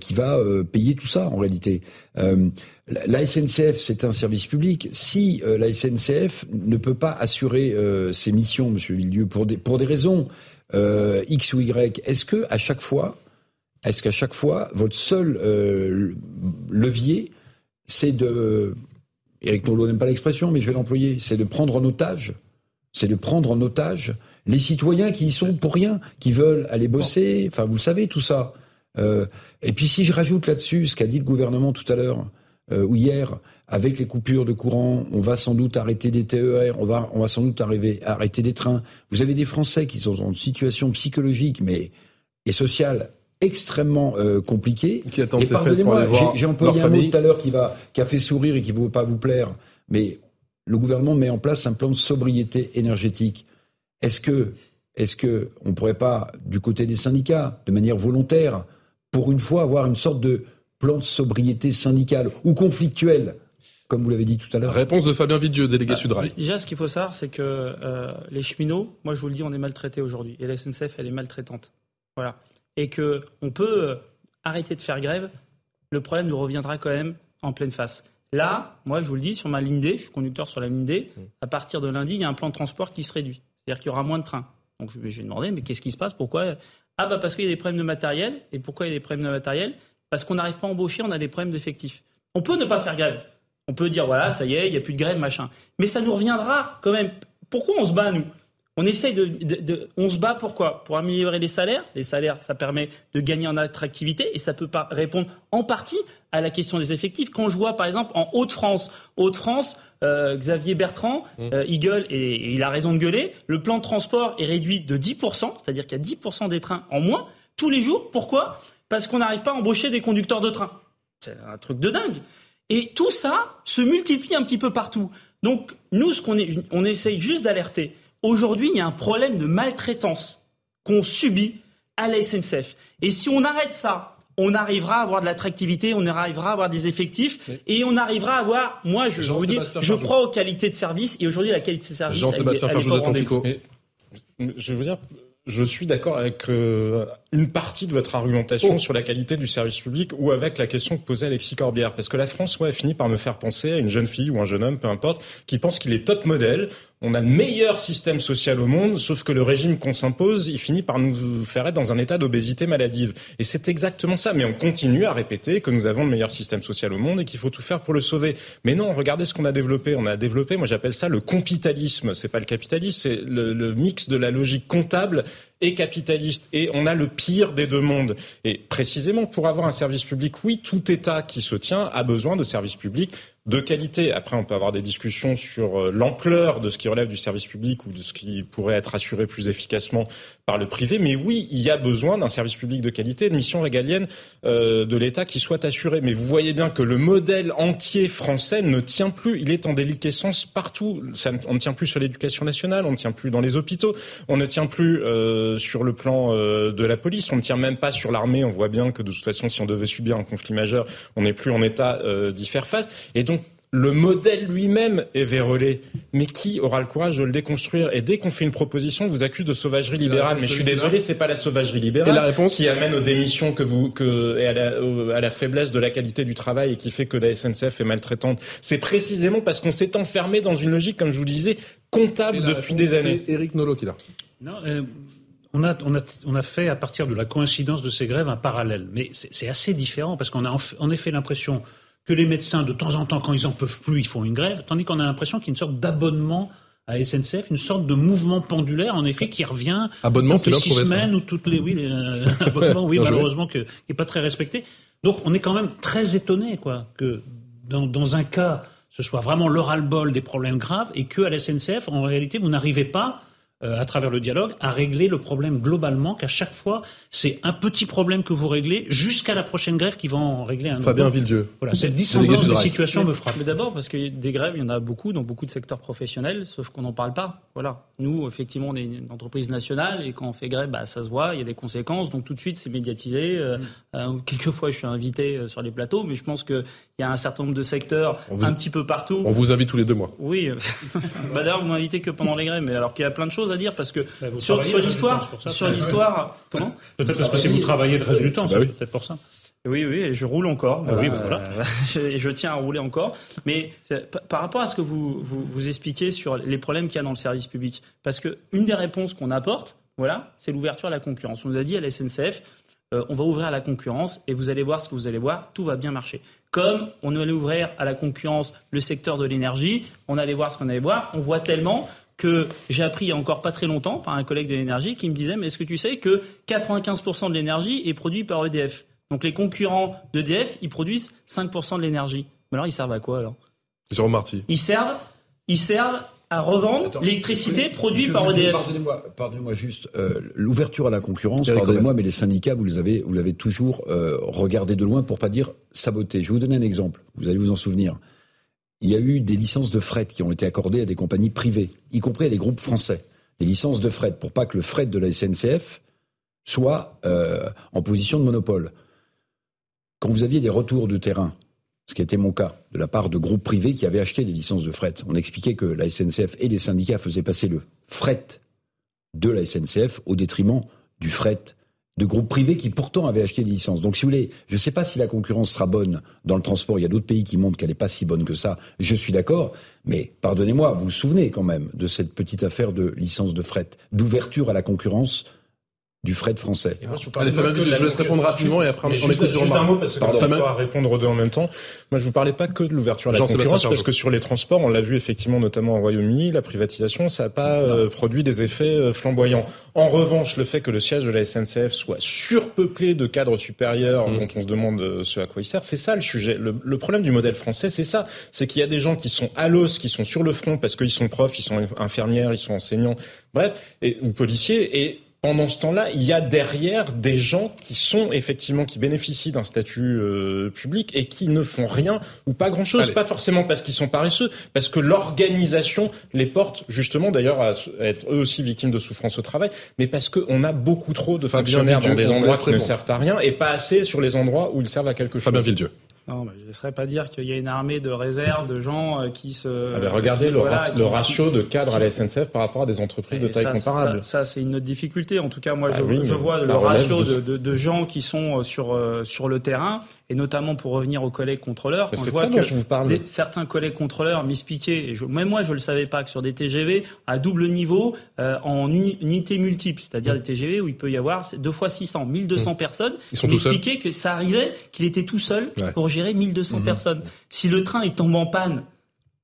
qui va payer tout ça en réalité. la SNCF, c'est un service public. Si la SNCF ne peut pas assurer ses missions, Monsieur Villedieu, pour des pour des raisons X ou Y, est-ce que à chaque fois, est-ce qu'à chaque fois, votre seul levier, c'est de Eric Nolot n'aime pas l'expression, mais je vais l'employer, c'est de prendre en otage c'est de prendre en otage les citoyens qui y sont pour rien, qui veulent aller bosser. Enfin, vous le savez tout ça. Euh, et puis si je rajoute là-dessus ce qu'a dit le gouvernement tout à l'heure euh, ou hier, avec les coupures de courant, on va sans doute arrêter des TER, on va, on va sans doute arriver, arrêter des trains. Vous avez des Français qui sont dans une situation psychologique mais et sociale extrêmement euh, compliquée. Qui et pardonnez-moi, j'ai employé un mot tout à l'heure qui va, qui a fait sourire et qui ne va pas vous plaire, mais le gouvernement met en place un plan de sobriété énergétique. Est-ce que, est-ce que on pourrait pas, du côté des syndicats, de manière volontaire, pour une fois, avoir une sorte de plan de sobriété syndicale ou conflictuelle comme vous l'avez dit tout à l'heure? Réponse de Fabien Vidieu, délégué bah, Sudrail. Déjà, ce qu'il faut savoir, c'est que euh, les cheminots, moi je vous le dis, on est maltraités aujourd'hui. Et la SNCF, elle est maltraitante. Voilà. Et qu'on peut euh, arrêter de faire grève, le problème nous reviendra quand même en pleine face. Là, moi, je vous le dis, sur ma ligne D, je suis conducteur sur la ligne D, mm. à partir de lundi, il y a un plan de transport qui se réduit. C'est-à-dire qu'il y aura moins de trains. Donc, je vais demander, mais qu'est-ce qui se passe? Pourquoi? Ah, bah, parce qu'il y a des problèmes de matériel. Et pourquoi il y a des problèmes de matériel? Parce qu'on n'arrive pas à embaucher, on a des problèmes d'effectifs. On peut ne pas faire grève. On peut dire, voilà, ça y est, il n'y a plus de grève, machin. Mais ça nous reviendra quand même. Pourquoi on se bat, nous? On essaye de, on se bat pourquoi Pour améliorer les salaires. Les salaires, ça permet de gagner en attractivité et ça peut pas répondre en partie à la question des effectifs. Quand je vois, par exemple, en Haute-France, Haute-France, euh, Xavier Bertrand, mmh. euh, il gueule et, il a raison de gueuler. Le plan de transport est réduit de 10%, c'est-à-dire qu'il y a 10% des trains en moins tous les jours. Pourquoi? Parce qu'on n'arrive pas à embaucher des conducteurs de train. C'est un truc de dingue. Et tout ça se multiplie un petit peu partout. Donc nous, ce qu'on on essaye juste d'alerter Aujourd'hui, il y a un problème de maltraitance qu'on subit à la SNCF. Et si on arrête ça, on arrivera à avoir de l'attractivité, on arrivera à avoir des effectifs et on arrivera à avoir, moi je, vous dis, je crois aux qualités de service et aujourd'hui la qualité de service, Jean-Sébastien elle, elle, Je veux dire, je suis d'accord avec euh, une partie de votre argumentation oh. sur la qualité du service public ou avec la question que posait Alexis Corbière. Parce que la France, ouais, finit par me faire penser à une jeune fille ou un jeune homme, peu importe, qui pense qu'il est top modèle. On a le meilleur système social au monde, sauf que le régime qu'on s'impose, il finit par nous faire être dans un état d'obésité maladive. Et c'est exactement ça. Mais on continue à répéter que nous avons le meilleur système social au monde et qu'il faut tout faire pour le sauver. Mais non, regardez ce qu'on a développé. On a développé, moi j'appelle ça le compitalisme. C'est pas le capitalisme, c'est le, le mix de la logique comptable et capitaliste. Et on a le pire des deux mondes. Et précisément, pour avoir un service public, oui, tout État qui se tient a besoin de services publics de qualité. Après, on peut avoir des discussions sur euh, l'ampleur de ce qui relève du service public ou de ce qui pourrait être assuré plus efficacement par le privé. Mais oui, il y a besoin d'un service public de qualité, de mission régalienne euh, de l'État qui soit assurée. Mais vous voyez bien que le modèle entier français ne tient plus. Il est en déliquescence partout. On ne tient plus sur l'éducation nationale, on ne tient plus dans les hôpitaux, on ne tient plus euh, sur le plan de la police, on ne tient même pas sur l'armée. On voit bien que de toute façon, si on devait subir un conflit majeur, on n'est plus en état d'y faire face. Et donc le modèle lui-même est vérolé. Mais qui aura le courage de le déconstruire Et dès qu'on fait une proposition, on vous accuse de sauvagerie libérale. Mais je suis désolé, c'est pas la sauvagerie libérale Et la réponse qui amène aux démissions que vous, que, et à la, au- à la faiblesse de la qualité du travail et qui fait que la SNCF est maltraitante. C'est précisément parce qu'on s'est enfermé dans une logique, comme je vous disais, comptable depuis réponse, des années. C'est Eric Nolot qui l'a. Non, euh, on, a, on, a, on a fait, à partir de la coïncidence de ces grèves, un parallèle. Mais c'est assez différent parce qu'on a en effet l'impression que les médecins, de temps en temps, quand ils en peuvent plus, ils font une grève, tandis qu'on a l'impression qu'il y a une sorte d'abonnement à SNCF, une sorte de mouvement pendulaire, en effet, qui revient Abonnement, toutes les six ça. semaines ou toutes les... Oui, les, euh, abonnements, oui, malheureusement, que, qui n'est pas très respecté. Donc, on est quand même très étonné, quoi, que dans, dans un cas, ce soit vraiment le ras-le-bol des problèmes graves et que à la SNCF, en réalité, vous n'arrivez pas à travers le dialogue, à régler le problème globalement, qu'à chaque fois, c'est un petit problème que vous réglez jusqu'à la prochaine grève qui va en régler un Fabien autre. Villedieu. Voilà, cette du des Drive. situations me frappe. Mais d'abord parce que des grèves, il y en a beaucoup dans beaucoup de secteurs professionnels, sauf qu'on n'en parle pas. Voilà. Nous, effectivement, on est une entreprise nationale et quand on fait grève, bah, ça se voit, il y a des conséquences. Donc tout de suite, c'est médiatisé. Euh, euh, quelquefois, je suis invité euh, sur les plateaux, mais je pense qu'il y a un certain nombre de secteurs vous- un petit peu partout. On vous invite tous les deux mois. Oui, euh, bah d'ailleurs vous m'invitez que pendant les grèves, mais alors qu'il y a plein de choses à dire parce que vous sur, l'histoire, sur l'histoire, comment Peut-être parce que si vous travaillez le reste du temps, Bah c'est oui. peut-être pour ça. Oui, oui, et je roule encore. Ah oui, bah voilà. Euh, je, je tiens à rouler encore. Mais par rapport à ce que vous, vous, vous expliquez sur les problèmes qu'il y a dans le service public, parce que une des réponses qu'on apporte, voilà, c'est l'ouverture à la concurrence. On nous a dit à la SNCF, euh, on va ouvrir à la concurrence et vous allez voir ce que vous allez voir, tout va bien marcher. Comme on allait ouvrir à la concurrence le secteur de l'énergie, on allait voir ce qu'on allait voir. On voit tellement que j'ai appris il y a encore pas très longtemps par un collègue de l'énergie qui me disait mais est-ce que tu sais que 95% de l'énergie est produite par EDF Donc les concurrents d'EDF, ils produisent 5% de l'énergie. Mais alors ils servent à quoi alors? Jérôme Marty. Ils servent ils servent à revendre l'électricité produite par EDF. Pardonnez-moi, pardonnez-moi juste euh, l'ouverture à la concurrence. Pardonnez-moi, mais les syndicats, vous les avez, vous l'avez toujours euh, regardé de loin pour pas dire saboter. Je vais vous donner un exemple. Vous allez vous en souvenir. Il y a eu des licences de fret qui ont été accordées à des compagnies privées, y compris à des groupes français. Des licences de fret pour pas que le fret de la SNCF soit euh, en position de monopole. Quand vous aviez des retours de terrain, ce qui était mon cas, de la part de groupes privés qui avaient acheté des licences de fret, on expliquait que la SNCF et les syndicats faisaient passer le fret de la SNCF au détriment du fret de groupes privés qui pourtant avaient acheté des licences. Donc si vous voulez, je ne sais pas si la concurrence sera bonne dans le transport. Il y a d'autres pays qui montrent qu'elle n'est pas si bonne que ça. Je suis d'accord. Mais pardonnez-moi, vous vous souvenez quand même de cette petite affaire de licence de fret, d'ouverture à la concurrence du fret français. Allez, Fabien Villedieu, je laisse répondre rapidement et après on, Mais on juste- écoute juste un mot parce que Pardon. comme ça, on va répondre aux deux en même temps. Moi, je vous parlais pas que de l'ouverture à la concurrence, parce que sur les transports, on l'a vu effectivement, notamment au Royaume-Uni, la privatisation, ça n'a pas euh, produit des effets euh, flamboyants. En revanche, le fait que le siège de la SNCF soit surpeuplé de cadres supérieurs Mmh. dont on se demande euh, ce à quoi il sert, c'est ça le sujet. Le, le problème du modèle français, c'est ça. C'est qu'il y a des gens qui sont à l'os, qui sont sur le front parce qu'ils sont profs, ils sont infirmières, ils sont enseignants, bref, et, ou policiers, et pendant ce temps-là, il y a derrière des gens qui sont effectivement qui bénéficient d'un statut euh, public et qui ne font rien ou pas grand-chose. Allez. Pas forcément parce qu'ils sont paresseux, parce que l'organisation les porte justement d'ailleurs à, être eux aussi victimes de souffrance au travail, mais parce qu'on a beaucoup trop de Fabien fonctionnaires dans des endroits qui ne servent à rien et pas assez sur les endroits où ils servent à quelque chose. Fabien Villedieu. Non, mais je ne laisserai pas dire qu'il y a une armée de réserve de gens euh, qui se. Ah ben, regardez le, Voilà, qui- ratio de cadres à la SNCF par rapport à des entreprises de taille ça, comparable. Ça, ça, c'est une autre difficulté. En tout cas, moi, Ah je, oui, je mais vois le ratio de- de, de- de gens qui sont euh, sur, euh, sur le terrain, et notamment pour revenir aux collègues contrôleurs. Quand je vois ça que dont je vous parle. des- certains collègues contrôleurs m'expliquaient, et je- même moi, je ne le savais pas, que sur des TGV à double niveau, euh, en uni- unité multiple, c'est-à-dire des TGV où il peut y avoir deux fois 600, 1200 personnes, Mmh. Seuls m'expliquaient que ça arrivait qu'il était tout seul Ouais. pour gérer 1200 personnes. Si le train il tombe en panne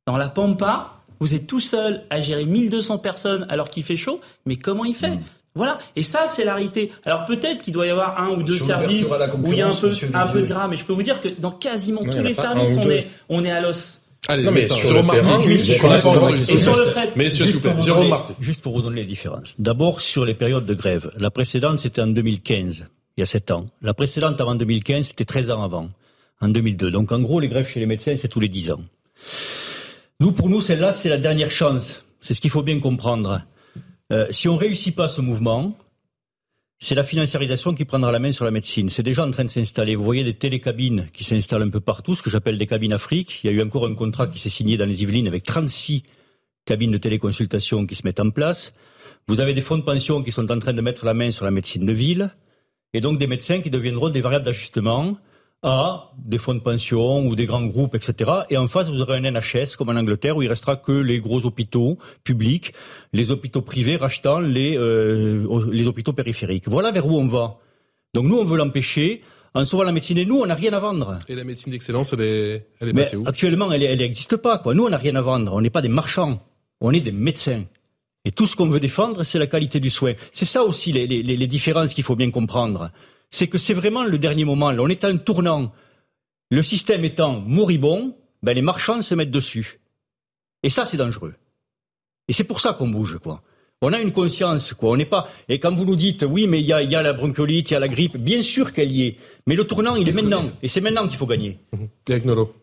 dans la Pampa, vous êtes tout seul à gérer 1200 personnes alors qu'il fait chaud, mais comment il fait Voilà, et ça c'est la réalité. Alors peut-être qu'il doit y avoir un ou deux Sur services où il y a un peu, un peu de gras, mais je peux vous dire que dans quasiment Non, tous les services, on deux. est, on est à l'os. Allez, Non, mais sur le terrain, juste, Et sur le fret, Messieurs, s'il vous Juste pour plaît. vous Jérôme donner- Marty. Juste pour vous donner les différences. D'abord, sur les périodes de grève. La précédente, c'était en 2015, il y a 7 ans. La précédente, avant 2015, c'était 13 ans avant, en 2002. Donc, en gros, les grèves chez les médecins, c'est tous les 10 ans. Nous, pour nous, celle-là, c'est la dernière chance. C'est ce qu'il faut bien comprendre. Euh, si on réussit pas ce mouvement, c'est la financiarisation qui prendra la main sur la médecine. C'est déjà en train de s'installer. Vous voyez des télécabines qui s'installent un peu partout, ce que j'appelle des cabines Afrique. Il y a eu encore un contrat qui s'est signé dans les Yvelines avec 36 cabines de téléconsultation qui se mettent en place. Vous avez des fonds de pension qui sont en train de mettre la main sur la médecine de ville, et donc des médecins qui deviendront des variables d'ajustement à des fonds de pension ou des grands groupes, etc. Et en face, vous aurez un NHS comme en Angleterre où il restera que les gros hôpitaux publics, les hôpitaux privés rachetant les, euh, les hôpitaux périphériques. Voilà vers où on va. Donc nous, on veut l'empêcher en sauvant la médecine et nous, on n'a rien à vendre. Et la médecine d'excellence, elle est, elle est Mais passée où? actuellement, elle n'existe pas. Quoi. Nous, on n'a rien à vendre. On n'est pas des marchands. On est des médecins. Et tout ce qu'on veut défendre, c'est la qualité du soin. C'est ça aussi les, les, les différences qu'il faut bien comprendre. C'est que c'est vraiment le dernier moment. Là, on est à un tournant. Le système étant moribond, ben, les marchands se mettent dessus. Et ça, c'est dangereux. Et c'est pour ça qu'on bouge, quoi. On a une conscience, quoi. On n'est pas. Et quand vous nous dites, oui, mais il y a, y a, la bronchiolite, il y a la grippe, bien sûr qu'elle y est. Mais le tournant, il est maintenant. Et c'est maintenant qu'il faut gagner. Avec Nolo.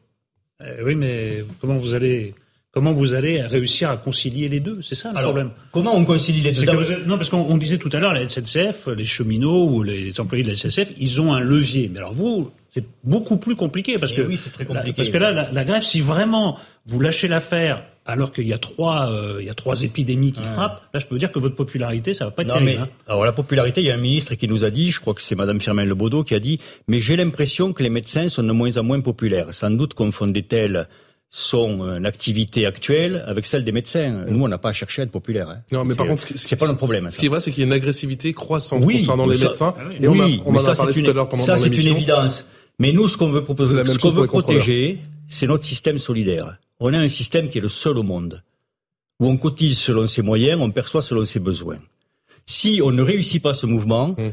Euh, oui, mais comment vous allez Comment vous allez réussir à concilier les deux C'est ça le Alors, problème. Comment on concilie les deux que Non, parce qu'on on disait tout à l'heure, la SNCF, les cheminots ou les employés de la SNCF, ils ont un levier. Mais alors vous, c'est beaucoup plus compliqué parce Eh que oui, c'est très compliqué. la- parce que là, la, la grève, si vraiment vous lâchez l'affaire, alors qu'il y a trois, euh, il y a trois épidémies qui frappent, là, je peux vous dire que votre popularité, ça va pas être Non, terrible. mais, hein. alors la popularité, il y a un ministre qui nous a dit, je crois que c'est Madame Firmin Lebaudot qui a dit, mais j'ai l'impression que les médecins sont de moins en moins populaires. Sans doute confondait-elle son euh, activité actuelle avec celle des médecins. Nous, on n'a pas à chercher à être populaire. hein. Non, mais par C'est- contre, c'est pas notre problème. Ce qui est vrai, c'est qu'il y a une agressivité croissante Oui, concernant les ça- médecins. Ah oui. Et on, a, Oui, on mais en ça, a parlé c'est tout une- à l'heure pendant Ça, c'est une évidence. Mais nous, ce qu'on veut proposer, C'est la même ce qu'on veut protéger, c'est notre système solidaire. On a un système qui est le seul au monde, où on cotise selon ses moyens, on perçoit selon ses besoins. Si on ne réussit pas ce mouvement, Mmh.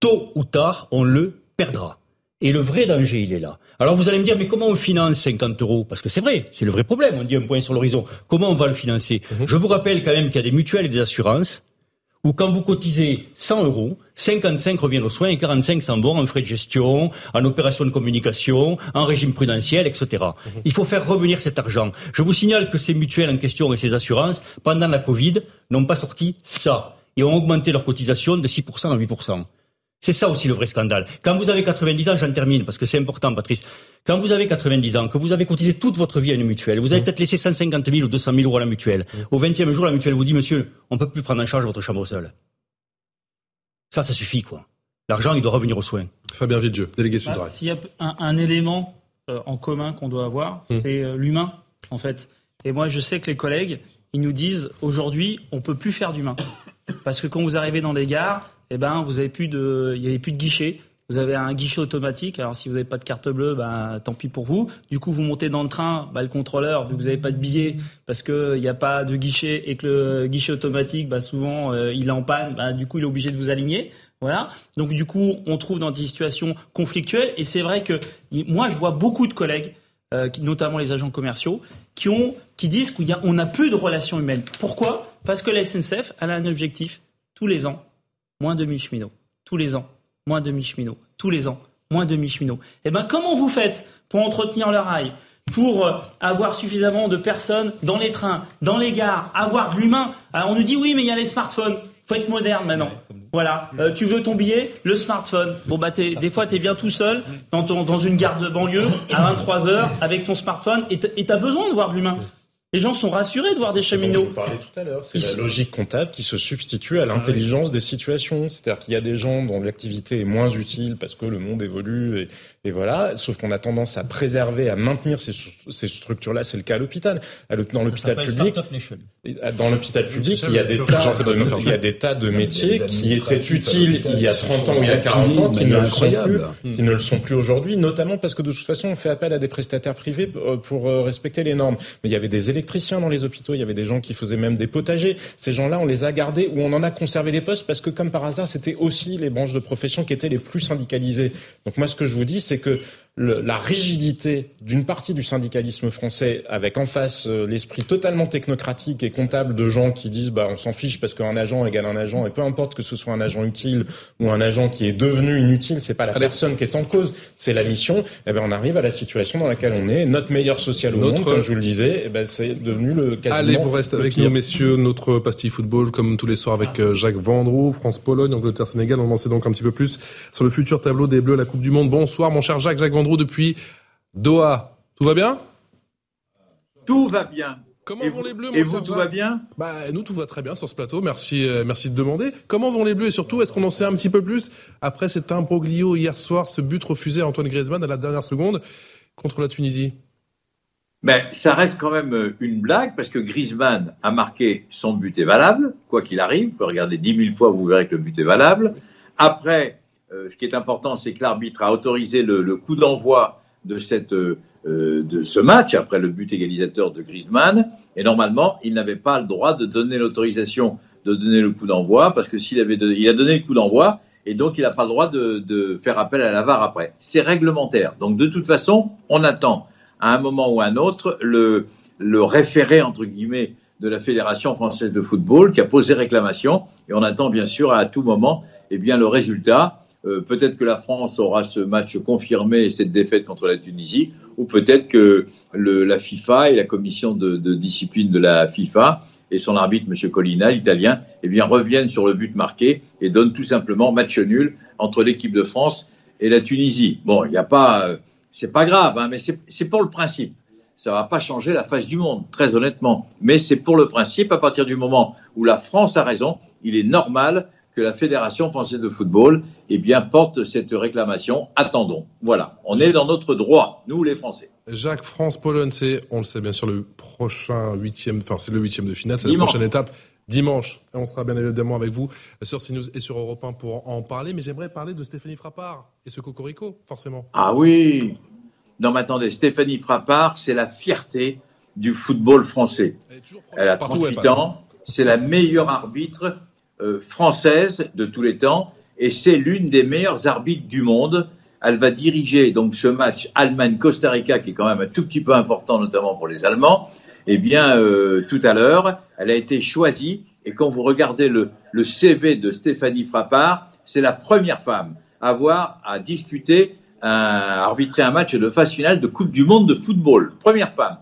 tôt ou tard, on le perdra. Et le vrai danger, il est là. Alors vous allez me dire, mais comment on finance 50 euros? Parce que c'est vrai, c'est le vrai problème. On dit un point sur l'horizon. Comment on va le financer? Je vous rappelle quand même qu'il y a des mutuelles et des assurances où quand vous cotisez 100 euros, 55 reviennent aux soins et 45 s'en vont en frais de gestion, en opération de communication, en régime prudentiel, etc. Il faut faire revenir cet argent. Je vous signale que ces mutuelles en question et ces assurances, pendant la Covid, n'ont pas sorti ça et ont augmenté leur cotisation de 6% à 8%. C'est ça aussi le vrai scandale. Quand vous avez 90 ans, j'en termine parce que c'est important, Patrice. Quand vous avez 90 ans, que vous avez cotisé toute votre vie à une mutuelle, vous avez peut-être laissé 150 000 ou 200 000 euros à la mutuelle. Au 20e jour, la mutuelle vous dit, monsieur, on peut plus prendre en charge votre chambre seule. Ça, ça suffit, quoi. L'argent, il doit revenir aux soins. Fabien Villedieu, délégué Sud Bah, S'il y a un, un élément euh, en commun qu'on doit avoir, Hum. c'est euh, l'humain, en fait. Et moi, je sais que les collègues, ils nous disent aujourd'hui, on peut plus faire d'humain. Parce que quand vous arrivez dans les gares, eh ben, vous avez plus de, il y avait plus de guichet. Vous avez un guichet automatique. Alors, si vous n'avez pas de carte bleue, bah, tant pis pour vous. Du coup, vous montez dans le train, bah, le contrôleur, vu que vous n'avez pas de billet, parce qu'il n'y a pas de guichet et que le guichet automatique, bah, souvent, euh, il est en panne, bah, du coup, il est obligé de vous aligner. Voilà. Donc, du coup, on trouve dans des situations conflictuelles. Et c'est vrai que moi, je vois beaucoup de collègues, euh, notamment les agents commerciaux, qui, ont, qui disent qu'on n'a plus de relations humaines. Pourquoi? Parce que la SNCF, elle a un objectif tous les ans, moins de 1000 cheminots. Tous les ans, moins de 1000 cheminots. Tous les ans, moins de 1000 cheminots. Eh ben, comment vous faites pour entretenir le rail pour euh, avoir suffisamment de personnes dans les trains, dans les gares, avoir de l'humain? Alors on nous dit oui, mais il y a les smartphones. Faut être moderne maintenant. Voilà. Euh, tu veux ton billet, le smartphone. Bon bah t'es- des fois t'es bien tout seul dans, ton- dans une gare de banlieue à 23 h avec ton smartphone et t'as besoin de voir de l'humain. Les gens sont rassurés de voir des je cheminots. vous parlais tout à l'heure. C'est la logique comptable qui se substitue Ah à l'intelligence des situations. C'est-à-dire qu'il y a des gens dont l'activité est moins utile parce que le monde évolue et, et voilà. Sauf qu'on a tendance à préserver, à maintenir ces, ces structures-là. C'est le cas à l'hôpital. Dans l'hôpital public, dans l'hôpital il y a des tas de, Ferjand. il y a des tas de Il y a métiers qui étaient utiles il y a qui 30 sont ans ou il y a 40 ans, qui ne le sont plus, qui ne le sont plus aujourd'hui, notamment parce que de toute façon, on fait appel à des prestataires privés euh, pour euh, respecter les normes. Mais il y avait des électriciens dans les hôpitaux, il y avait des gens qui faisaient même des potagers. Ces gens-là, on les a gardés ou on en a conservé les postes parce que, comme par hasard, c'était aussi les branches de profession qui étaient les plus syndicalisées. Donc moi, ce que je vous dis, c'est que la rigidité d'une partie du syndicalisme français, avec en face euh, l'esprit totalement technocratique et comptable de gens qui disent bah on s'en fiche parce qu'un agent égale un agent et peu importe que ce soit un agent utile ou un agent qui est devenu inutile, c'est pas la personne qui est en cause, c'est la mission. Eh ben on arrive à la situation dans laquelle on est. Notre meilleur social au monde, comme je vous le disais, eh ben c'est devenu le quasiment. Allez, vous restez avec nous, messieurs. Notre pastille football, comme tous les soirs avec euh, Jacques Vendroux, France-Pologne, Angleterre-Sénégal. On en sait donc un petit peu plus sur le futur tableau des Bleus à la Coupe du Monde. Bonsoir, mon cher Jacques. Jacques Vendroux depuis Doha. Tout va bien Tout va bien. Comment vont les Bleus Et vous, tout va bien bah, Nous, tout va très bien sur ce plateau. Merci, euh, merci de demander. Comment vont les Bleus et surtout, est-ce qu'on en sait un petit peu plus après cet imbroglio hier soir, ce but refusé à Antoine Griezmann à la dernière seconde contre la Tunisie? Mais ben, ça reste quand même euh, une blague parce que Griezmann a marqué son but est valable, quoi qu'il arrive. Vous pouvez regarder dix mille fois, vous verrez que le but est valable. Après, ce qui est important, c'est que l'arbitre a autorisé le, coup d'envoi de, cette, euh, de ce match après le but égalisateur de Griezmann. Et normalement, il n'avait pas le droit de donner l'autorisation de donner le coup d'envoi parce que s'il avait donné, il a donné le coup d'envoi et donc il n'a pas le droit de, de, faire appel à la VAR après. C'est réglementaire. Donc de toute façon, on attend à un moment ou à un autre le, le référé entre guillemets de la Fédération française de football qui a posé réclamation et on attend bien sûr à tout moment eh bien le résultat euh, peut-être que la France aura ce match confirmé et cette défaite contre la Tunisie, ou peut-être que le, la FIFA et la commission de, de, discipline de la FIFA et son arbitre, M. Colina, l'italien, eh bien, reviennent sur le but marqué et donnent tout simplement match nul entre l'équipe de France et la Tunisie. Bon, il n'y a pas, euh, c'est pas grave, hein, mais c'est pour le principe. Ça va pas changer la face du monde, très honnêtement. Mais c'est pour le principe, à partir du moment où la France a raison, il est normal que la Fédération française de football eh bien, porte cette réclamation. Attendons. Voilà. On est dans notre droit, nous les Français. Jacques, France-Pologne, c'est, on le sait bien sûr, le prochain huitième, enfin c'est le huitième de finale, c'est la prochaine étape. Dimanche, et on sera bien évidemment avec vous sur CNews et sur Europe 1 pour en parler, mais j'aimerais parler de Stéphanie Frappard et ce cocorico, forcément. Ah oui Non mais attendez, Stéphanie Frappard, c'est la fierté du football français. Elle, a 38 ans, c'est la meilleure arbitre française de tous les temps et c'est l'une des meilleures arbitres du monde. Elle va diriger donc ce match Allemagne-Costa Rica qui est quand même un tout petit peu important notamment pour les Allemands. Eh bien, euh, tout à l'heure, elle a été choisie et quand vous regardez le, le CV de Stéphanie Frappard, c'est la première femme à avoir à disputer, à arbitrer un match de phase finale de Coupe du Monde de football. Première femme.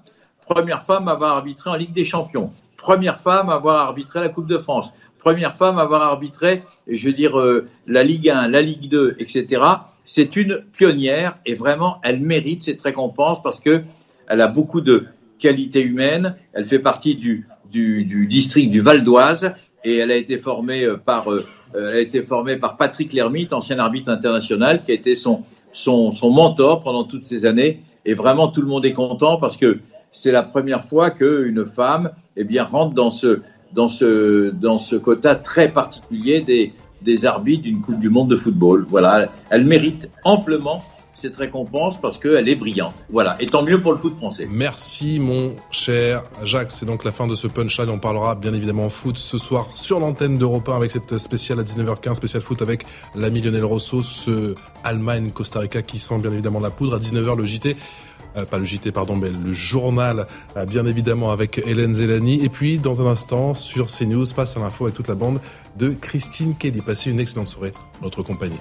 Première femme à avoir arbitré en Ligue des Champions. Première femme à avoir arbitré la Coupe de France première femme à avoir arbitré, je veux dire, euh, la Ligue 1, la Ligue 2, etc. C'est une pionnière et vraiment, elle mérite cette récompense parce que elle a beaucoup de qualités humaines. Elle fait partie du, du, district du Val d'Oise et elle a été formée euh, par, euh, elle a été formée par Patrick Lermite, ancien arbitre international, qui a été son, son, son mentor pendant toutes ces années. Et vraiment, tout le monde est content parce que c'est la première fois qu'une femme, eh bien, rentre dans ce, dans ce, dans ce quota très particulier des, des arbitres d'une Coupe du Monde de football. Voilà, elle mérite amplement cette récompense parce qu'elle est brillante. Voilà, et tant mieux pour le foot français. Merci mon cher Jacques, c'est donc la fin de ce punchline. On parlera bien évidemment foot ce soir sur l'antenne d'Europe 1 avec cette spéciale à 19h15, spécial foot avec l'ami Lionel Rosso, ce Allemagne-Costa Rica qui sent bien évidemment la poudre. À 19h le JT euh, pas le JT, pardon, mais le journal, euh, bien évidemment, avec Hélène Zelani. Et puis, dans un instant, sur CNews, face à l'info avec toute la bande de Christine Kelly. Passez une excellente soirée, notre compagnie.